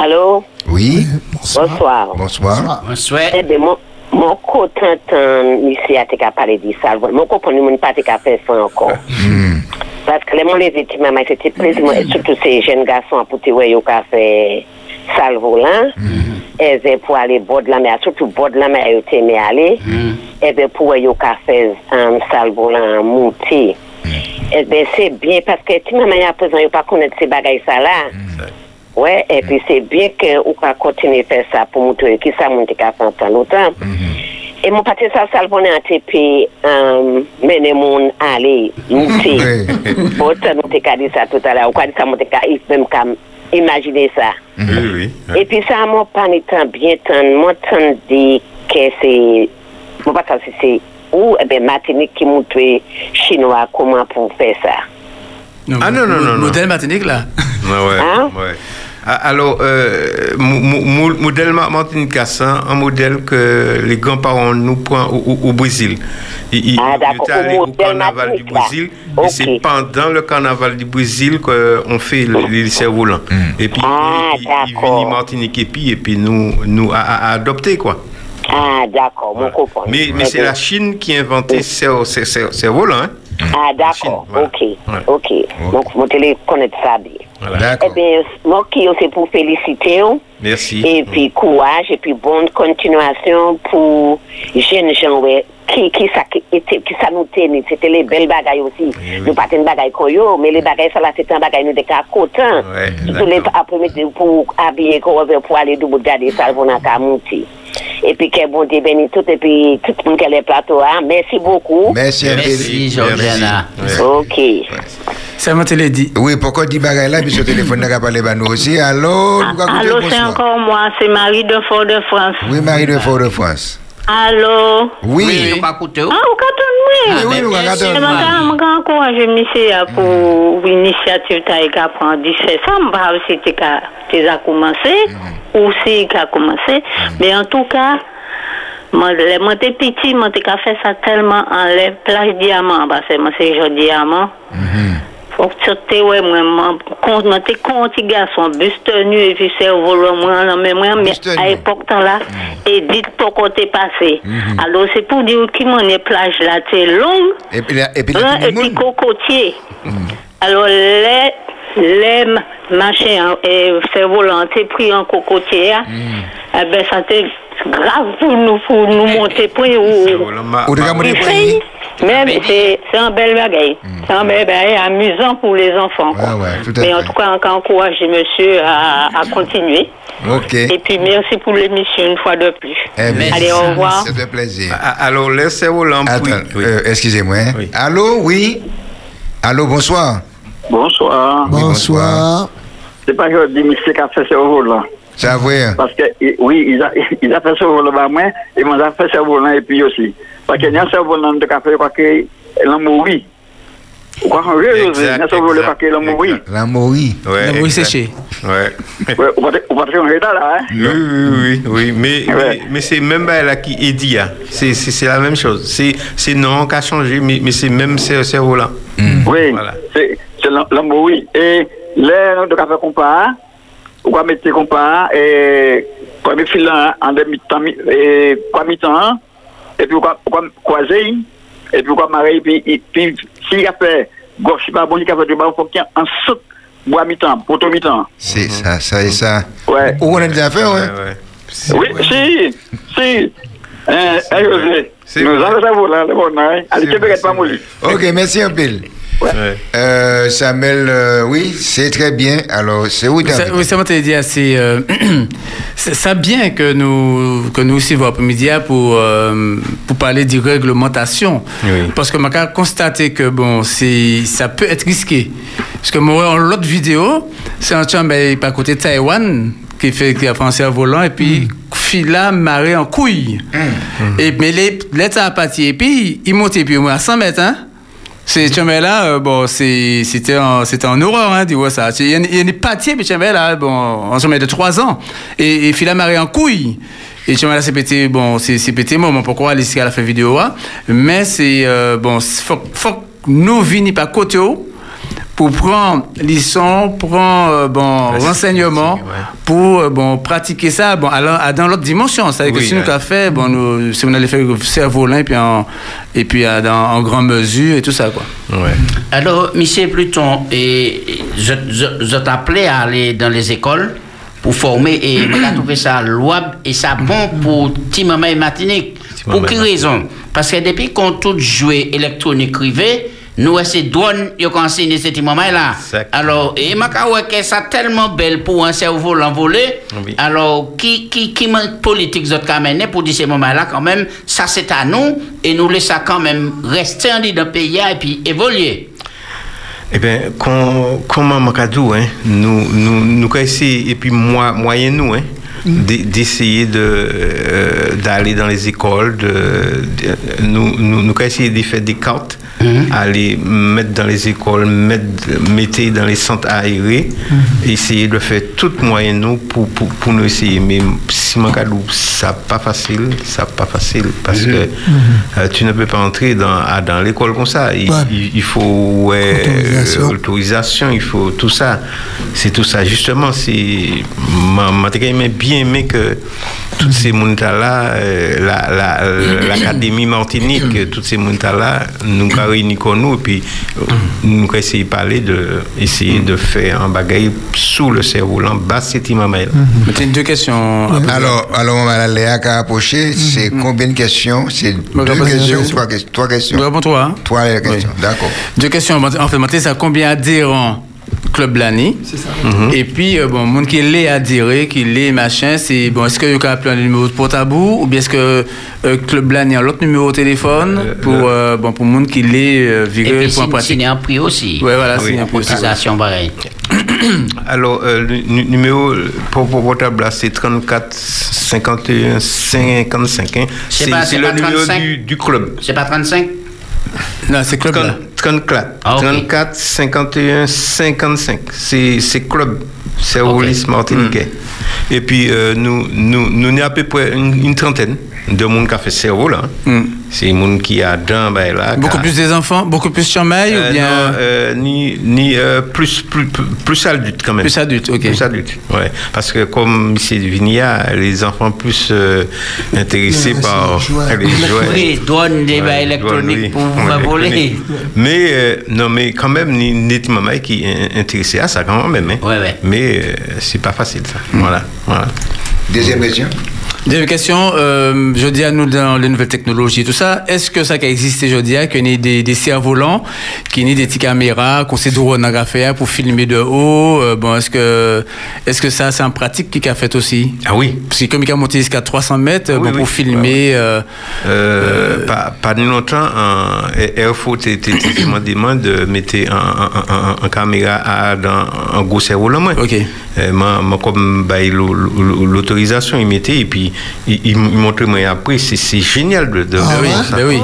Allô? Oui. Bonsoir. Bonsoir. Bonsoir. Eh bien, mon, mon co-tantan ici a été parler de ça. Mon compagnon n'a pas été fait ça encore. Parce que les mon les maman, c'était et surtout ces jeunes garçons pour te voir, ils ont fait sale volant. Et bien, pour aller bord de la mer, surtout bord de la mer, ils ont aimé aller. Et bien, pour ils ont fait un sale volant monté. Eh bien, c'est bien parce que tu m'as à présent, ils pas connaître ces bagages ça là. Ouais, et puis c'est bien pas continuer à faire ça pour montrer qui ça monte qu'à faire tant longtemps. Et mon pâté ça ça le bonne et puis euh mener mon aller monter. Autant nous t'ai dit ça tout à l'heure, ou quoi dit ça monter qu'à même qu'à imaginer ça. Oui, oui. Et puis ça m'a pas ni tant bien tant moi tant dit que c'est ça si c'est ou eh ben Martinique qui montre chinois comment pour faire ça. Ah non, non, non. non. Modèle Martinique, là. Ah ouais, Hein? ouais. Ah, Alors, euh, mo- mo- mo- modèle Ma- Martinique Cassin, un modèle que les grands-parents nous prennent au, au- au Brésil. Ils, Ah, étaient allés au carnaval du. Brésil. Et c'est pendant le carnaval du Brésil qu'on fait le- les cerfs-volants. Et puis, et puis, ils viennent Martinique et puis, et puis nous, nous a- a adopté, quoi. Ah, d'accord, mon copain. Mais, mais c'est la Chine qui a inventé ces ces- ces- ces volants. Hein? Ah, d'accord, ok, ok. Donc, vous devez connaître ça bien. Voilà. Eh bien, moi qui c'est pour féliciter, vous, Merci. et puis courage, et puis bonne continuation pour jeunes gens, qui, qui, ça, qui, était- qui ça nous tenait? C'était les belles bagailles aussi. Nous pas une bagaille qu'on yo, mais les bagailles, ça là, c'était un bagaille nous des cas coton. Surtout les après-midi pour habiller veut pour aller du bout de garder ça, pour n'a monter. Et puis, que bon Dieu bénisse tout, et puis tout le monde qui a les plateaux, hein. Merci beaucoup. Merci. Merci, Georgiana. Ok. C'est mon télé dit. Oui, pourquoi dit bagaille là, puis sur téléphone, n'a pas parlé à nous aussi? Allô, nous avons Allô, c'est encore moi, c'est Marie de Fort-de-France. Oui, Marie de Fort-de-France. Allô? Oui. Oui. Ah, Oui, oui, nous entendons. Je vais encourager monsieur pour l'initiative qu'il a pris 17 ça, je ne sais pas si tu as commencé ou si tellement en les plage diamant, diamant. Que te moi, t'es con, petit garçon, buste nu, et puis c'est volant, moi, non, mais moi, mais à l'époque, temps là, et dites pas qu'on t'est passé. Alors, c'est pour dire qui m'en est plage là, c'est long, Alors, les machins, hein, et c'est volant, t'es pris en cocotier, hein, eh ben, ça t'est grave pour nous, pour nous monter, pour ou, Ou de Essaye. Même, c'est c'est un bel bagaille. C'est un bel bagaille amusant pour les enfants. quoi. Ah ouais, tout à Mais en tout cas, encore encourager monsieur à, à continuer. Ok. Et puis, merci pour l'émission une fois de plus. Eh bien, Allez, au revoir. C'est un plaisir. Alors, laissez Roland Attends, euh, excusez-moi. hein. Allô, oui Allô, bonsoir. Bonsoir. Bonsoir. C'est pas que je dis monsieur qui a fait ce rôle-là. C'est vrai. Parce que, oui, il a, il a fait ce rôle-là, bah, moi, et moi, j'ai fait ce rôle-là, et puis aussi. Parce que, il y a ce rôle-là, de café, quoi, que, l'homme mourit. Ou quoi, on veut, il y a ce rôle-là, quoi, que l'homme mourit. La mourie. Ouais, La mourie exact. séchée. Ouais. Ouais, on va changer là, là, hein? Oui, oui, oui, oui. Mais, mais, mais c'est même pas là qui est dit. hein. C'est, c'est, c'est la même chose. C'est, c'est non qui a changé, mais, mais c'est même ce cerveau-là. Oui, Voilà. c'est mourit. Et, là, de café compas, ou quoi, mettre compas, et, quoi, mettre fil en demi-temps, et, quoi, mi-temps, et puis, quoi, quoi, croiser, et puis, quoi, marrer, et puis, s'il a fait gauche, pas bon, il a fait du bas, il faut qu'il y ait un saut, bois mi-temps, poteau mi-temps. C'est ça, ça et ça. Ouais. Où on a déjà fait, ouais Oui, si, si. Hein, hein, José. Nous avons là, le bon, hein. Allez, tu peux pas mourir. Ok, merci un peu. Euh, Samuel, euh, oui, c'est très bien. Alors, c'est où Ça- Oui, ça m'a dit euh, c'est ça bien que nous, que nous aussi, après-midi, pour, euh, pour parler de réglementation. Parce que je constaté que bon, c'est, ça peut être risqué. Parce que moi, en l'autre vidéo, c'est un chum ben, pas à côté de Taïwan qui fait qui a français à volant et puis fila marée en couille. Et mais les l'état à partir et puis il montait puis au moins à 100 mètres hein. C'est chemin là euh, bon c'était en c'était en horreur hein tu vois ça. Il y a il y a des pâtiers puis chemin là bon en chemin de 3 ans et, et fila marée en couille. Et chemin là c'est pété bon c'est pété moment pourquoi Alice a fait vidéo hein? mais c'est euh, bon faut faut nous vini pas côté haut pour prendre leçon, prendre euh, bon renseignement pour euh, bon pratiquer ça bon alors à- dans l'autre dimension, c'est-à-dire que Oui, si nous ouais. qu'a fait bon nous, si on allait faire cerveau-lin et puis en et puis à- dans, en grande mesure et tout ça quoi. Alors, Monsieur Pluton, et je, je, je t'appelais à aller dans les écoles pour former et j'ai trouvé ça louable et ça bon pour petit maman et matinique. Pour quelle raison? Parce que depuis qu'on tout joué électronique privé, nous c'est douane yo qu'on enseigné cette maman là. Alors et m'a que ça tellement belle pour un cerveau l'envoler. Alors qui qui qui politique zot ka mené pour dire ces moments là quand même ça c'est à nous et nous laisser quand même rester en dans le pays et puis évoluer. Eh bien, com- comment Macadou, hein, nous, nous, nous et puis moi, moyen nous, hein, d'essayer de, euh, d'aller dans les écoles, de, de- nous, nous, nous avons essayé de faire des cartes, aller mettre dans les écoles, mettre, mettre dans les centres aérés, essayer de faire tout moyen nous pour, pour, pour nous essayer. Mais si Macadou, ça pas facile, ça pas facile, parce que euh, tu ne peux pas entrer dans, dans l'école comme ça. Il, Ouais. il- il faut ouais, Autorisation. euh, autorisation, il faut tout ça. C'est tout ça. Justement, c'est ma bien bien aimé que tous ces montas-là, euh, la- la- l'Académie Martinique, tous ces montas-là, nous avons réunis comme nous, et puis euh, nous avons essayé de parler, de, essayer de faire un bagage sous le cerf-volant, bas c'est Imamaïla. Maintenant, deux questions. Alors, alors, Mme Léa qui a approché, c'est combien de questions? C'est deux questions, trois questions. Trois questions? Trois. hein? Trois questions, d'accord. Deux questions. En fait, ça combien adhérents Club Lani C'est ça. Et puis, euh, bon, monde qui l'est adhéré, qui l'est machin, c'est bon, est-ce que vous appeler un numéro de porte-à-bout ou bien est-ce que euh, Club Lani a l'autre numéro de téléphone pour, euh, bon, pour monde qui l'est euh, Et viré puis, pour un c'est pratique? c'est un prix aussi. Ouais, voilà, Oui. c'est un prix. Pareil. Alors, euh, le nu- numéro euh, pour, pour portable, c'est 34 51 55. hein. C'est le numéro 35? du, du club. C'est pas 35 Non, c'est club. là. 34. Ah, ok. 34 51 55. C'est c'est club. C'est Rolis Martiniquais. Et puis, euh, nous, nous, nous, nous à peu près une, une trentaine de monde qui a fait cerveau là. C'est monde qui a dans ben, là. Beaucoup plus des enfants, beaucoup plus chamaille Euh, ou bien non, euh, ni ni euh, plus, plus plus plus adulte quand même. Plus adulte, ok. Plus adulte, ouais. Parce que comme c'est Vinia, les enfants plus euh, intéressés Ouais, par les jouets. Oui, douane des bails électroniques oui. pour vous Ouais, voler. Mais euh, non, mais quand même, ni ni maman qui est intéressé à ça quand même. Hein. Mais euh, c'est pas facile ça. Voilà, voilà. Deuxième question. Deuxième question, euh, je dis à nous dans les nouvelles technologies et tout ça, est-ce que ça qui existe je dis, qu'il y a des, des cerfs-volants, qu'il y a des petites caméras, qu'on sait drone faire pour filmer de haut, euh, bon, est-ce que, est-ce que ça, c'est en pratique qui a fait aussi? Ah oui. Parce que comme il a monté jusqu'à 300 mètres, Oui, bon, oui. pour filmer, euh, Euh, pas, pas de longtemps, Airfoot était demandé de mettre en caméra dans un gros moi. Ok. Moi, comme bah, il- l'autorisation, il mettait et puis il, montrait moi après, c'est c'est génial de, de Ah ça. Ben oui.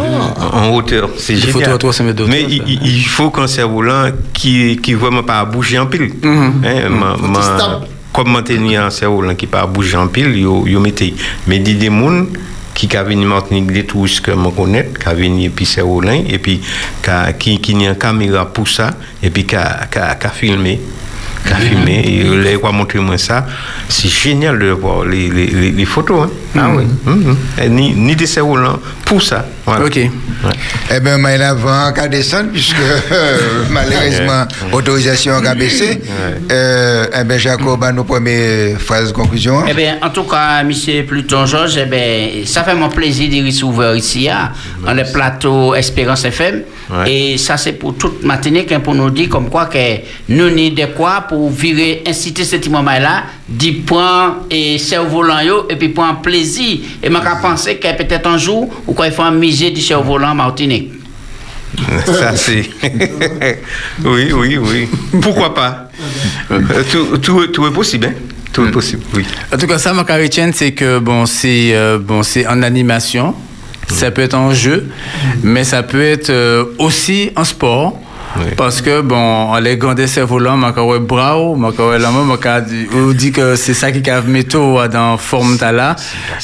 En, hauteur, c'est génial. photos à 300 mètres de Mais il, faut qu'un cerveau là qui, qui vraiment pas bouger en pile. Mhm. Hein, ma- ma- comme maintenir un cerveau là qui pas bouger en pile, yo, yo mettez. Mais il y a des gens qui ka venu Martinique des touristes que je connais, qui venu puis là, et puis qui qui n'y a une caméra pour ça, et puis qui a filmé. Qui a filmé, il va montrer moi ça. C'est génial de voir les, les, les, les photos. Hein. Ah oui. Mhm. Et Ni, ni des cerveaux là, pour ça. Voilà. Ok. Eh bien, mais avant qu'à descendre, puisque euh, malheureusement, autorisation a baissé. Euh, eh bien, Jacob, à nos premières phrases de conclusion. Eh bien, en tout cas, monsieur Pluton Georges, eh bien, ça fait mon plaisir d'y recevoir ici, hein, dans le plateau Espérance FM. Et ça, c'est pour toute Martinique, hein, pour nous dire comme quoi que nous n'y de quoi pour virer, inciter ce petit moment-là, d'y prendre et cerf-volant, yo, et puis prendre plaisir. Et je penser que peut-être un jour, ou quoi, il faut un musée du cerf-volant Martinique. Ça, c'est. oui, oui, oui. Pourquoi pas? Euh, tout, tout, tout est possible, hein? Tout est possible, oui. En tout cas, ça, ma c'est que bon, c'est euh, bon, c'est en animation, ça peut être en jeu, mais ça peut être euh, aussi en sport. Parce que, bon, les grands cerfs-volants, ma carré bravo, ma carré la main, ma carré- on dit que c'est ça qui a métaux dans forme de là.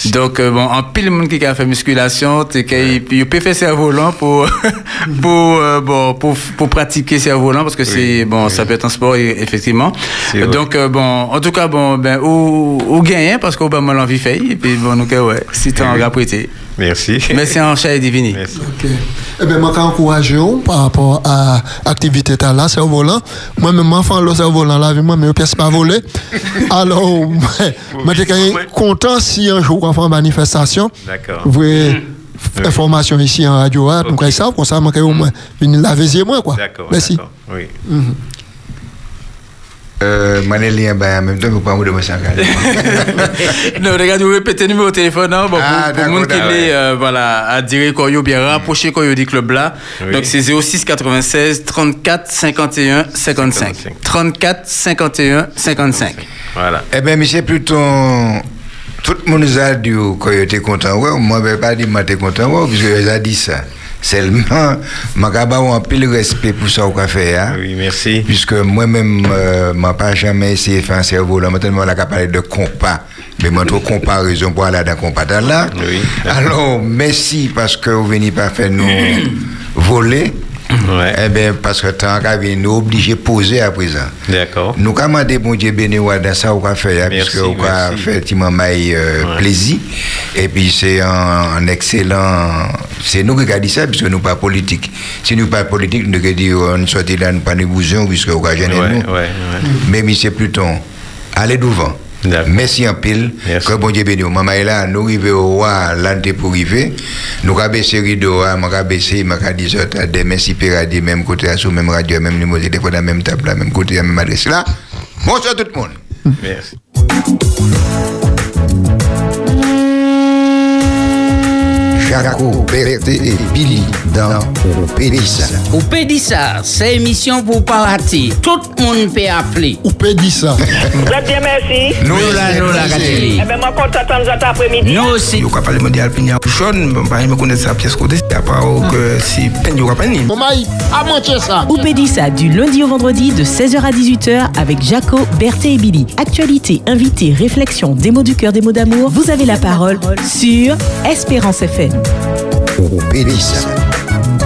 Donc, euh, bon, en pile monde qui a fait musculation, il peut faire cerf-volant pour, pour, euh, bon, pour, pour pratiquer cerf-volant parce que c'est, bon, ça peut être un sport, e- effectivement. Donc, euh, bon, en tout cas, bon, ben, ou, ou gagner parce qu'on va mal envie fait, et puis, bon, donc, ouais, si t'as un prêté. Merci. Merci en chat et divini. Ok. Eh bien, moi, je encourage par rapport à l'activité là, c'est au volant. Moi-même, enfant, le cerf volant là, avec moi, mais je ne pas voler. Alors, moi, je suis content si un jour on fait une manifestation. D'accord. Vous voyez, information ici en radio, hein, donc ils savent, comme ça, moi, je vais au moins venir laver moi, quoi. D'accord. Merci. Oui. Mhm. Euh, Manelien, ben, en même temps, vous pas vous de non, regarde, vous répétez le numéro de téléphone, non, bon, Ah, pour, pour le monde qui est, euh, voilà, à dire quoi, yo, bien rapproché quoi, yo, du club là. Oui. Donc, c'est 06 96 34 51 55. 34 51 55. Voilà. Eh bien, monsieur Pluton, tout le monde nous a dit il était content. Ouais, moi, je ne vais pas dire que j'étais content, ouais, puisque il a dit ça. Seulement, je un peu de respect pour ça qu'on fait. Hein? Oui, merci. Puisque moi-même, euh, je n'ai pas jamais essayé de faire un cerveau. Là, maintenant, on a parlé de compas. Mais moi, trop comparaison pour aller dans le compas là. Oui. Alors, merci parce que vous venez pas faire nous voler. Eh bien, parce que tant qu'à venir, nous obligés de poser à présent. D'accord. Nous commandons bon Dieu béni dans ça, on va faire, Merci, puisque on va faire euh, plaisir. Et puis c'est un, un excellent. C'est nous qui avons dit ça, puisque nous pas politique. Si nous pas politique, nous avons dit on sortit là, nous pas de bousion, puisque on va gêner nous. Mais monsieur Pluton, allez devant. Merci en pile. Que bon Dieu bénisse. Maman est là, nous arrivons au roi, l'année pour arriver. Nous avons baissé rideau, nous avons baissé, nous avons dit ça, demain si Péradi, même côté, sur même radio, même numéro de téléphone, la même table, même côté, la même adresse là. Bonsoir tout le monde. Merci. Jaco, Berthe et Billy dans Pédissa. Ou peut dire ça, c'est émission pour pas rater. Tout le monde peut appeler. Ça. Vous êtes bien, merci. Nous, là, nous, là, Gatili. Eh bien, moi, content de cet après-midi. Nous aussi. Yo ka pale mwen di alpinia jaune, pa me connaît sa pièce côté, c'est pas que si peine yo ka peine. Omaï, à manger ça. Oupédissa du lundi au vendredi de 16h à 18h avec Jaco, Berthé et Billy. Actualité, invité, réflexion, démo du cœur, démo d'amour. Vous avez la parole sur Espérance FM. Elisa.